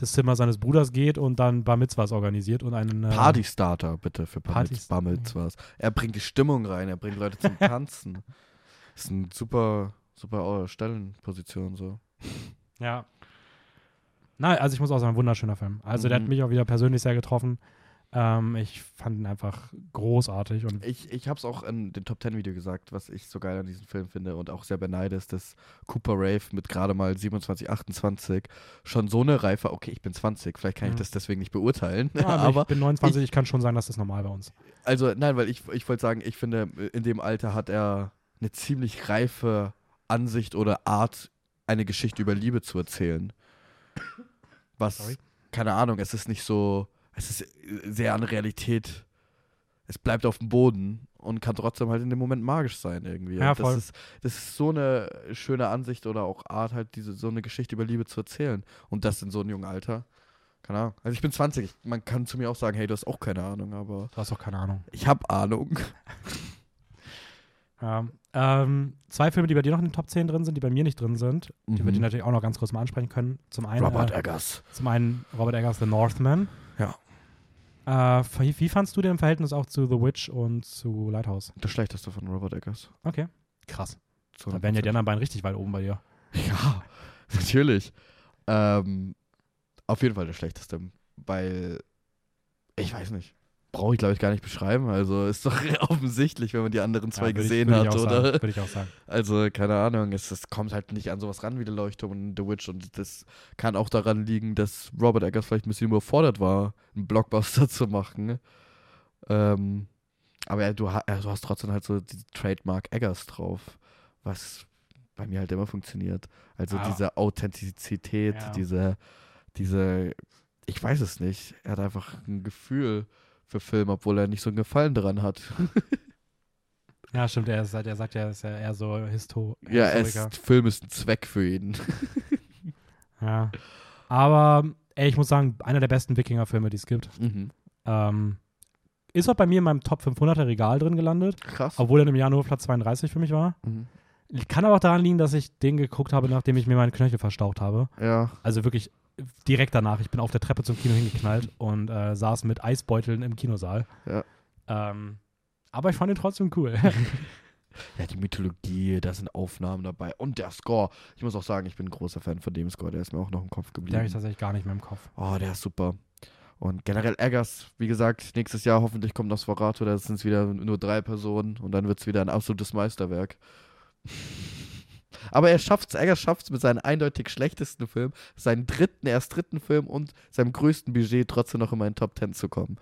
des Zimmers seines Bruders geht und dann Bar Mitzvahs organisiert und einen äh,
Partystarter, bitte, für
Partys-
Bammels was. Er bringt die Stimmung rein, er bringt Leute zum Tanzen. Das ist eine super, super Stellenposition so.
Ja. Nein, also ich muss auch sagen, wunderschöner Film. Also der hat
Mhm.
mich auch wieder persönlich sehr getroffen. Ähm, ich fand ihn einfach großartig und
Ich, ich habe es auch in dem Top Ten Video gesagt, was ich so geil an diesem Film finde und auch sehr beneide, ist, dass Cooper Rave mit gerade mal 27, 28 schon so eine Reife, okay, ich bin 20, vielleicht kann ich
Mhm.
das deswegen nicht beurteilen,
ja, aber,
aber
ich bin 29, ich, kann schon sagen, dass das normal bei uns.
Also, nein, weil ich, ich wollte sagen, ich finde, in dem Alter hat er eine ziemlich reife Ansicht oder Art, eine Geschichte über Liebe zu erzählen. Was,
Sorry.
keine Ahnung, es ist nicht so, es ist sehr an Realität. Es bleibt auf dem Boden und kann trotzdem halt in dem Moment magisch sein irgendwie.
Ja,
Und das,
voll.
ist, das ist so eine schöne Ansicht oder auch Art, halt diese, so eine Geschichte über Liebe zu erzählen. Und das in so einem jungen Alter. Keine Ahnung. Also ich bin 20. Ich, man kann zu mir auch sagen, hey, du hast auch keine Ahnung, aber
Du hast doch keine Ahnung.
ich habe Ahnung.
Ja. Ähm, zwei Filme, die bei dir noch in den Top 10 drin sind, die bei mir nicht drin sind, die wir die natürlich auch noch ganz kurz mal ansprechen können. Zum einen,
Mhm. Robert
äh,
Eggers.
zum einen Robert Eggers The Northman. Äh, wie, fandst du den im Verhältnis auch zu The Witch und zu Lighthouse?
Das schlechteste von Robert Eggers.
Okay. Krass.
Zu
Da wären ja die
100%.
anderen beiden richtig weit oben bei dir.
Ja, natürlich. Ähm, auf jeden Fall der schlechteste, weil ich weiß nicht. Brauche ich, glaube ich, gar nicht beschreiben. Also ist doch offensichtlich, wenn man die anderen zwei
Ja,
gesehen
ich
hat, oder?
Sagen, Würde ich auch sagen.
Also, keine Ahnung, es, es kommt halt nicht an sowas ran wie der Leuchtturm und The Witch und das kann auch daran liegen, dass Robert Eggers vielleicht ein bisschen überfordert war, einen Blockbuster zu machen. Ähm, aber ja, du, ha ja, du hast trotzdem halt so die Trademark Eggers drauf, was bei mir halt immer funktioniert. Also
Ah.
diese Authentizität,
Ja.
diese, diese, ich weiß es nicht, er hat einfach ein Gefühl für Film, obwohl er nicht so einen Gefallen daran hat.
Ja, stimmt. Er, ist, er sagt ja, er ist ja eher so Histo
Ja, er
Historiker.
ist, Film ist ein Zweck für ihn.
Ja. Aber, ey, ich muss sagen, einer der besten Wikinger-Filme, die es gibt.
mhm.
Ähm, ist auch bei mir in meinem Top 500er Regal drin gelandet,
Krass.
obwohl er im Jahr nur Platz 32 für mich war.
Mhm.
Kann aber auch daran liegen, dass ich den geguckt habe, nachdem ich mir meine Knöchel verstaucht habe.
Ja.
Also wirklich direkt danach. Ich bin auf der Treppe zum Kino hingeknallt und äh, saß mit Eisbeuteln im Kinosaal.
Ja.
Ähm, aber ich fand ihn trotzdem cool.
Ja, die Mythologie, da sind Aufnahmen dabei. Und der Score. Ich muss auch sagen, ich bin ein großer Fan von dem Score. Der ist mir auch noch im Kopf
Der habe
geblieben.
ich tatsächlich gar nicht mehr im Kopf.
Oh, der ist super. Und generell Eggers, wie gesagt, nächstes Jahr hoffentlich kommt Nosferatu. Da sind es wieder nur drei Personen. Und dann wird es wieder ein absolutes Meisterwerk. Aber er schafft es, Eggers schafft es mit seinem eindeutig schlechtesten Film, seinen dritten, erst dritten Film und seinem größten Budget trotzdem noch in meinen Top Ten zu kommen.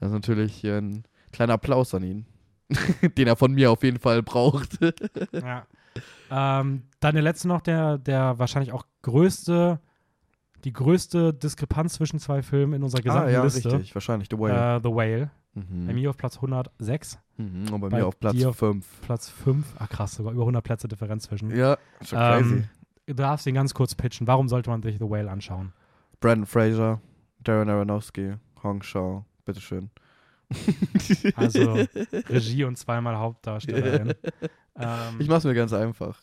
Das ist natürlich hier ein kleiner Applaus an ihn. Den er von mir auf jeden Fall braucht.
ja. ähm, dann der letzte noch, der, der wahrscheinlich auch größte, die größte Diskrepanz zwischen zwei Filmen in unserer gesamten
ah, ja,
Liste.
richtig. Wahrscheinlich The Whale.
Äh, The Whale. Bei
mhm.
mir auf Platz 106,
Mhm. Und bei,
bei
mir auf Platz
dir auf-
5.
Platz 5. Ah, krass, sogar über 100 Plätze Differenz zwischen.
Ja, schon crazy.
Ähm, du darfst ihn ganz kurz pitchen. Warum sollte man sich The Whale anschauen?
Brandon Fraser, Darren Aronofsky, Hong Shaw, bitteschön.
Also Regie und zweimal Hauptdarstellerin. ähm,
Ich mach's mir ganz einfach.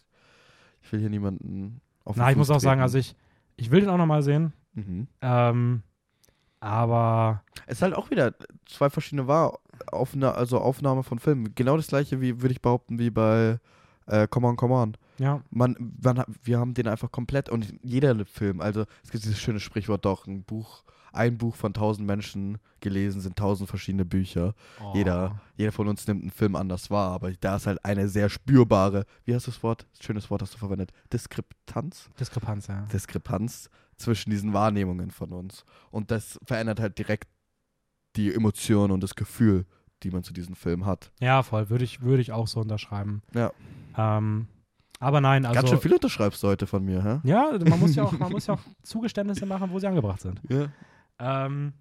Ich will hier niemanden auf den
na, ich
Fuß
muss auch sagen,
treten.
also ich, ich will den auch nochmal sehen.
Mhm.
Ähm, aber
Es ist halt auch wieder zwei verschiedene Wahr Aufna also Aufnahme von Filmen. Genau das gleiche, wie würde ich behaupten, wie bei Äh, come on, come on.
Ja.
Man, man, wir haben den einfach komplett und jeder Film, also es gibt dieses schöne Sprichwort doch, ein Buch, ein Buch von tausend Menschen gelesen sind tausend verschiedene Bücher.
Oh.
Jeder, jeder von uns nimmt einen Film anders wahr, aber da ist halt eine sehr spürbare, wie heißt das Wort? Schönes Wort hast du verwendet. Diskrepanz?
Diskrepanz, ja.
Diskrepanz zwischen diesen Wahrnehmungen von uns. Und das verändert halt direkt die Emotion und das Gefühl, die man zu diesem Film hat.
Ja, voll. Würde ich, würde ich auch so unterschreiben.
Ja.
Ähm, aber nein, also.
Ganz schön viel unterschreibst du heute von mir, hä?
Ja, man muss ja auch, man muss ja auch Zugeständnisse machen, wo sie angebracht sind.
Ja.
Ähm,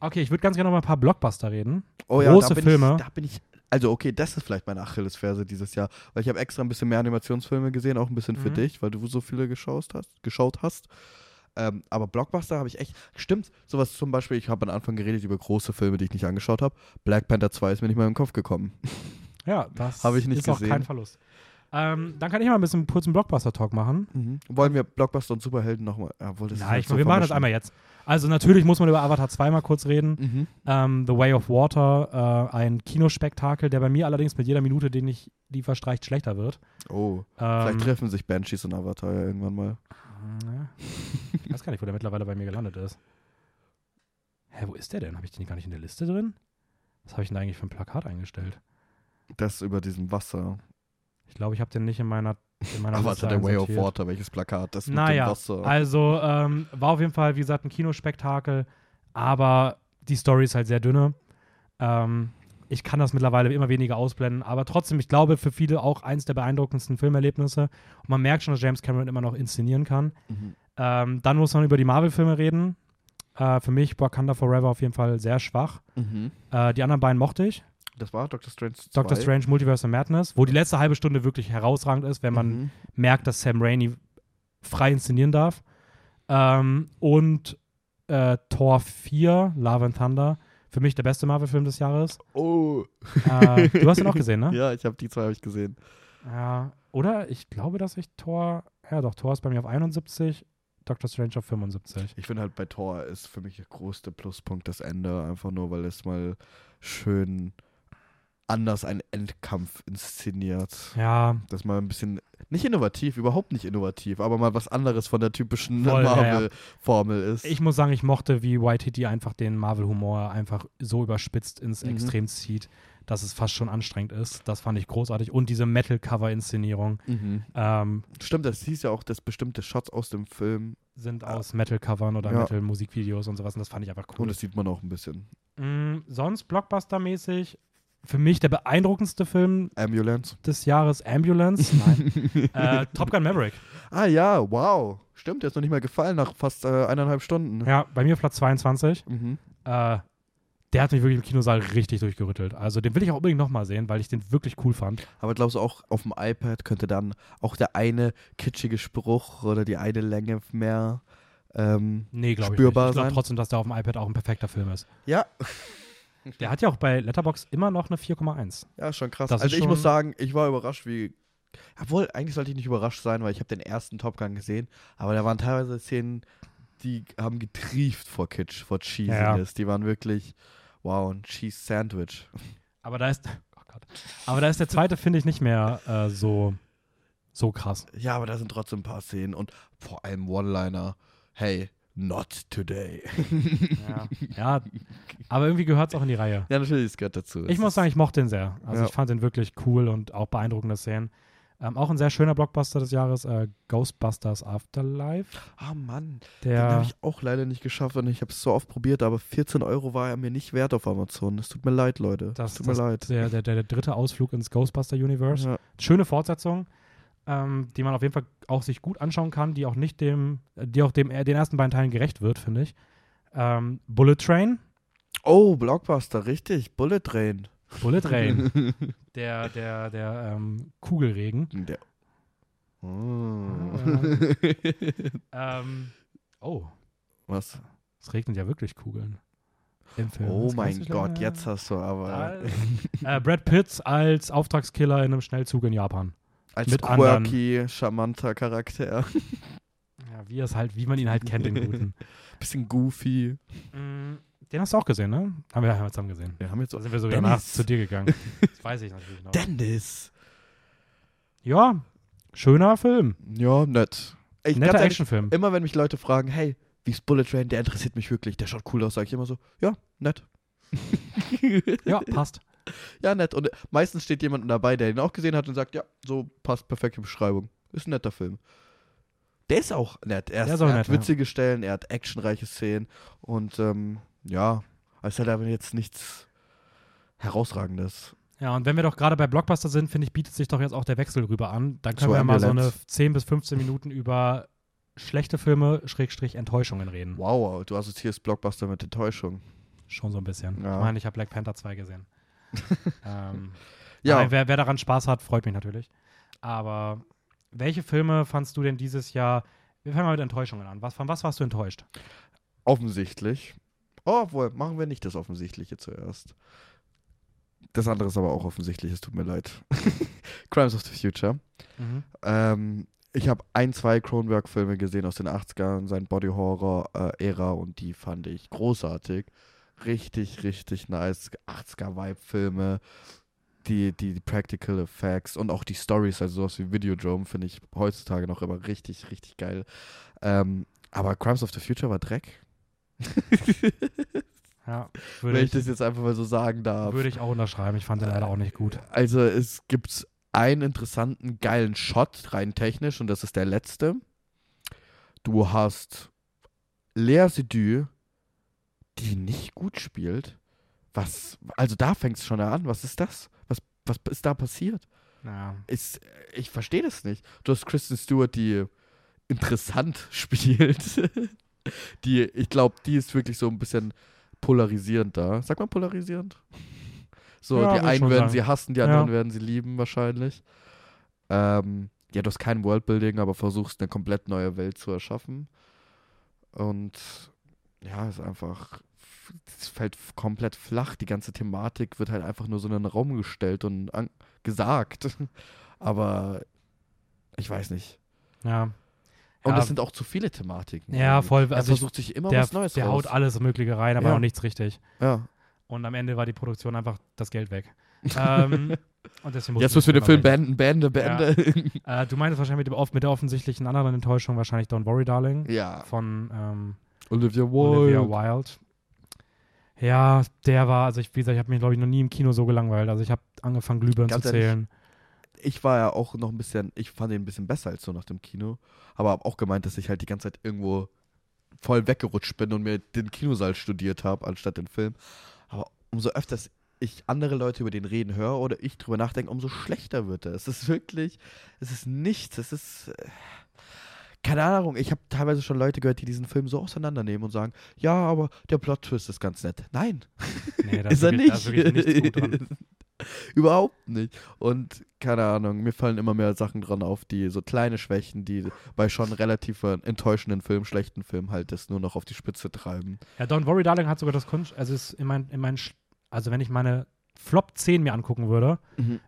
okay, ich würde ganz gerne noch mal ein paar Blockbuster reden.
Oh ja,
Große
da bin
Filme.
Ich, da bin ich. Also okay, das ist vielleicht meine Achillesferse dieses Jahr, weil ich habe extra ein bisschen mehr Animationsfilme gesehen, auch ein bisschen für
Mhm.
dich, weil du so viele geschaut hast. Geschaut hast. Ähm, aber Blockbuster habe ich echt. Stimmt, sowas zum Beispiel, ich habe am Anfang geredet über große Filme, die ich nicht angeschaut habe. Black Panther 2 ist mir nicht mal im Kopf gekommen.
Ja, das
Hab ich nicht
ist auch
gesehen.
kein Verlust. Ähm, dann kann ich mal ein bisschen kurzen Blockbuster-Talk machen.
Wollen wir Blockbuster und Superhelden nochmal? Jawohl, das
Nein,
halt
ich,
so
wir machen das einmal jetzt. Also natürlich muss man über Avatar 2 mal kurz reden.
Mhm.
Ähm, The Way of Water, äh, ein Kinospektakel, der bei mir allerdings mit jeder Minute, den ich die verstreicht, schlechter wird.
Oh,
Ähm,
vielleicht treffen sich Banshees und Avatar ja irgendwann mal.
Ich weiß gar nicht, wo der mittlerweile bei mir gelandet ist. Hä, wo ist der denn? Habe ich den gar nicht in der Liste drin? Was habe ich denn eigentlich für ein Plakat eingestellt?
Das über diesem Wasser.
Ich glaube, ich habe den nicht in meiner, in meiner Liste
Avatar, der Way of. Water, welches Plakat? Das mit
Naja,
dem Wasser.
also ähm, war auf jeden Fall, wie gesagt, ein Kinospektakel, aber die Story ist halt sehr dünne. Ähm, ich kann das mittlerweile immer weniger ausblenden, aber trotzdem, ich glaube, für viele auch eins der beeindruckendsten Filmerlebnisse. Und man merkt schon, dass James Cameron immer noch inszenieren kann.
Mhm.
Ähm, dann muss man über die Marvel-Filme reden. Äh, für mich Wakanda Forever auf jeden Fall sehr schwach.
Mhm.
Äh, die anderen beiden mochte ich.
Das war Doctor Strange 2.
Doctor Strange Multiverse of Madness, wo die letzte halbe Stunde wirklich herausragend ist, wenn man
Mhm.
merkt, dass Sam Raimi frei inszenieren darf. Ähm, und äh, Tor 4, Love and Thunder, für mich der beste Marvel-Film des Jahres.
Oh.
Äh, du hast ihn auch gesehen, ne?
Ja, ich habe die zwei habe ich gesehen.
Ja. Oder? Ich glaube, dass ich Tor, ja doch, Tor ist bei mir auf 71, Doctor Strange auf 75.
Ich finde halt bei Thor ist für mich der größte Pluspunkt das Ende, einfach nur, weil es mal schön anders einen Endkampf inszeniert.
Ja,
Das mal ein bisschen, nicht innovativ, überhaupt nicht innovativ, aber mal was anderes von der typischen. Marvel-Formel ist.
ich muss sagen, ich mochte, wie White einfach den Marvel-Humor einfach so überspitzt ins
Mhm.
Extrem zieht, dass es fast schon anstrengend ist. Das fand ich großartig. Und diese Metal-Cover-Inszenierung
mhm.
ähm,
Stimmt, das hieß ja auch, dass bestimmte Shots aus dem Film
sind aus Metal-Covern oder
Ja.
Metal-Musikvideos und sowas. Und das fand ich einfach cool.
und das sieht man auch ein bisschen.
Mm, sonst Blockbuster-mäßig für mich der beeindruckendste Film
Ambulance.
des Jahres Ambulance. Nein. äh, Top Gun Maverick.
Ah ja, wow. Stimmt, der ist noch nicht mal gefallen nach fast äh, eineinhalb Stunden.
Ja, bei mir Platz 22.
Mhm.
Äh, der hat mich wirklich im Kinosaal richtig durchgerüttelt. Also den will ich auch unbedingt nochmal sehen, weil ich den wirklich cool fand.
Aber glaubst du auch, auf dem iPad könnte dann auch der eine kitschige Spruch oder die eine Länge mehr ähm,
Nee, glaube ich nicht.
Spürbar
Ich glaube
sein?
trotzdem, dass der auf dem iPad auch ein perfekter Film ist.
Ja,
Der hat ja auch bei Letterbox immer noch eine 4,1.
ja, schon krass.
Das
also ich muss sagen, ich war überrascht, wie. Obwohl, eigentlich sollte ich nicht überrascht sein, weil ich habe den ersten Top Gun gesehen, aber da waren teilweise Szenen, die haben getrieft vor Kitsch, vor Cheesiness. Die waren wirklich, wow, ein Cheese Sandwich.
Aber da ist, oh Gott. Aber da ist der zweite, finde ich, nicht mehr äh, so, so krass.
Ja, aber da sind trotzdem ein paar Szenen und vor allem One-Liner. Hey, not today.
Ja, ja aber irgendwie gehört es auch in die Reihe.
ja, natürlich, es gehört dazu.
Ich
Es
muss sagen, ich mochte den sehr. Also
Ja.
ich fand den wirklich cool und auch beeindruckende Szenen. Ähm, auch ein sehr schöner Blockbuster des Jahres, äh, Ghostbusters Afterlife.
Ah, Mann. Den habe
Der,
ich auch leider nicht geschafft und ich habe es so oft probiert, aber 14 Euro war er mir nicht wert auf Amazon. Es tut mir leid, Leute.
das,
tut
das,
mir leid.
Der, der, der, der dritte Ausflug ins Ghostbuster-Universe.
Ja.
Schöne Fortsetzung, ähm, die man auf jeden Fall auch sich gut anschauen kann, die auch nicht dem, äh, die auch dem, äh, den ersten beiden Teilen gerecht wird, finde ich. Ähm, Bullet Train.
Oh, Blockbuster, richtig. Bullet Train.
Bullet Train. der, der, der ähm, Kugelregen.
Der. Oh.
Ähm, oh,
Was?
es regnet ja wirklich Kugeln.
Oh
Das
mein Gott, jetzt hast du aber.
äh, Brad Pitt als Auftragskiller in einem Schnellzug in Japan.
Als
mit anderen.
quirky, charmanter Charakter.
Ja, wie es halt, wie man ihn halt kennt, den Guten.
Bisschen goofy.
Mm, Den hast du auch gesehen, ne? Haben wir, wir zusammen gesehen.
Wir haben jetzt
Da
so.
sind wir sogar
Dennis.
nach zu dir gegangen. Das weiß ich natürlich noch.
Dennis!
Ja, schöner Film.
Ja, nett. Ich,
Netter Actionfilm.
Immer wenn mich Leute fragen, hey, wie ist Bullet Train, der interessiert mich wirklich, der schaut cool aus, sage ich immer so, ja, nett.
Ja, passt.
Ja, nett. Und meistens steht jemand dabei, der ihn auch gesehen hat und sagt, ja, so passt perfekte Beschreibung. Ist ein netter Film. Der ist auch nett. Er, ist,
ist auch
er
nett,
hat witzige Stellen, er hat actionreiche Szenen und ähm, ja, es ist halt aber jetzt nichts herausragendes.
Ja, und wenn wir doch gerade bei Blockbuster sind, finde ich, bietet sich doch jetzt auch der Wechsel rüber an. Dann können
Zur
wir mal so eine
Ambulance.
10 bis 15 Minuten über schlechte Filme, Schrägstrich Enttäuschungen reden.
Wow, du assoziierst Blockbuster mit Enttäuschung.
Schon so ein bisschen.
Ja.
Ich meine, ich habe Black Panther 2 gesehen. ähm,
Ja.
ja. wer, wer daran Spaß hat, freut mich natürlich. Aber welche Filme fandst du denn dieses Jahr? Wir fangen mal mit Enttäuschungen an. Was, von was warst du enttäuscht?
Offensichtlich. Oh, obwohl, machen wir nicht das Offensichtliche zuerst. Das andere ist aber auch offensichtlich, es tut mir leid. Crimes of the Future.
Mhm.
Ähm, ich habe ein, zwei Cronenberg-Filme gesehen aus den 80ern, sein Body-Horror-Ära und die fand ich großartig. Richtig, richtig nice. 80er-Vibe-Filme, die, die, die Practical Effects und auch die Stories, also sowas wie Videodrome, finde ich heutzutage noch immer richtig, richtig geil. Ähm, aber Crimes of the Future war Dreck.
Ja,
Wenn
würde
ich
ich,
das jetzt einfach mal so sagen darf.
würde ich auch unterschreiben. Ich fand den leider auch nicht gut.
Also es gibt einen interessanten, geilen Shot, rein technisch, und das ist der letzte. Du hast Lea Seydoux, die nicht gut spielt. Was, also da fängt es schon an. Was ist das? Was, was ist da passiert?
Ja.
Ist, ich verstehe das nicht. Du hast Kristen Stewart, die interessant spielt. die, ich glaube, die ist wirklich so ein bisschen polarisierend da. Sagt man polarisierend? So,
Ja,
die einen werden
sagen.
sie hassen, die anderen
Ja.
werden sie lieben wahrscheinlich. Ähm, ja, du hast kein Worldbuilding, aber versuchst eine komplett neue Welt zu erschaffen. Und ja, ist einfach, es fällt komplett flach. Die ganze Thematik wird halt einfach nur so in den Raum gestellt und gesagt. Aber ich weiß nicht.
Ja.
Und
Ja,
es sind auch zu viele Thematiken.
Ja,
irgendwie.
voll.
Er
Also ich-
versucht sich immer
der,
was Neues
der
raus.
haut alles Mögliche rein, aber
Ja.
auch nichts richtig.
Ja.
Und am Ende war die Produktion einfach das Geld weg. ähm, und deswegen
Jetzt müssen wir den Film
abbrechen.
beenden, beende, beende.
Äh, du meinst wahrscheinlich mit, dem, mit der offensichtlichen anderen Enttäuschung wahrscheinlich Don't Worry Darling
Ja.
von ähm,
Olivia
Olivia
Wilde.
Wilde. Ja, der war, also ich, wie gesagt, ich habe mich, glaube ich, noch nie im Kino so gelangweilt. Also ich habe angefangen, Glühbirnen
Ganz
zu
ehrlich,
zählen.
Ich war ja auch noch ein bisschen, ich fand ihn ein bisschen besser als so nach dem Kino. Aber habe auch gemeint, dass ich halt die ganze Zeit irgendwo voll weggerutscht bin und mir den Kinosaal studiert habe, anstatt den Film. Aber umso öfters ich andere Leute über den reden höre oder ich drüber nachdenke, umso schlechter wird er. Es ist wirklich, es ist nichts, es ist. Keine Ahnung, ich habe teilweise schon Leute gehört, die diesen Film so auseinandernehmen und sagen, ja, aber der Plot-Twist ist ganz nett. Nein,
Nee, da
ist er nicht. Überhaupt nicht. Und keine Ahnung, mir fallen immer mehr Sachen dran auf, die so kleine Schwächen, die bei schon relativ enttäuschenden Film, schlechten Film halt das nur noch auf die Spitze treiben.
Ja, Don't Worry Darling hat sogar das Kunst, also ist in mein, in mein, also wenn ich meine Flop 10 mir angucken würde,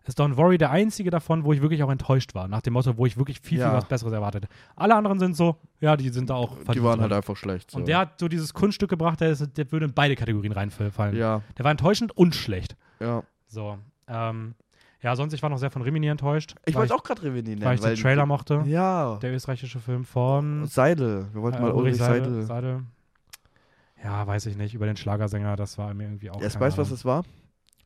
ist Don't Worry der einzige davon, wo ich wirklich auch enttäuscht war. Nach dem Motto, wo ich wirklich viel,
Ja.
viel was Besseres erwartet. Alle anderen sind so, ja, die sind da auch
Die waren halt einfach schlecht. So.
Und der hat so dieses Kunststück gebracht, der, ist, der würde in beide Kategorien reinfallen.
Ja,
Der war enttäuschend und schlecht.
ja.
So. Ähm, ja, sonst, ich war noch sehr von Rimini enttäuscht.
Ich wollte auch gerade Reveni nennen.
weil ich den Trailer mochte.
Ja.
Der österreichische Film von
Seidel. Wir wollten
äh,
mal Ulrich
Seidel.
Seidel.
Ja, weiß ich nicht. Über den Schlagersänger, das war mir irgendwie auch.
Erst
keine
weißt du, was es war?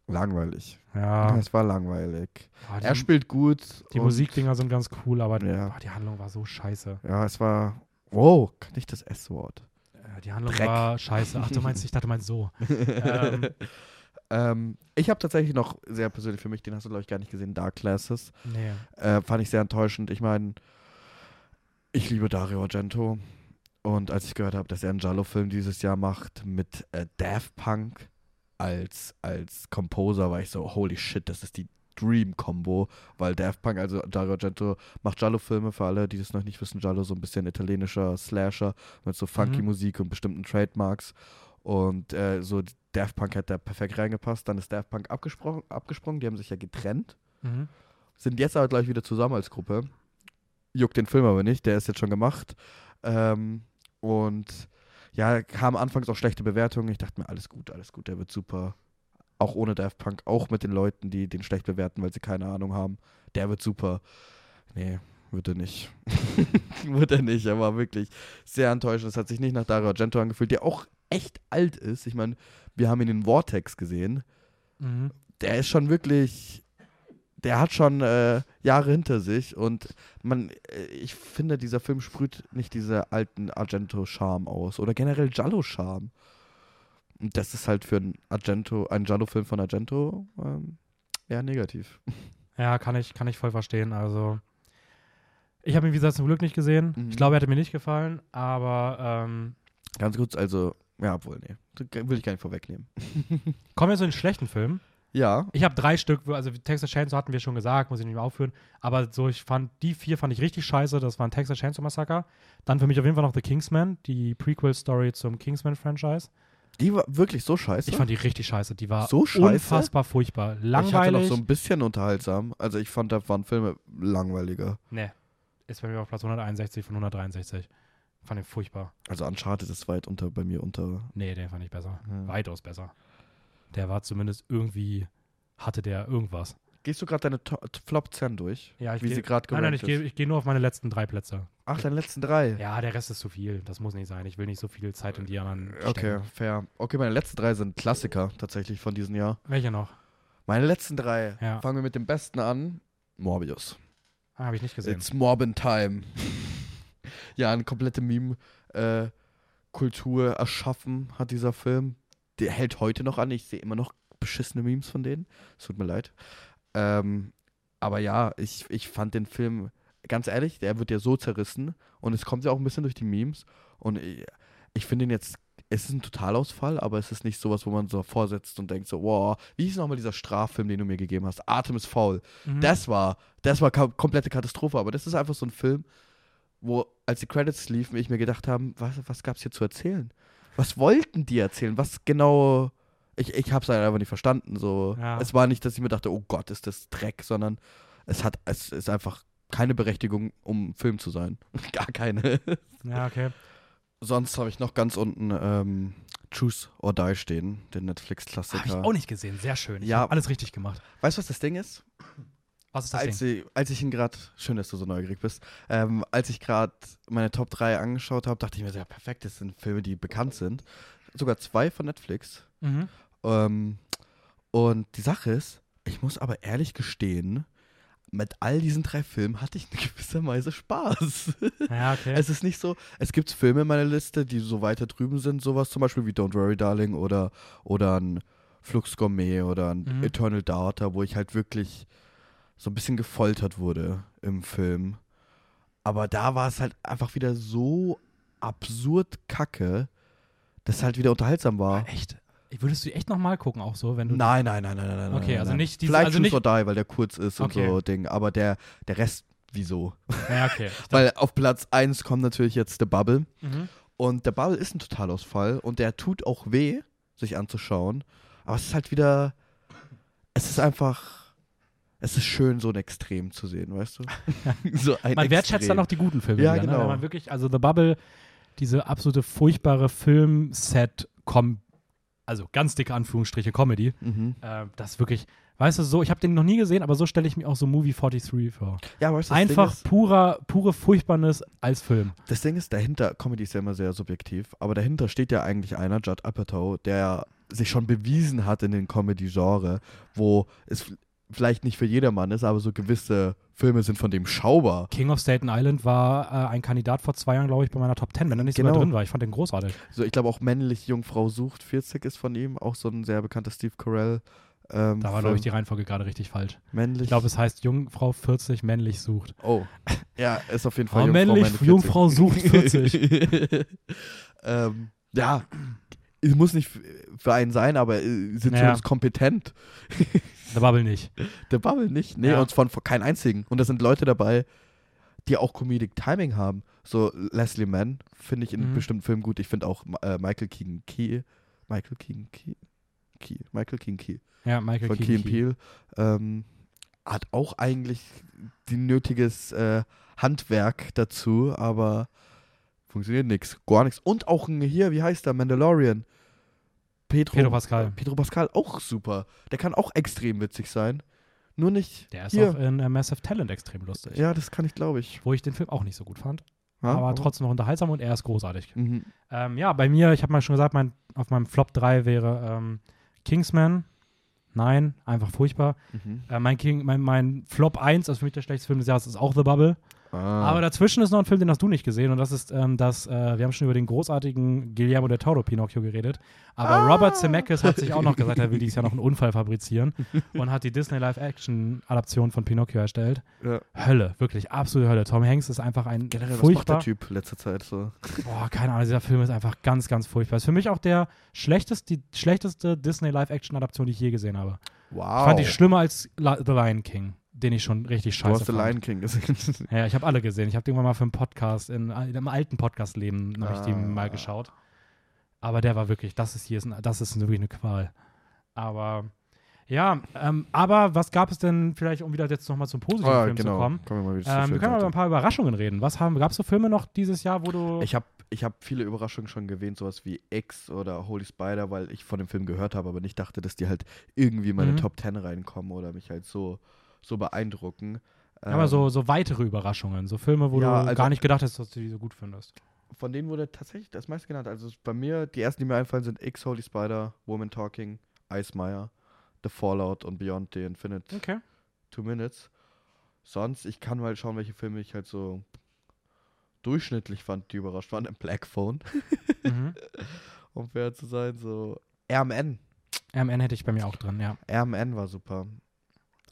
Langweilig.
Ja,
Es war langweilig.
Ah, die,
Er spielt gut.
die Musikdinger sind ganz cool, aber
Ja.
ah, die Handlung war so scheiße.
Ja, es war. Wow, nicht das S-Wort.
Äh, die Handlung
Dreck.
war scheiße. Ach, du meinst, ich dachte, du meinst so. ähm,
Ähm, ich habe tatsächlich noch sehr persönlich für mich, den hast du glaube ich gar nicht gesehen, Dark Classes.
nee.
Äh, fand ich sehr enttäuschend. Ich meine, ich liebe Dario Argento. Und als ich gehört habe, dass er einen Giallo-Film dieses Jahr macht mit äh, Daft Punk als, als Composer, war ich so, holy shit, das ist die Dream-Combo. Weil Daft Punk, also Dario Argento, macht Giallo-Filme für alle, die das noch nicht wissen. Giallo so ein bisschen italienischer Slasher mit so funky
Mhm.
Musik und bestimmten Trademarks. Und äh, so Daft Punk hat da perfekt reingepasst. Dann ist Daft Punk abgesprungen, abgesprungen. die haben sich ja getrennt
Mhm.
sind jetzt aber gleich wieder zusammen als Gruppe. Juckt den Film aber nicht, der ist jetzt schon gemacht. Ähm, und ja, kamen anfangs auch schlechte Bewertungen. Ich dachte mir, alles gut, alles gut, der wird super. Auch ohne Daft Punk, auch mit den Leuten, die den schlecht bewerten, weil sie keine Ahnung haben. Der wird super. Nee, wird er nicht. wird er nicht, er war wirklich sehr enttäuschend. Es hat sich nicht nach Dario Argento angefühlt, der auch echt alt ist. Ich meine, wir haben ihn in Vortex gesehen.
Mhm.
Der ist schon wirklich, der hat schon äh, Jahre hinter sich und man, äh, ich finde, dieser Film sprüht nicht diese alten Argento-Charme aus oder generell Giallo-Charme. Und das ist halt für ein Argento, einen Giallo-Film von Argento ähm, eher negativ.
Ja, kann ich, kann ich voll verstehen. Also, ich habe ihn, wie gesagt, zum Glück nicht gesehen.
Mhm.
Ich glaube, er hätte mir nicht gefallen, aber ähm,
Ganz kurz, also, ja, obwohl, nee, will ich gar nicht vorwegnehmen.
kommen wir zu den schlechten Filmen.
Ja,
Ich habe drei Stück, also Texas Chainsaw hatten wir schon gesagt, muss ich nicht mehr aufführen. Aber so, ich fand, die vier fand ich richtig scheiße. Das waren Texas Chainsaw Massacre. Dann für mich auf jeden Fall noch The Kingsman, die Prequel-Story zum Kingsman-Franchise.
die war wirklich so scheiße.
Ich fand die richtig scheiße. Die war
So scheiße?
unfassbar furchtbar.
Ich hatte
Langweilig.
noch so ein bisschen unterhaltsam. Also ich fand, da waren Filme langweiliger.
nee. Ist bei mir auf Platz 161 von 163. Fand ich furchtbar.
Also Uncharted ist weit unter bei mir unter.
Nee, den fand ich besser.
Ja.
Weitaus besser. Der war zumindest irgendwie, hatte der irgendwas.
Gehst du gerade deine To- Flop 10 durch?
Ja, ich
Wie
geh-
sie gerade
Nein, nein, ich gehe geh nur auf meine letzten drei Plätze.
Ach, deine letzten drei.
Ja, der Rest ist zu viel. Das muss nicht sein. Ich will nicht so viel Zeit in die anderen stecken.
Okay, fair. Okay, meine letzten drei sind Klassiker tatsächlich von diesem Jahr.
Welche noch?
Meine letzten drei.
Ja.
Fangen wir mit dem besten an. Morbius.
Ah, Habe ich nicht gesehen.
It's Morbin Time. ja, eine komplette Meme-Kultur erschaffen hat dieser Film. Der hält heute noch an. Ich sehe immer noch beschissene Memes von denen. Es tut mir leid. Ähm, aber ja, ich, ich fand den Film, ganz ehrlich, der wird ja so zerrissen. Und es kommt ja auch ein bisschen durch die Memes. Und ich, ich finde ihn jetzt, es ist ein Totalausfall, aber es ist nicht sowas, wo man so vorsetzt und denkt so, wow, wie hieß nochmal dieser Straffilm, den du mir gegeben hast? Atem ist faul.
Mhm.
Das war, das war komplette Katastrophe, aber das ist einfach so ein Film, wo, als die Credits liefen, ich mir gedacht habe, was, was gab es hier zu erzählen? Was wollten die erzählen? Was genau. Ich, ich habe es halt einfach nicht verstanden. So.
Ja.
Es war nicht, dass ich mir dachte, oh Gott, ist das Dreck, sondern es hat, es ist einfach keine Berechtigung, um Film zu sein. Gar keine.
Ja, okay.
Sonst habe ich noch ganz unten ähm, Choose or Die stehen, den Netflix-Klassiker.
Habe ich auch nicht gesehen. Sehr schön. Ich
Ja.
alles richtig gemacht.
Weißt du, was das Ding ist?
Was ist das
als,
Ding?
ich, als ich ihn gerade, schön, dass du so neugierig bist, ähm, als ich gerade meine Top 3 angeschaut habe, dachte ich mir, so, ja, perfekt, das sind Filme, die bekannt sind. Sogar zwei von Netflix.
Mhm.
Ähm, und die Sache ist, ich muss aber ehrlich gestehen, mit all diesen drei Filmen hatte ich in gewisser Weise Spaß.
Ja, okay.
Es ist nicht so, es gibt Filme in meiner Liste, die so weiter drüben sind, sowas zum Beispiel wie Don't Worry Darling oder, oder ein Flux Gourmet oder ein
Mhm.
Eternal Daughter, wo ich halt wirklich so ein bisschen gefoltert wurde im Film. Aber da war es halt einfach wieder so absurd kacke, dass es halt wieder unterhaltsam war.
echt? Würdest du echt nochmal gucken, auch so, wenn du.
Nein, nein, nein, nein, nein.
Okay,
nein,
also
nein.
nicht diese-
Vielleicht
also nicht-
Die, weil der kurz ist
Okay.
und so Ding. Aber der, der Rest, wieso?
Ja, okay.
Weil auf Platz 1 kommt natürlich jetzt The Bubble.
Mhm.
Und der Bubble ist ein Totalausfall und der tut auch weh, sich anzuschauen. Aber es ist halt wieder. Es ist einfach. Es ist schön, so ein Extrem zu sehen, weißt du? so
Man wertschätzt dann
Extrem.
auch die guten Filme.
Ja,
wieder, Ne?
genau.
Wenn man wirklich, also The Bubble, diese absolute furchtbare Filmset, kom also ganz dicke Anführungsstriche Comedy,
Mhm.
äh, das ist wirklich, weißt du, so, ich habe den noch nie gesehen, aber so stelle ich mir auch so Movie 43 vor.
Ja, weißt du, das
Einfach
ist,
purer, pure Furchtbarnis als Film.
das Ding ist, dahinter, Comedy ist ja immer sehr subjektiv, aber dahinter steht ja eigentlich einer, Judd Apatow, der sich schon bewiesen hat in den Comedy-Genre, wo es vielleicht nicht für jedermann ist, aber so gewisse Filme sind von dem schaubar.
King of Staten Island war äh, ein Kandidat vor zwei Jahren, glaube ich, bei meiner Top 10, wenn er nicht sogar
Genau.
drin war. Ich fand den großartig.
So, ich glaube auch männlich Jungfrau sucht 40 ist von ihm, auch so ein sehr bekannter Steve Carell. Ähm,
Da war, glaube ich, die Reihenfolge gerade richtig falsch.
männlich.
Ich glaube, es heißt Jungfrau 40, männlich sucht.
Oh, ja, ist auf jeden Fall
Oh,
Jungfrau,
männlich,
40.
Jungfrau sucht 40.
ähm, ja, es muss nicht für einen sein, aber äh, sind
Ja.
zumindest kompetent.
The Bubble nicht.
Der Bubble nicht. Nee,
Ja.
und von, von keinen einzigen. Und da sind Leute dabei, die auch Comedic Timing haben. So Leslie Mann finde ich in
Mhm.
bestimmten Filmen gut. Ich finde auch äh, Michael Keegan Key. Michael Keegan Key. Key. Michael Keegan Key.
Ja, Michael
von Key
Keegan
and
Key.
Peele. Ähm, hat auch eigentlich die nötiges äh, Handwerk dazu, aber funktioniert nichts. Gar nichts. Und auch ein, hier, wie heißt der? Mandalorian. Pedro,
Pedro Pascal.
Pedro Pascal, auch super. Der kann auch extrem witzig sein. Nur nicht
Der ist
hier.
auch in äh, Massive Talent extrem lustig.
Ja, das kann ich, glaube ich.
Wo ich den Film auch nicht so gut fand.
Ja,
aber trotzdem noch unterhaltsam und er ist großartig.
Mhm.
Ähm, ja, bei mir, ich habe mal schon gesagt, mein, auf meinem Flop 3 wäre ähm, Kingsman. Nein, einfach furchtbar.
Mhm.
Äh, mein, King, mein, mein Flop 1, also für mich der schlechteste Film des Jahres, ist auch The Bubble.
Ah.
Aber dazwischen ist noch ein Film, den hast du nicht gesehen. Und das ist ähm, das, äh, wir haben schon über den großartigen Guillermo del Toro Pinocchio geredet. Aber
Ah.
Robert Zemeckis hat sich auch noch gesagt, er will dieses Jahr noch einen Unfall fabrizieren und hat die Disney Live-Action-Adaption von Pinocchio erstellt.
ja.
Hölle, wirklich absolute Hölle. Tom Hanks ist einfach ein
Generell, was macht
furchtbar.
der Typ letzter Zeit so?
Boah, keine Ahnung, dieser Film ist einfach ganz, ganz furchtbar. Ist für mich auch der schlechteste, die schlechteste Disney Live-Action-Adaption, die ich je gesehen habe.
Wow.
Ich fand die schlimmer als La The Lion King, den ich schon richtig
Du
scheiße
hast The. Lion King gesehen.
Ja, ich habe alle gesehen. Ich habe irgendwann mal für einen Podcast, in, in einem alten Podcast-Leben, habe ich die
Ah.
mal geschaut. Aber der war wirklich, das ist hier, ist ein, das ist wirklich eine Qual. Aber ja, ähm, aber was gab es denn vielleicht, um wieder jetzt nochmal zum positiven
Ah,
Film
genau.
zu kommen?
Kommen wir mal wieder
Ähm, wir
schönen
können mal über ein paar Überraschungen reden. Was haben, gab es so Filme noch dieses Jahr, wo du.
Ich habe ich hab viele Überraschungen schon gewähnt, sowas wie X oder Holy Spider, weil ich von dem Film gehört habe, aber nicht dachte, dass die halt irgendwie in meine
Mhm.
Top 10 reinkommen oder mich halt so, so beeindrucken.
aber
Ähm,
so, so weitere Überraschungen, so Filme, wo
Ja,
du
also-
gar nicht gedacht hast, dass du die so gut findest.
Von denen wurde tatsächlich das meiste genannt. Also bei mir, die ersten, die mir einfallen, sind X, Holy Spider, Woman Talking, Ice Meyer, The Fallout und Beyond the Infinite
Okay.
Two Minutes. Sonst, ich kann mal schauen, welche Filme ich halt so durchschnittlich fand, die überrascht waren. Black Phone,
mhm.
um fair zu sein. So RMN.
MN hätte ich bei mir auch drin, ja.
RMN war super.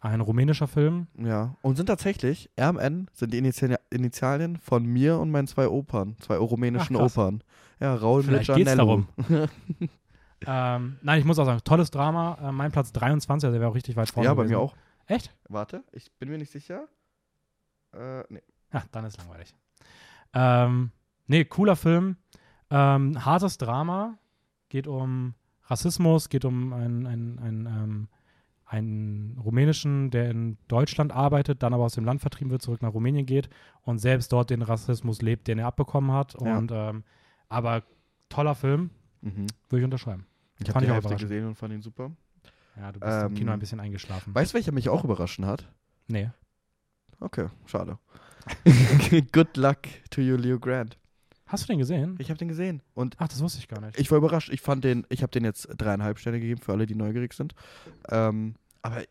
Ein rumänischer Film.
Ja. Und sind tatsächlich, RMN sind die Initial Initialien von mir und meinen zwei Opern, zwei rumänischen
Ach.
Opern. Ja, Raul
Vielleicht
mit
geht's
Gianello.
Ähm, nein, ich muss auch sagen, tolles Drama. Äh, mein Platz 23, also der wäre auch richtig weit vorne.
Ja, bei
gewesen.
mir auch.
Echt?
Warte, ich bin mir nicht sicher. Äh, nee.
Ja, dann ist langweilig. Ähm, nee, cooler Film. Ähm, hartes Drama. Geht um Rassismus, geht um einen, einen, einen, ähm, einen rumänischen, der in Deutschland arbeitet, dann aber aus dem Land vertrieben wird, zurück nach Rumänien geht und selbst dort den Rassismus lebt, den er abbekommen hat.
Ja.
Und ähm, aber toller Film,
Mhm.
würde ich unterschreiben.
Ich habe die
ich auch
Hälfte gesehen und fand ihn super.
Ja, du bist im
Ähm,
Kino ein bisschen eingeschlafen.
Weißt du, welcher mich auch überraschen hat?
nee.
Okay, schade. Good luck to you, Leo Grant.
Hast du den gesehen?
Ich habe den gesehen und
Ach, das wusste ich gar nicht.
ich war überrascht. Ich fand den, ich habe den jetzt dreieinhalb Sterne gegeben für alle, die neugierig sind. Ähm, aber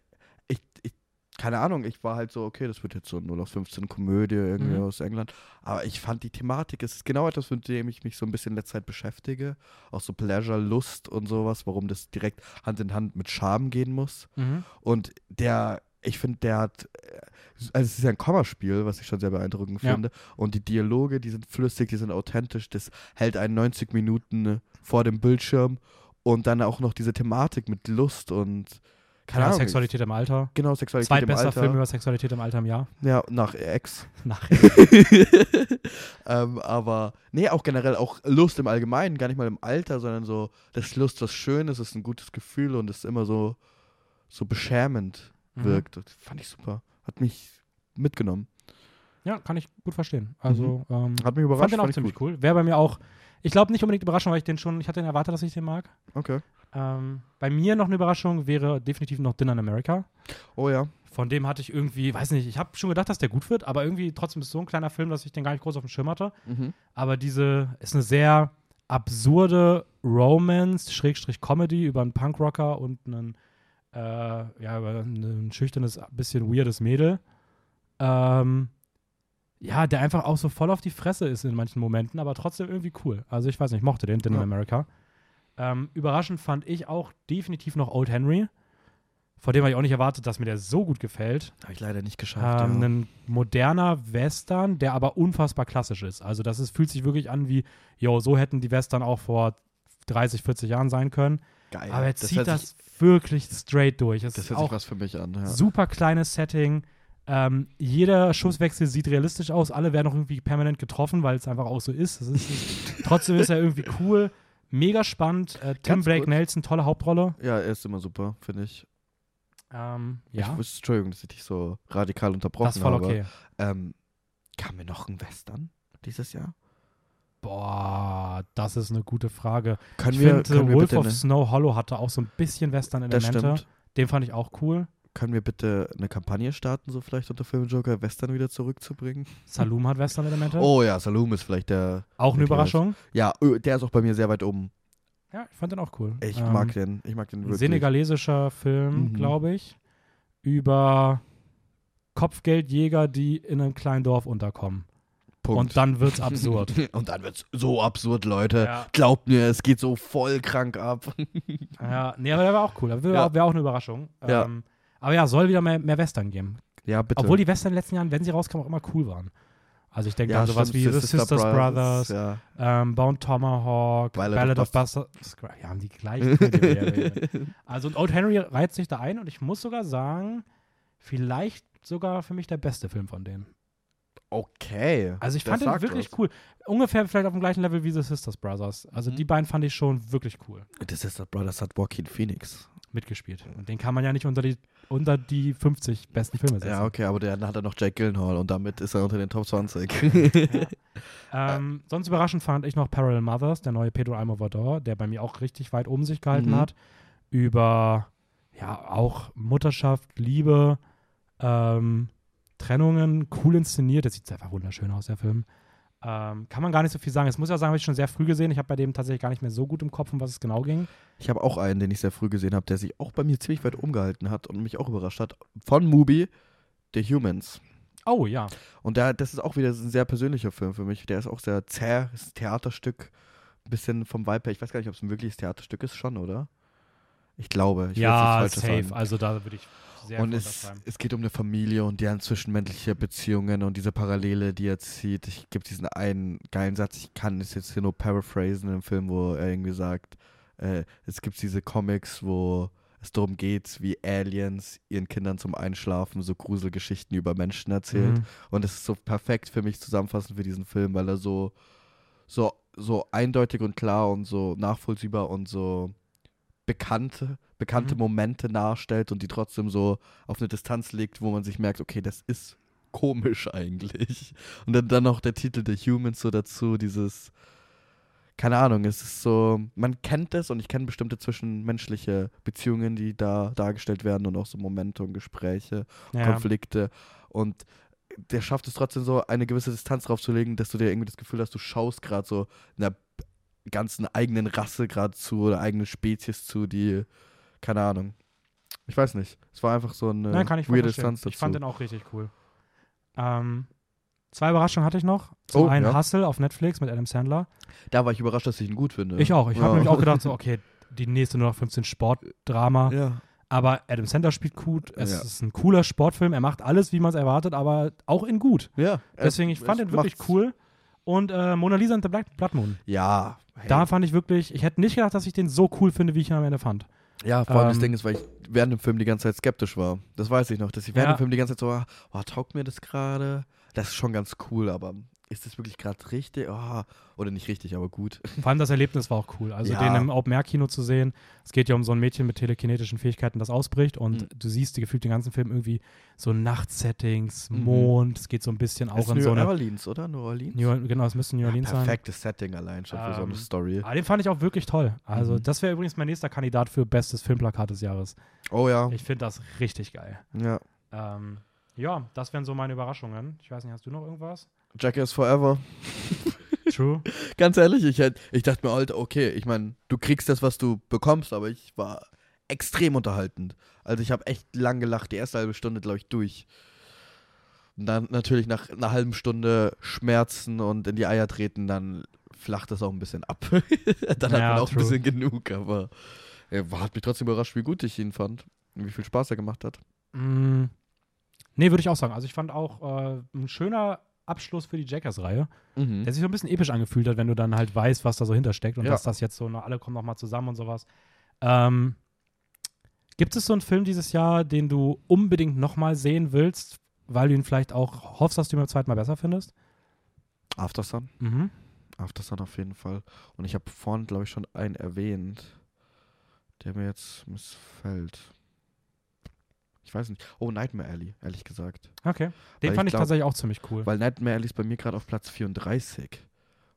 ich, ich, keine Ahnung, ich war halt so, okay, das wird jetzt so 0 auf 15 Komödie irgendwie
Mhm.
aus England. Aber ich fand die Thematik, es ist genau etwas, mit dem ich mich so ein bisschen in letzter Zeit beschäftige. Auch so Pleasure, Lust und sowas, warum das direkt Hand in Hand mit Scham gehen muss.
Mhm.
Und der, ich finde, der hat, äh, also es ist ja ein Kommaspiel, was ich schon sehr beeindruckend
Ja.
finde. Und die Dialoge, die sind flüssig, die sind authentisch. Das hält einen 90 Minuten äh, vor dem Bildschirm. Und dann auch noch diese Thematik mit Lust und, keine
Ja,
Ahnung.
Sexualität im Alter.
Genau, Sexualität im
Zweitbester
Alter.
Film über Sexualität im Alter im Jahr.
Ja, nach Ex.
Nach.
ähm, aber, nee, auch generell, auch Lust im Allgemeinen, gar nicht mal im Alter, sondern so, das Lust, was schön ist, ist ein gutes Gefühl und ist immer so, so beschämend
Mhm.
wirkt. Das fand ich super. Hat mich mitgenommen.
Ja, kann ich gut verstehen. Also, ähm,
Hat mich
fand
überrascht.
den auch
fand ich
ziemlich
gut.
cool. Wäre bei mir auch, ich glaube nicht unbedingt Überraschung, weil ich den schon, ich hatte den erwartet, dass ich den mag.
Okay.
Ähm, bei mir noch eine Überraschung wäre definitiv noch Dinner in America.
Oh ja.
Von dem hatte ich irgendwie, weiß nicht, ich habe schon gedacht, dass der gut wird, aber irgendwie trotzdem ist es so ein kleiner Film, dass ich den gar nicht groß auf dem Schirm hatte.
Mhm.
Aber diese ist eine sehr absurde Romance, Schrägstrich Comedy über einen Punkrocker und einen, äh, ja, ein schüchternes, bisschen weirdes Mädel. Ähm, ja, der einfach auch so voll auf die Fresse ist in manchen Momenten, aber trotzdem irgendwie cool. Also ich weiß nicht, ich mochte den, Dinner in
Ja.
America. Ähm, überraschend fand ich auch definitiv noch Old Henry. Vor dem habe ich auch nicht erwartet, dass mir der so gut gefällt.
Habe ich leider nicht geschafft.
Ähm,
ja.
Ein moderner Western, der aber unfassbar klassisch ist. Also das ist, fühlt sich wirklich an wie, yo, so hätten die Western auch vor 30, 40 Jahren sein können.
Geil.
aber er
das
zieht das
Sich,
wirklich straight durch. Es
das
ist
hört sich
auch
was für mich an. Ja.
super kleines Setting. Ähm, jeder Schusswechsel sieht realistisch aus. Alle werden auch irgendwie permanent getroffen, weil es einfach auch so ist. Ist trotzdem ist er irgendwie cool. Mega spannend. Äh, Tim
Ganz
Blake
kurz.
Nelson, tolle Hauptrolle.
ja, er ist immer super, finde ich.
Ähm,
Ich
ja,
wusste, Entschuldigung, dass ich dich so radikal unterbrochen
das ist voll
habe.
okay.
Ähm, kam mir noch ein Western dieses Jahr?
Boah, das ist eine gute Frage.
Können
ich
wir,
finde, Wolf of
ne-
Snow Hollow hatte auch so ein bisschen Western-Elemente. Den fand ich auch cool.
können wir bitte eine Kampagne starten, so vielleicht unter Filmjoker Western wieder zurückzubringen?
Saloon hat Western-Elemente.
Oh ja, Saloon ist vielleicht der.
auch eine
der
Überraschung.
Ja, der ist auch bei mir sehr weit oben.
Ja, ich fand den auch cool.
Ich
Ähm,
mag den. Ich mag den wirklich.
senegalesischer Film,
Mhm.
glaube ich, über Kopfgeldjäger, die in einem kleinen Dorf unterkommen.
Punkt.
Und dann wird's absurd.
Und dann wird's so absurd, Leute.
ja.
Glaubt mir, es geht so voll krank ab.
ja, nee, aber der war auch cool. Wäre
Ja.
wär auch eine Überraschung.
Ja.
Ähm, aber ja, soll wieder mehr, mehr Western geben.
ja, bitte.
Obwohl die Western in den letzten Jahren, wenn sie rauskamen, auch immer cool waren. Also ich denke
ja,
an sowas
stimmt,
wie The Sisters Brothers,
Ja.
ähm, Bound Tomahawk,
Ballad
Ballad,
of
Buster. Ja, haben die gleichen. Also und Old Henry reiht sich da ein und ich muss sogar sagen, vielleicht sogar für mich der beste Film von denen.
Okay.
Also ich fand den wirklich
was.
cool. Ungefähr vielleicht auf dem gleichen Level wie The Sisters Brothers. Also
Mhm.
die beiden fand ich schon wirklich cool
The Sisters Brothers hat Joaquin Phoenix.
mitgespielt. Und den kann man ja nicht unter die, unter die 50 besten Filme setzen.
Ja, okay, aber der hat er noch Jake Gyllenhaal und damit ist er unter den Top 20.
Ähm, sonst überraschend fand ich noch Parallel Mothers, der neue Pedro Almodovar, der bei mir auch richtig weit oben sich gehalten
Mhm.
hat. Über, ja, auch Mutterschaft, Liebe, ähm, Trennungen, cool inszeniert. Das sieht einfach wunderschön aus, der Film. Ähm, kann man gar nicht so viel sagen. Es muss ja sagen, habe ich schon sehr früh gesehen. Ich habe bei dem tatsächlich gar nicht mehr so gut im Kopf, um was es genau ging.
Ich habe auch einen, den ich sehr früh gesehen habe, der sich auch bei mir ziemlich weit umgehalten hat und mich auch überrascht hat. Von Mubi, The Humans.
Oh ja.
Und der, das ist auch wieder ein sehr persönlicher Film für mich. Der ist auch sehr zäh, ist ein Theaterstück. Ein bisschen vom Vibe her. Ich weiß gar nicht, ob es ein wirkliches Theaterstück ist, schon, oder? Ich glaube. Ich
ja, safe.
Sagen.
Also da würde ich sehr
und es, es geht um eine Familie und deren zwischenmenschliche Beziehungen und diese Parallele, die er zieht. Ich gebe diesen einen geilen Satz, ich kann es jetzt hier nur paraphrasen im Film, wo er irgendwie sagt, äh, es gibt diese Comics, wo es darum geht, wie Aliens ihren Kindern zum Einschlafen so Gruselgeschichten über Menschen erzählen.
Mhm.
Und es ist so perfekt für mich zusammenfassend für diesen Film, weil er so, so, so eindeutig und klar und so nachvollziehbar und so bekannte, bekannte
Mhm.
Momente nachstellt und die trotzdem so auf eine Distanz legt, wo man sich merkt, okay, das ist komisch eigentlich. Und dann, dann noch der Titel The Humans so dazu, dieses, keine Ahnung, es ist so, man kennt es und ich kenne bestimmte zwischenmenschliche Beziehungen, die da dargestellt werden und auch so Momente und Gespräche
Ja.
Konflikte und der schafft es trotzdem so eine gewisse Distanz drauf zu legen, dass du dir irgendwie das Gefühl hast, du schaust gerade so einer ganzen eigenen Rasse gerade zu oder eigenen Spezies zu, die keine Ahnung. Ich weiß nicht. Es war einfach so eine
Nein, kann ich voll
weirde
verstehen.
Distanz dazu.
Ich fand den auch richtig cool. Ähm, zwei Überraschungen hatte ich noch. Zum
Oh,
einen
ja.
Hustle auf Netflix mit Adam Sandler.
da war ich überrascht, dass ich ihn gut finde.
Ich auch. Ich habe
Ja.
nämlich auch gedacht, so, okay, die nächste nur noch 15 Sportdrama.
Ja.
Aber Adam Sandler spielt gut. Es
Ja.
ist ein cooler Sportfilm. Er macht alles, wie man es erwartet, aber auch in gut.
ja.
Deswegen, ich fand den wirklich cool. Und äh, Mona Lisa and the Black Blood Moon.
Ja. Hey.
Da fand ich wirklich, ich hätte nicht gedacht, dass ich den so cool finde, wie ich ihn am Ende fand.
Ja, vor allem das
Ähm,
Ding ist, weil ich während dem Film die ganze Zeit skeptisch war. Das weiß ich noch, dass ich während
Ja.
dem Film die ganze Zeit so, ah, oh, taugt mir das gerade? Das ist schon ganz cool, aber ist das wirklich gerade richtig? Oh, oder nicht richtig, aber gut.
Vor allem das Erlebnis war auch cool. Also
Ja.
den im Open-Air-Kino zu sehen. Es geht ja um so ein Mädchen mit telekinetischen Fähigkeiten, das ausbricht und
Mhm.
du siehst gefühlt den ganzen Film irgendwie so Nachtsettings,
Mhm.
Mond. Es geht so ein bisschen auch
ist
in
New
so eine.
Orleans, oder? New Orleans?
New, genau, es müsste New Orleans sein.
Perfektes Setting allein schon für so eine
Ähm,
Story.
Ah, den fand ich auch wirklich toll. Also,
Mhm.
das wäre übrigens mein nächster Kandidat für bestes Filmplakat des Jahres.
Oh ja.
Ich finde das richtig geil.
ja.
Ähm, ja, das wären so meine Überraschungen. Ich weiß nicht, hast du noch irgendwas?
Jackass Forever.
True.
Ganz ehrlich, ich, hätt, ich dachte mir, Alter, okay, ich meine, du kriegst das, was du bekommst, aber ich war extrem unterhaltend. Also ich habe echt lang gelacht, die erste halbe Stunde, glaube ich, durch. Und dann natürlich nach einer halben Stunde Schmerzen und in die Eier treten, dann flacht das auch ein bisschen ab. dann hat
Ja,
man auch
true.
ein bisschen genug, aber er war- hat mich trotzdem überrascht, wie gut ich ihn fand. Und wie viel Spaß er gemacht hat.
Mm, nee, würde ich auch sagen. Also, ich fand auch äh, ein schöner Abschluss für die Jackass-Reihe,
Mhm.
der sich so ein bisschen episch angefühlt hat, wenn du dann halt weißt, was da so hintersteckt und
Ja.
dass das jetzt so, noch, alle kommen nochmal zusammen und sowas. Ähm, gibt es so einen Film dieses Jahr, den du unbedingt nochmal sehen willst, weil du ihn vielleicht auch hoffst, dass du ihn beim zweiten Mal besser findest?
Aftersun.
Mhm.
Aftersun auf jeden Fall. Und ich habe vorhin, glaube ich, schon einen erwähnt, der mir jetzt missfällt. Ich weiß nicht. Oh, Nightmare Alley, ehrlich gesagt.
Okay. Den
Weil
fand
ich glaub-
tatsächlich auch ziemlich cool.
Weil Nightmare Alley ist bei mir gerade auf Platz 34.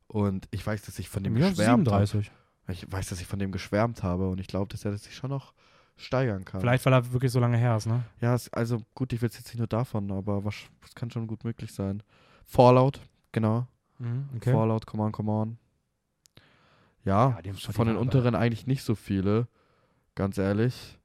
Und ich weiß, dass ich von dem
Ja,
geschwärmt habe.
37.
Ich weiß, dass ich von dem geschwärmt habe und ich glaube, dass er sich schon noch steigern kann.
Vielleicht, weil er wirklich so lange her ist, ne?
Ja, es, also gut, ich will jetzt nicht nur davon, aber was, was kann schon gut möglich sein. Fallout, genau.
Mhm, okay.
Fallout, come on, come on. Ja,
Ja,
von den unteren eigentlich nicht so viele, ganz ehrlich.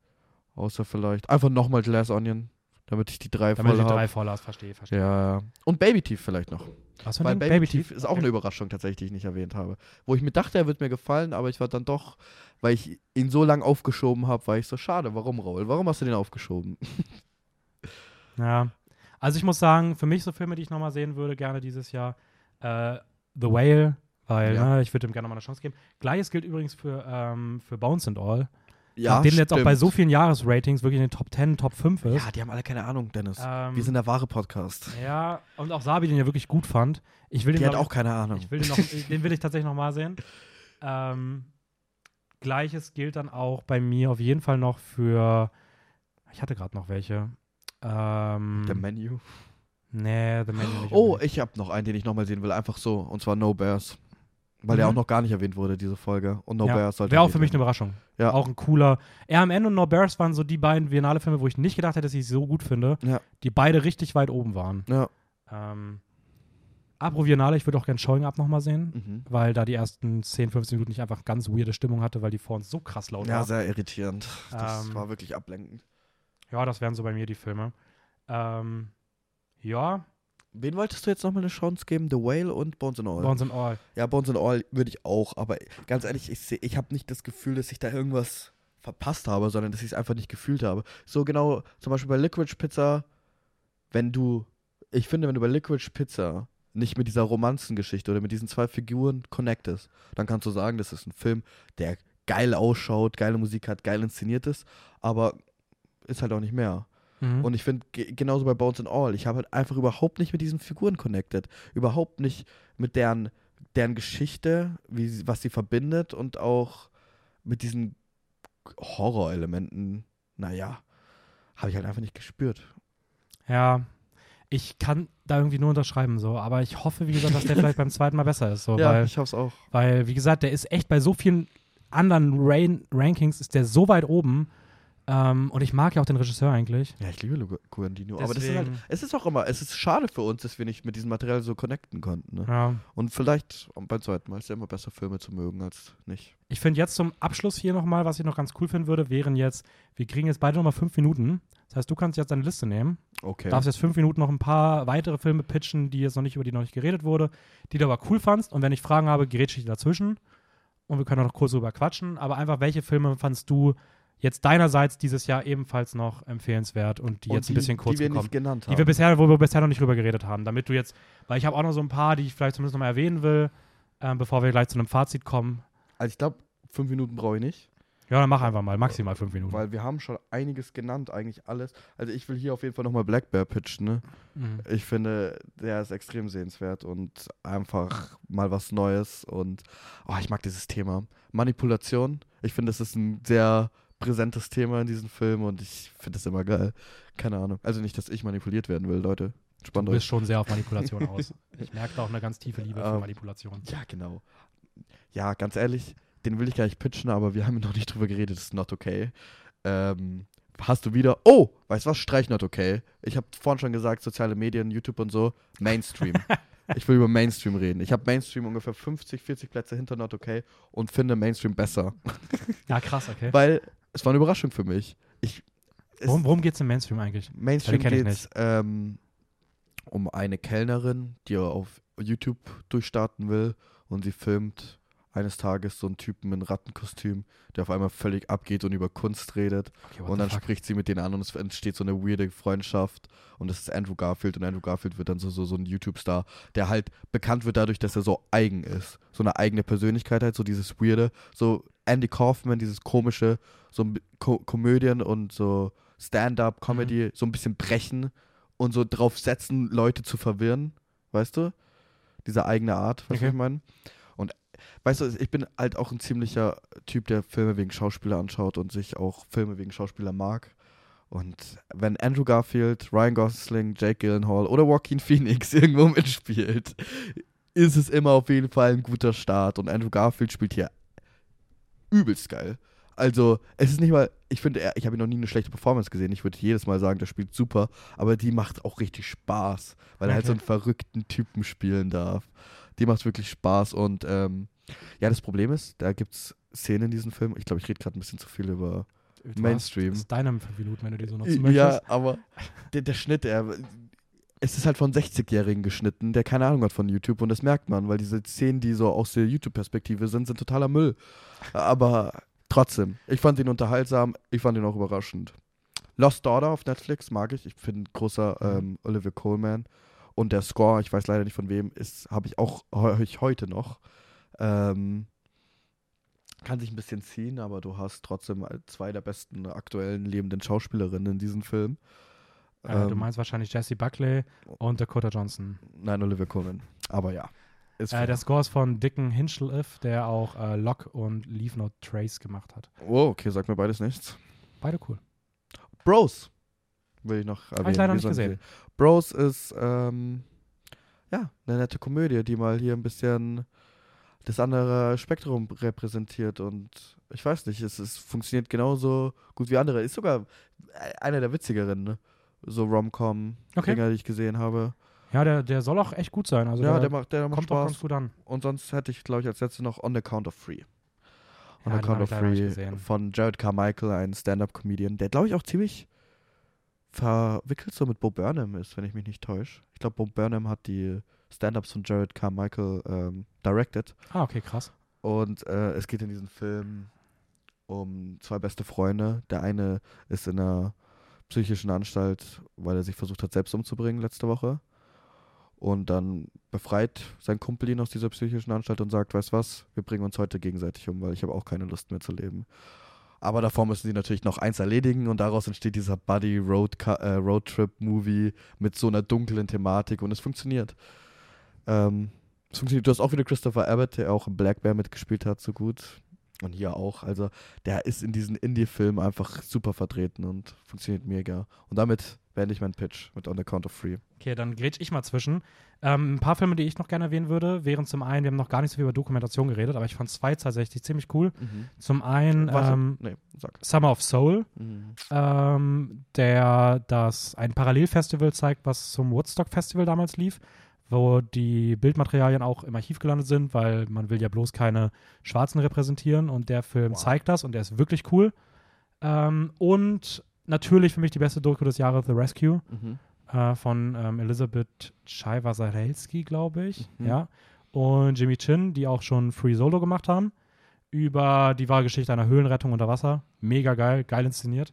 Außer vielleicht einfach nochmal Glass Onion, damit ich die drei
Damit
voll
du die drei
habe.
voll hast, verstehe, verstehe.
Ja. Und Baby Teeth vielleicht noch.
Was für
Weil
ein Ding?
Baby, Teeth ist auch
Okay.
eine Überraschung tatsächlich, die ich nicht erwähnt habe. Wo ich mir dachte, er wird mir gefallen, aber ich war dann doch, weil ich ihn so lang aufgeschoben habe, war ich so schade. Warum, Raul? Warum hast du den aufgeschoben?
Ja. Also ich muss sagen, für mich so Filme, die ich nochmal sehen würde, gerne dieses Jahr, äh, The Whale, weil
Ja.
ne, ich würde ihm gerne nochmal eine Chance geben. Gleiches gilt übrigens für, ähm, für Bones and All.
Ja,
nachdem jetzt auch bei so vielen Jahresratings wirklich in den Top 10, Top 5 ist.
Ja, die haben alle keine Ahnung, Dennis.
ähm,
Wir sind der wahre Podcast.
ja, und auch Sabi den ja wirklich gut fand. Ich will den
Die hat
noch-
auch keine Ahnung.
Ich will den, noch, den will ich tatsächlich nochmal sehen. Ähm, Gleiches gilt dann auch bei mir auf jeden Fall noch für. Ich hatte gerade noch welche. Ähm,
Der Menu.
nee, The Menu nicht.
Oh, ich habe noch einen, den ich nochmal sehen will. Einfach so. Und zwar No Bears. Weil der
Mhm.
auch noch gar nicht erwähnt wurde, diese Folge. Und No
ja.
Bears sollte
Wäre auch für mich eine. Überraschung.
Ja.
Auch ein cooler. RMN und No Bears waren so die beiden Biennale-Filme, wo ich nicht gedacht hätte, dass ich sie so gut finde.
Ja.
Die beide richtig weit oben waren.
Ja.
Ähm, Apro Biennale, ich würde auch gerne Showing Up nochmal sehen.
Mhm.
Weil da die ersten 10, 15 Minuten nicht einfach ganz weirde Stimmung hatte, weil die vor uns so krass laut
Ja,
war.
sehr irritierend. Das
Ähm,
war wirklich ablenkend.
Ja, das wären so bei mir die Filme. Ähm, ja,
Wen wolltest du jetzt nochmal eine Chance geben? The Whale und Bones and All?
Bones and All.
Ja, Bones and All würde ich auch, aber ganz ehrlich, ich, seh- ich habe nicht das Gefühl, dass ich da irgendwas verpasst habe, sondern dass ich es einfach nicht gefühlt habe. So genau, zum Beispiel bei Liquid Pizza, wenn du, ich finde, wenn du bei Liquid Pizza nicht mit dieser Romanzengeschichte oder mit diesen zwei Figuren connectest, dann kannst du sagen, das ist ein Film, der geil ausschaut, geile Musik hat, geil inszeniert ist, aber ist halt auch nicht mehr.
Mhm.
Und ich finde, ge genauso bei Bones and All, ich habe halt einfach überhaupt nicht mit diesen Figuren connected. Überhaupt nicht mit deren, deren Geschichte, wie, was sie verbindet und auch mit diesen Horrorelementen, naja, habe ich halt einfach nicht gespürt.
ja, ich kann da irgendwie nur unterschreiben, so. Aber ich hoffe, wie gesagt, dass der vielleicht beim zweiten Mal besser ist, so. weil,
ich hoffe es auch.
weil, wie gesagt, der ist echt bei so vielen anderen Rain Rankings, ist der so weit oben. Ähm, und ich mag ja auch den Regisseur eigentlich.
Ja, ich liebe Lu- Guandino. Aber das ist halt, es ist auch immer, es ist schade für uns, dass wir nicht mit diesem Material so connecten konnten. Ne?
Ja.
Und vielleicht beim zweiten Mal ist ja immer besser, Filme zu mögen als nicht.
Ich finde jetzt zum Abschluss hier nochmal, was ich noch ganz cool finden würde, wären jetzt, wir kriegen jetzt beide nochmal fünf Minuten. Das heißt, du kannst jetzt deine Liste nehmen.
Okay.
Darfst jetzt fünf Minuten noch ein paar weitere Filme pitchen, die jetzt noch nicht, über die noch nicht geredet wurde, die du aber cool fandst. Und wenn ich Fragen habe, grätsche ich dazwischen. Und wir können auch noch kurz drüber quatschen. Aber einfach, welche Filme fandst du jetzt deinerseits dieses Jahr ebenfalls noch empfehlenswert und die
Und
jetzt ein bisschen kurz
die wir
gekommen?
nicht genannt haben.
Die wir bisher, wo wir bisher noch nicht drüber geredet haben, damit du jetzt, weil ich habe auch noch so ein paar, die ich vielleicht zumindest noch mal erwähnen will, ähm, bevor wir gleich zu einem Fazit kommen.
also ich glaube, fünf Minuten brauche ich nicht.
Ja, dann mach einfach mal, maximal fünf Minuten.
Weil wir haben schon einiges genannt, eigentlich alles. Also ich will hier auf jeden Fall nochmal Black Bear pitchen, ne?
Mhm.
Ich finde, der ist extrem sehenswert und einfach mal was Neues und oh, ich mag dieses Thema. Manipulation. Ich finde, das ist ein sehr präsentes Thema in diesem Film und ich finde das immer geil. Keine Ahnung. Also nicht, dass ich manipuliert werden will, Leute.
Du
Spannt
bist
euch.
schon sehr auf Manipulation aus. Ich merke da auch eine ganz tiefe Liebe für
Ähm,
Manipulation.
Ja, genau. Ja, ganz ehrlich, den will ich gar nicht pitchen, aber wir haben noch nicht drüber geredet, das ist not okay. Ähm, hast du wieder, oh, weißt du was, streich not okay. Ich habe vorhin schon gesagt, soziale Medien, YouTube und so, Mainstream. ich will über Mainstream reden. Ich habe Mainstream ungefähr 50, 40 Plätze hinter not okay und finde Mainstream besser.
Ja, krass, okay.
Weil es war eine Überraschung für mich. Ich, es-
Worum, worum geht es im Mainstream eigentlich?
Mainstream geht ähm, um eine Kellnerin, die auf YouTube durchstarten will und sie filmt eines Tages so einen Typen in Rattenkostüm, der auf einmal völlig abgeht und über Kunst redet.
Okay,
und dann spricht sie mit denen an und es entsteht so eine weirde Freundschaft. Und das ist Andrew Garfield. Und Andrew Garfield wird dann so, so, so ein YouTube-Star, der halt bekannt wird dadurch, dass er so eigen ist. So eine eigene Persönlichkeit hat, so dieses Weirde. So Andy Kaufman, dieses komische, so Ko Komödien und so Stand-up-Comedy, so ein bisschen brechen und so drauf setzen, Leute zu verwirren. Weißt du? Diese eigene Art, was
Okay.
ich meine. Und weißt du, ich bin halt auch ein ziemlicher Typ, der Filme wegen Schauspieler anschaut und sich auch Filme wegen Schauspieler mag. Und wenn Andrew Garfield, Ryan Gosling, Jake Gyllenhaal oder Joaquin Phoenix irgendwo mitspielt, ist es immer auf jeden Fall ein guter Start. Und Andrew Garfield spielt hier übelst geil. Also, es ist nicht mal, ich finde, ich habe noch nie eine schlechte Performance gesehen. Ich würde jedes Mal sagen, der spielt super, aber die macht auch richtig Spaß, weil er halt so einen verrückten Typen spielen darf. Die macht wirklich Spaß und ähm, ja, das Problem ist, da gibt es Szenen in diesem Film. Ich glaube, ich rede gerade ein bisschen zu viel über
Du
Mainstream.
Das ist deine Minuten, wenn du die so nutzen möchtest.
Ja, aber der, der Schnitt, er, es ist halt von 60-Jährigen geschnitten, der keine Ahnung hat von YouTube und das merkt man, weil diese Szenen, die so aus der YouTube-Perspektive sind, sind totaler Müll. Aber trotzdem, ich fand ihn unterhaltsam, ich fand ihn auch überraschend. Lost Daughter auf Netflix mag ich, ich bin großer
Mhm.
ähm, Olivia Coleman und der Score, ich weiß leider nicht von wem, ist, habe ich auch ich heute noch. Ähm, kann sich ein bisschen ziehen, aber du hast trotzdem zwei der besten aktuellen lebenden Schauspielerinnen in diesem Film.
Äh, du
Ähm,
meinst wahrscheinlich Jesse Buckley und Dakota Johnson.
Nein, Olivia Colman. Aber ja.
Äh, der Score ist von Dickon Hinchliff, der auch äh, Lock und Leave No Trace gemacht hat.
oh, okay, sagt mir beides nichts.
Beide cool.
Bros. Will ich noch erwähnen.
ich leider nicht gesehen.
Bros ist, ähm, ja, eine nette Komödie, die mal hier ein bisschen das andere Spektrum repräsentiert und ich weiß nicht, es, es funktioniert genauso gut wie andere. Ist sogar einer der witzigeren, ne? So Rom-Com-Dinger,
Okay.
die ich gesehen habe.
Ja, der, der soll auch echt gut sein. Also
ja,
der,
der macht, der macht
kommt auch ganz
Spaß.
gut an.
Und sonst hätte ich, glaube ich, als letztes noch On the Count of Free. On
Ja,
the Count of Free
gesehen.
von Jared Carmichael, ein Stand-Up-Comedian, der, glaube ich, auch ziemlich verwickelt so mit Bo Burnham ist, wenn ich mich nicht täusche. Ich glaube, Bo Burnham hat die Stand-Ups von Jared Carmichael ähm, directed.
Ah, okay, krass.
Und äh, es geht in diesem Film um zwei beste Freunde. Der eine ist in einer psychischen Anstalt, weil er sich versucht hat, selbst umzubringen letzte Woche. Und dann befreit sein Kumpel ihn aus dieser psychischen Anstalt und sagt, weißt was, wir bringen uns heute gegenseitig um, weil ich habe auch keine Lust mehr zu leben. Aber davor müssen sie natürlich noch eins erledigen und daraus entsteht dieser Buddy Road äh, Roadtrip-Movie mit so einer dunklen Thematik und es funktioniert. Ähm, es funktioniert. Du hast auch wieder Christopher Abbott, der auch Black Bear mitgespielt hat, so gut. Und hier auch. Also, der ist in diesen Indie-Filmen einfach super vertreten und funktioniert mega. Und damit beende ich meinen Pitch mit On the Count of Free.
Okay, dann grätsch ich mal zwischen. Ähm, ein paar Filme, die ich noch gerne erwähnen würde, wären zum einen, wir haben noch gar nicht so viel über Dokumentation geredet, aber ich fand zwei tatsächlich ziemlich cool. Zum einen ähm,
nee.
Summer of Soul,
Mhm.
ähm, der das ein Parallelfestival zeigt, was zum Woodstock Festival damals lief, wo die Bildmaterialien auch im Archiv gelandet sind, weil man will ja bloß keine Schwarzen repräsentieren und der Film
Wow.
zeigt das und der ist wirklich cool. Ähm, und natürlich für mich die beste Doku des Jahres The Rescue
Mhm.
äh, von ähm, Elisabeth Chaiwa-Sarelski, glaube ich.
Mhm.
Ja. Und Jimmy Chin, die auch schon Free Solo gemacht haben. Über die wahre Geschichte einer Höhlenrettung unter Wasser. Mega geil, geil inszeniert.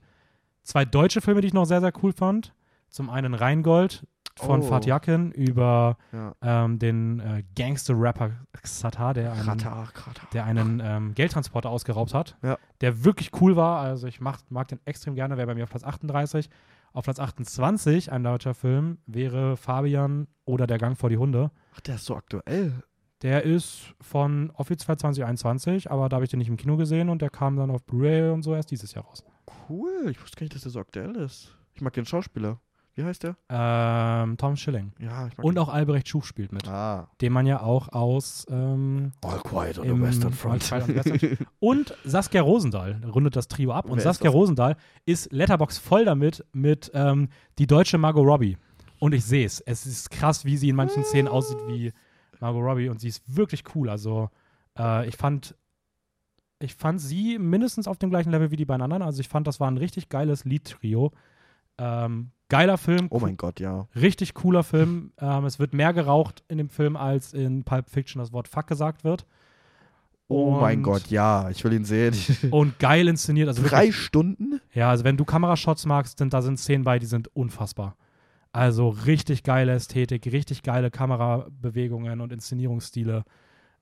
Zwei deutsche Filme, die ich noch sehr, sehr cool fand. Zum einen Rheingold von
Oh.
Fatih Akin über
Ja.
ähm, den äh, Gangster-Rapper Xatar, der einen,
Kratar, Kratar.
der einen ähm, Geldtransporter ausgeraubt hat,
Ja.
der wirklich cool war. Also ich mach, mag den extrem gerne, wäre bei mir auf Platz 38. Auf Platz 28, ein deutscher Film, wäre Fabian oder Der Gang vor die Hunde.
Ach, der ist so aktuell.
Der ist von offiziell 2021, aber da habe ich den nicht im Kino gesehen und der kam dann auf Blu-ray und so erst dieses Jahr raus.
Cool. Ich wusste gar nicht, dass der so aktuell ist. Ich mag den Schauspieler. Wie heißt der?
Ähm, Tom Schilling.
Ja, ich mag
Und
den.
auch Albrecht Schuch spielt mit,
Ah.
den man ja auch aus ähm,
All Quiet on the Western Front.
On the Western Und Saskia Rosendahl rundet das Trio ab. Und
Wer ist
Saskia
das?
Rosendahl ist Letterbox voll damit, mit ähm, die deutsche Margot Robbie. Und ich sehe es. Es ist krass, wie sie in manchen Szenen aussieht wie Margot Robbie. Und sie ist wirklich cool. Also, äh, ich fand. Ich fand sie mindestens auf dem gleichen Level wie die beiden anderen. Also ich fand, das war ein richtig geiles Lied-Trio. Ähm, geiler Film,
Oh mein Gott, ja.
richtig cooler Film. Ähm, es wird mehr geraucht in dem Film, als in Pulp Fiction das Wort Fuck gesagt wird.
Oh mein
Und-
Gott, ja. Ich will ihn sehen.
und geil inszeniert. Also
Drei
wirklich,
Stunden?
ja, also wenn du Kamerashots magst, sind da sind Szenen bei, die sind unfassbar. Also richtig geile Ästhetik, richtig geile Kamerabewegungen und Inszenierungsstile.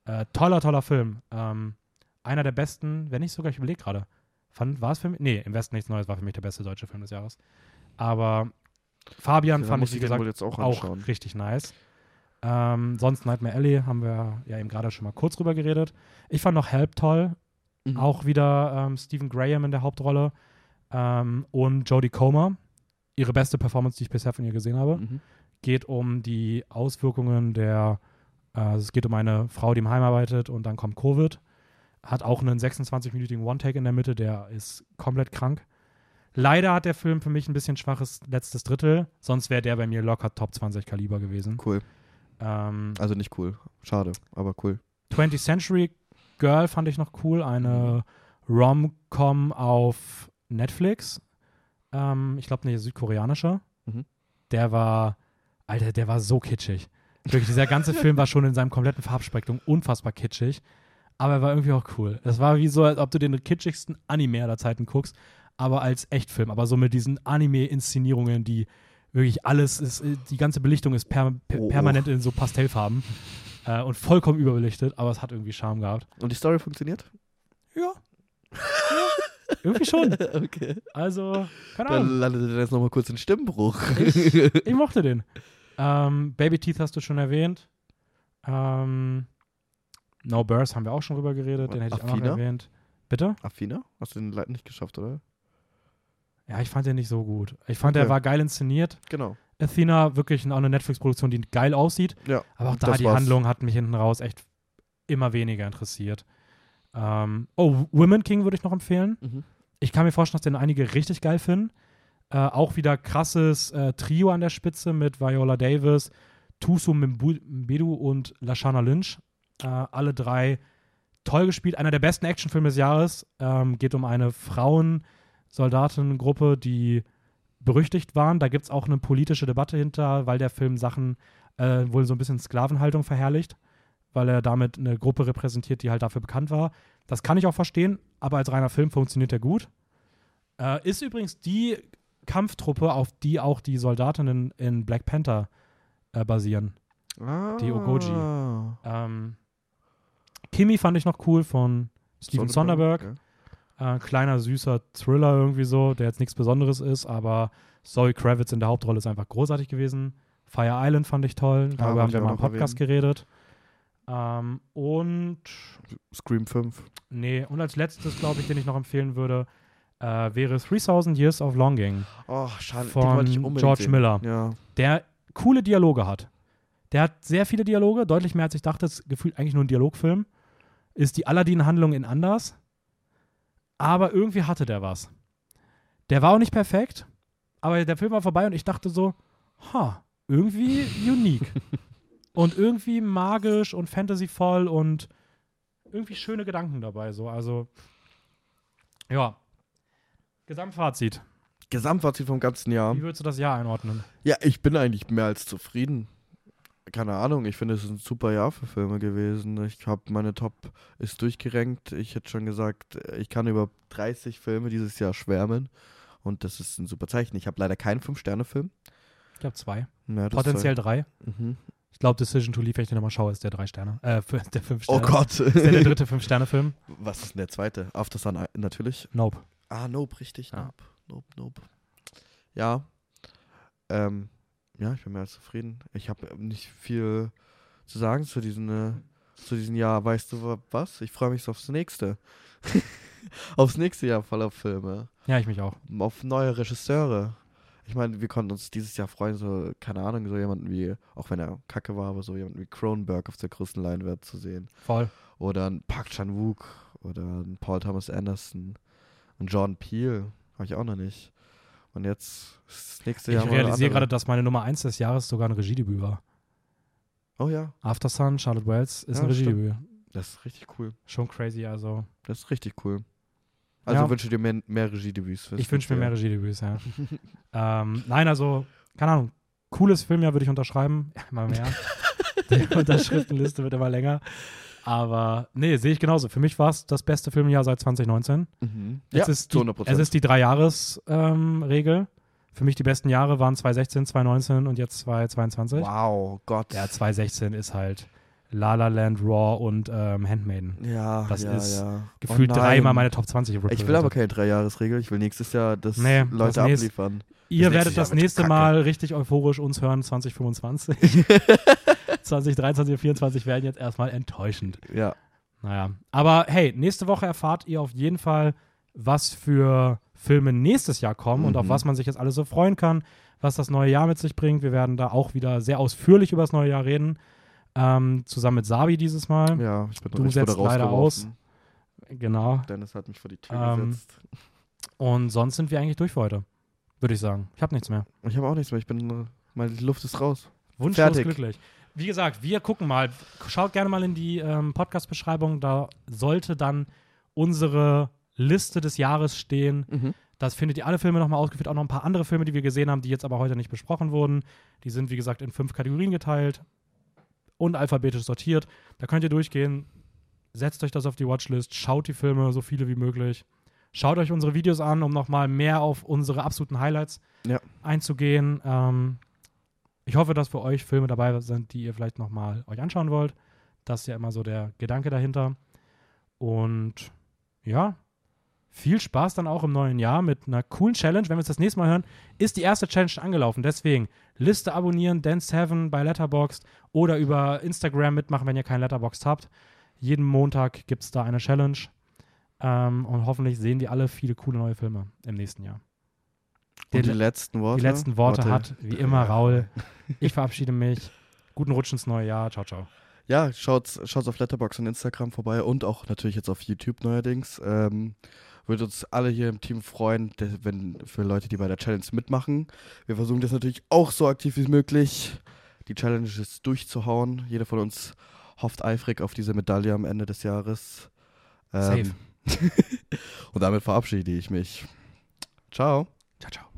Äh, toller, toller Film. Ähm, einer der besten, wenn nicht sogar, ich überlege gerade. Fand, war es für mich? Nee, im Westen nichts Neues war für mich der beste deutsche Film des Jahres. Aber Fabian fand ich, wie gesagt,
jetzt auch
auch richtig nice. Ähm, sonst Nightmare Alley haben wir ja eben gerade schon mal kurz drüber geredet. Ich fand noch Help toll,
Mhm.
auch wieder ähm, Stephen Graham in der Hauptrolle ähm, und Jodie Comer. Ihre beste Performance, die ich bisher von ihr gesehen habe.
Mhm.
Geht um die Auswirkungen der, äh, es geht um eine Frau, die im Heim arbeitet und dann kommt Covid. Hat auch einen 26-minütigen One-Take in der Mitte, der ist komplett krank. Leider hat der Film für mich ein bisschen schwaches letztes Drittel, sonst wäre der bei mir locker Top 20 Kaliber gewesen.
Cool.
Ähm,
Also nicht cool. Schade, aber cool.
20th Century Girl fand ich noch cool, eine Rom-Com auf Netflix. Ähm, ich glaube, eine südkoreanische.
Mhm.
Der war, Alter, der war so kitschig. Wirklich, dieser ganze Film war schon in seinem kompletten Farbspektrum unfassbar kitschig. Aber er war irgendwie auch cool. Es war wie so, als ob du den kitschigsten Anime aller Zeiten guckst, aber als Echtfilm. Aber so mit diesen Anime-Inszenierungen, die wirklich alles ist, die ganze Belichtung ist per, per,
Oh.
permanent in so Pastellfarben äh, und vollkommen überbelichtet, aber es hat irgendwie Charme gehabt.
Und die Story funktioniert?
Ja. ja irgendwie schon.
okay.
Also, keine Ahnung.
Dann landet er jetzt nochmal kurz in Stimmbruch.
Ich, ich mochte den. Ähm, Baby Teeth hast du schon erwähnt. Ähm, no Burst haben wir auch schon drüber geredet. Den hätte ich auch noch
Affina?
erwähnt. Bitte?
Affina? Hast du den leider nicht geschafft, oder?
Ja, ich fand den nicht so gut. Ich fand,
Okay.
der war geil inszeniert.
Genau.
Athena, wirklich auch eine Netflix-Produktion, die geil aussieht.
Ja.
Aber auch da, die
war's.
Handlung hat mich hinten raus echt immer weniger interessiert. Ähm, oh, Women King würde ich noch empfehlen.
Mhm.
Ich kann mir vorstellen, dass den einige richtig geil finden. Äh, auch wieder krasses äh, Trio an der Spitze mit Viola Davis, Tusu Mbedu und Lashana Lynch. Äh, alle drei toll gespielt. Einer der besten Actionfilme des Jahres. Ähm, geht um eine Frauen-Soldatengruppe, die berüchtigt waren. Da gibt es auch eine politische Debatte hinter, weil der Film Sachen äh, wohl so ein bisschen Sklavenhaltung verherrlicht, weil er damit eine Gruppe repräsentiert, die halt dafür bekannt war. Das kann ich auch verstehen, aber als reiner Film funktioniert er gut. Äh, ist übrigens die Kampftruppe, auf die auch die Soldatinnen in Black Panther äh, basieren.
Ah.
Die Ogoji. Ähm, Kimi fand ich noch cool von Steven Sonderberg. Äh, kleiner, süßer Thriller irgendwie so, der jetzt nichts Besonderes ist, aber Zoe Kravitz in der Hauptrolle ist einfach großartig gewesen. Fire Island fand ich toll, darüber
wollte
haben wir mal im Podcast geredet. Ähm, und
Scream 5.
nee, und als letztes, glaube ich, den ich noch empfehlen würde, äh, wäre 3000 Years of Longing
Oh, schade.
von George
sehen.
Miller,
Ja.
der coole Dialoge hat. Der hat sehr viele Dialoge, deutlich mehr als ich dachte, ist gefühlt eigentlich nur ein Dialogfilm. Ist die Aladdin-Handlung in anders, aber irgendwie hatte der was. Der war auch nicht perfekt, aber der Film war vorbei und ich dachte so, ha, irgendwie unique. und irgendwie magisch und fantasyvoll und irgendwie schöne Gedanken dabei. So. Also, ja. Gesamtfazit.
Gesamtfazit vom ganzen Jahr.
Wie würdest du das Jahr einordnen?
Ja, ich bin eigentlich mehr als zufrieden. Keine Ahnung, ich finde, es ist ein super Jahr für Filme gewesen. Ich habe meine Top ist durchgerankt. Ich hätte schon gesagt, ich kann über 30 Filme dieses Jahr schwärmen. Und das ist ein super Zeichen. Ich habe leider keinen 5-Sterne-Film.
Ich glaube zwei.
Ja,
Potenziell drei.
Ist toll. mhm.
Ich glaube, Decision to Leave, wenn ich den nochmal schaue, ist der drei Sterne. Äh, der fünf
Oh
Sterne.
Gott.
Ist der, der dritte Fünf-Sterne-Film?
Was ist denn der zweite? After Sun äh, natürlich.
Nope.
Ah, Nope, richtig.
Ja.
Nope, Nope, Nope. Ja. Ähm, ja, ich bin mehr als zufrieden. Ich habe nicht viel zu sagen zu diesem, äh, zu diesem Jahr. Weißt du wa- was? Ich freue mich aufs nächste. aufs nächste Jahr voller Filme.
Ja, ich mich auch.
Auf neue Regisseure. Ich meine, wir konnten uns dieses Jahr freuen, so, keine Ahnung, so jemanden wie, auch wenn er kacke war, aber so jemanden wie Cronenberg auf der größten Leinwand zu sehen.
Voll.
Oder ein Park Chan-wook oder ein Paul Thomas Anderson und Jordan Peele. Habe ich auch noch nicht. Und jetzt ist das nächste Jahr
Ich realisiere gerade, dass meine Nummer eins des Jahres sogar ein Regiedebüt war.
Oh ja,
After Sun, Charlotte Wells ist
Ja,
ein Regiedebüt.
das ist richtig cool.
Schon crazy, also.
Das ist richtig cool. Also
Ja.
wünsche dir mehr, mehr Regiedebüts.
Ich wünsche mir mehr Regiedebüts, ja. ähm, nein, also, keine Ahnung. Cooles Filmjahr würde ich unterschreiben. Immer mehr. Die Unterschriftenliste wird immer länger. Aber nee, sehe ich genauso. Für mich war es das beste Filmjahr seit 2019.
Jahr. Mhm.
Es,
Ja,
ist die,
100%.
es ist die Drei-Jahres-Regel. Für mich die besten Jahre waren 2016, 2019 und jetzt 2022.
wow, Gott.
Ja, 2016 ist halt La La Land, Raw und ähm, Handmaiden.
ja,
Das
ja,
ist
ja.
Gefühlt
oh
dreimal meine Top 20
Ich will aber keine Dreijahresregel. Ich will nächstes Jahr das
Nee,
Leute
das
abliefern.
Ihr werdet das nächste
Kacke.
Mal richtig euphorisch uns hören, 2025. 2023 und 2024 werden jetzt erstmal enttäuschend.
Ja.
Naja, aber hey, nächste Woche erfahrt ihr auf jeden Fall, was für Filme nächstes Jahr kommen und auf
Mhm.
was man sich jetzt alles so freuen kann, was das neue Jahr mit sich bringt. Wir werden da auch wieder sehr ausführlich über das neue Jahr reden. Ähm, zusammen mit Sabi dieses Mal.
Ja, ich bin
Du
ich
setzt leider
rausgeworfen.
Genau.
Dennis hat mich vor die Tür
Ähm,
gesetzt.
Und sonst sind wir eigentlich durch für heute. Würde ich sagen. Ich habe nichts mehr.
Ich habe auch nichts mehr. Ich bin, meine Luft ist raus.
Wunschlos
Fertig.
glücklich. Wie gesagt, wir gucken mal. Schaut gerne mal in die ähm, Podcast-Beschreibung. Da sollte dann unsere Liste des Jahres stehen.
Mhm.
Das findet ihr alle Filme nochmal ausgeführt. Auch noch ein paar andere Filme, die wir gesehen haben, die jetzt aber heute nicht besprochen wurden. Die sind, wie gesagt, in fünf Kategorien geteilt und alphabetisch sortiert. Da könnt ihr durchgehen. Setzt euch das auf die Watchlist. Schaut die Filme, so viele wie möglich. Schaut euch unsere Videos an, um nochmal mehr auf unsere absoluten Highlights
Ja.
einzugehen. Ähm, ich hoffe, dass für euch Filme dabei sind, die ihr vielleicht nochmal euch anschauen wollt. Das ist ja immer so der Gedanke dahinter. Und ja, viel Spaß dann auch im neuen Jahr mit einer coolen Challenge. Wenn wir uns das nächste Mal hören, ist die erste Challenge angelaufen. Deswegen Liste abonnieren, Dance7 bei Letterboxd oder über Instagram mitmachen, wenn ihr kein Letterboxd habt. Jeden Montag gibt es da eine Challenge. Ähm, und hoffentlich sehen wir alle viele coole neue Filme im nächsten Jahr.
Und die
Der-
letzten Worte?
Die letzten Worte hat, wie immer, Raul. Ich verabschiede mich. Guten Rutsch ins neue Jahr. Ciao, ciao.
Ja, schaut, schaut auf Letterboxd und Instagram vorbei und auch natürlich jetzt auf YouTube neuerdings. Ähm, würde uns alle hier im Team freuen, wenn für Leute, die bei der Challenge mitmachen. Wir versuchen das natürlich auch so aktiv wie möglich, die Challenges durchzuhauen. Jeder von uns hofft eifrig auf diese Medaille am Ende des Jahres. Ähm, und damit verabschiede ich mich. Ciao.
Ciao, ciao.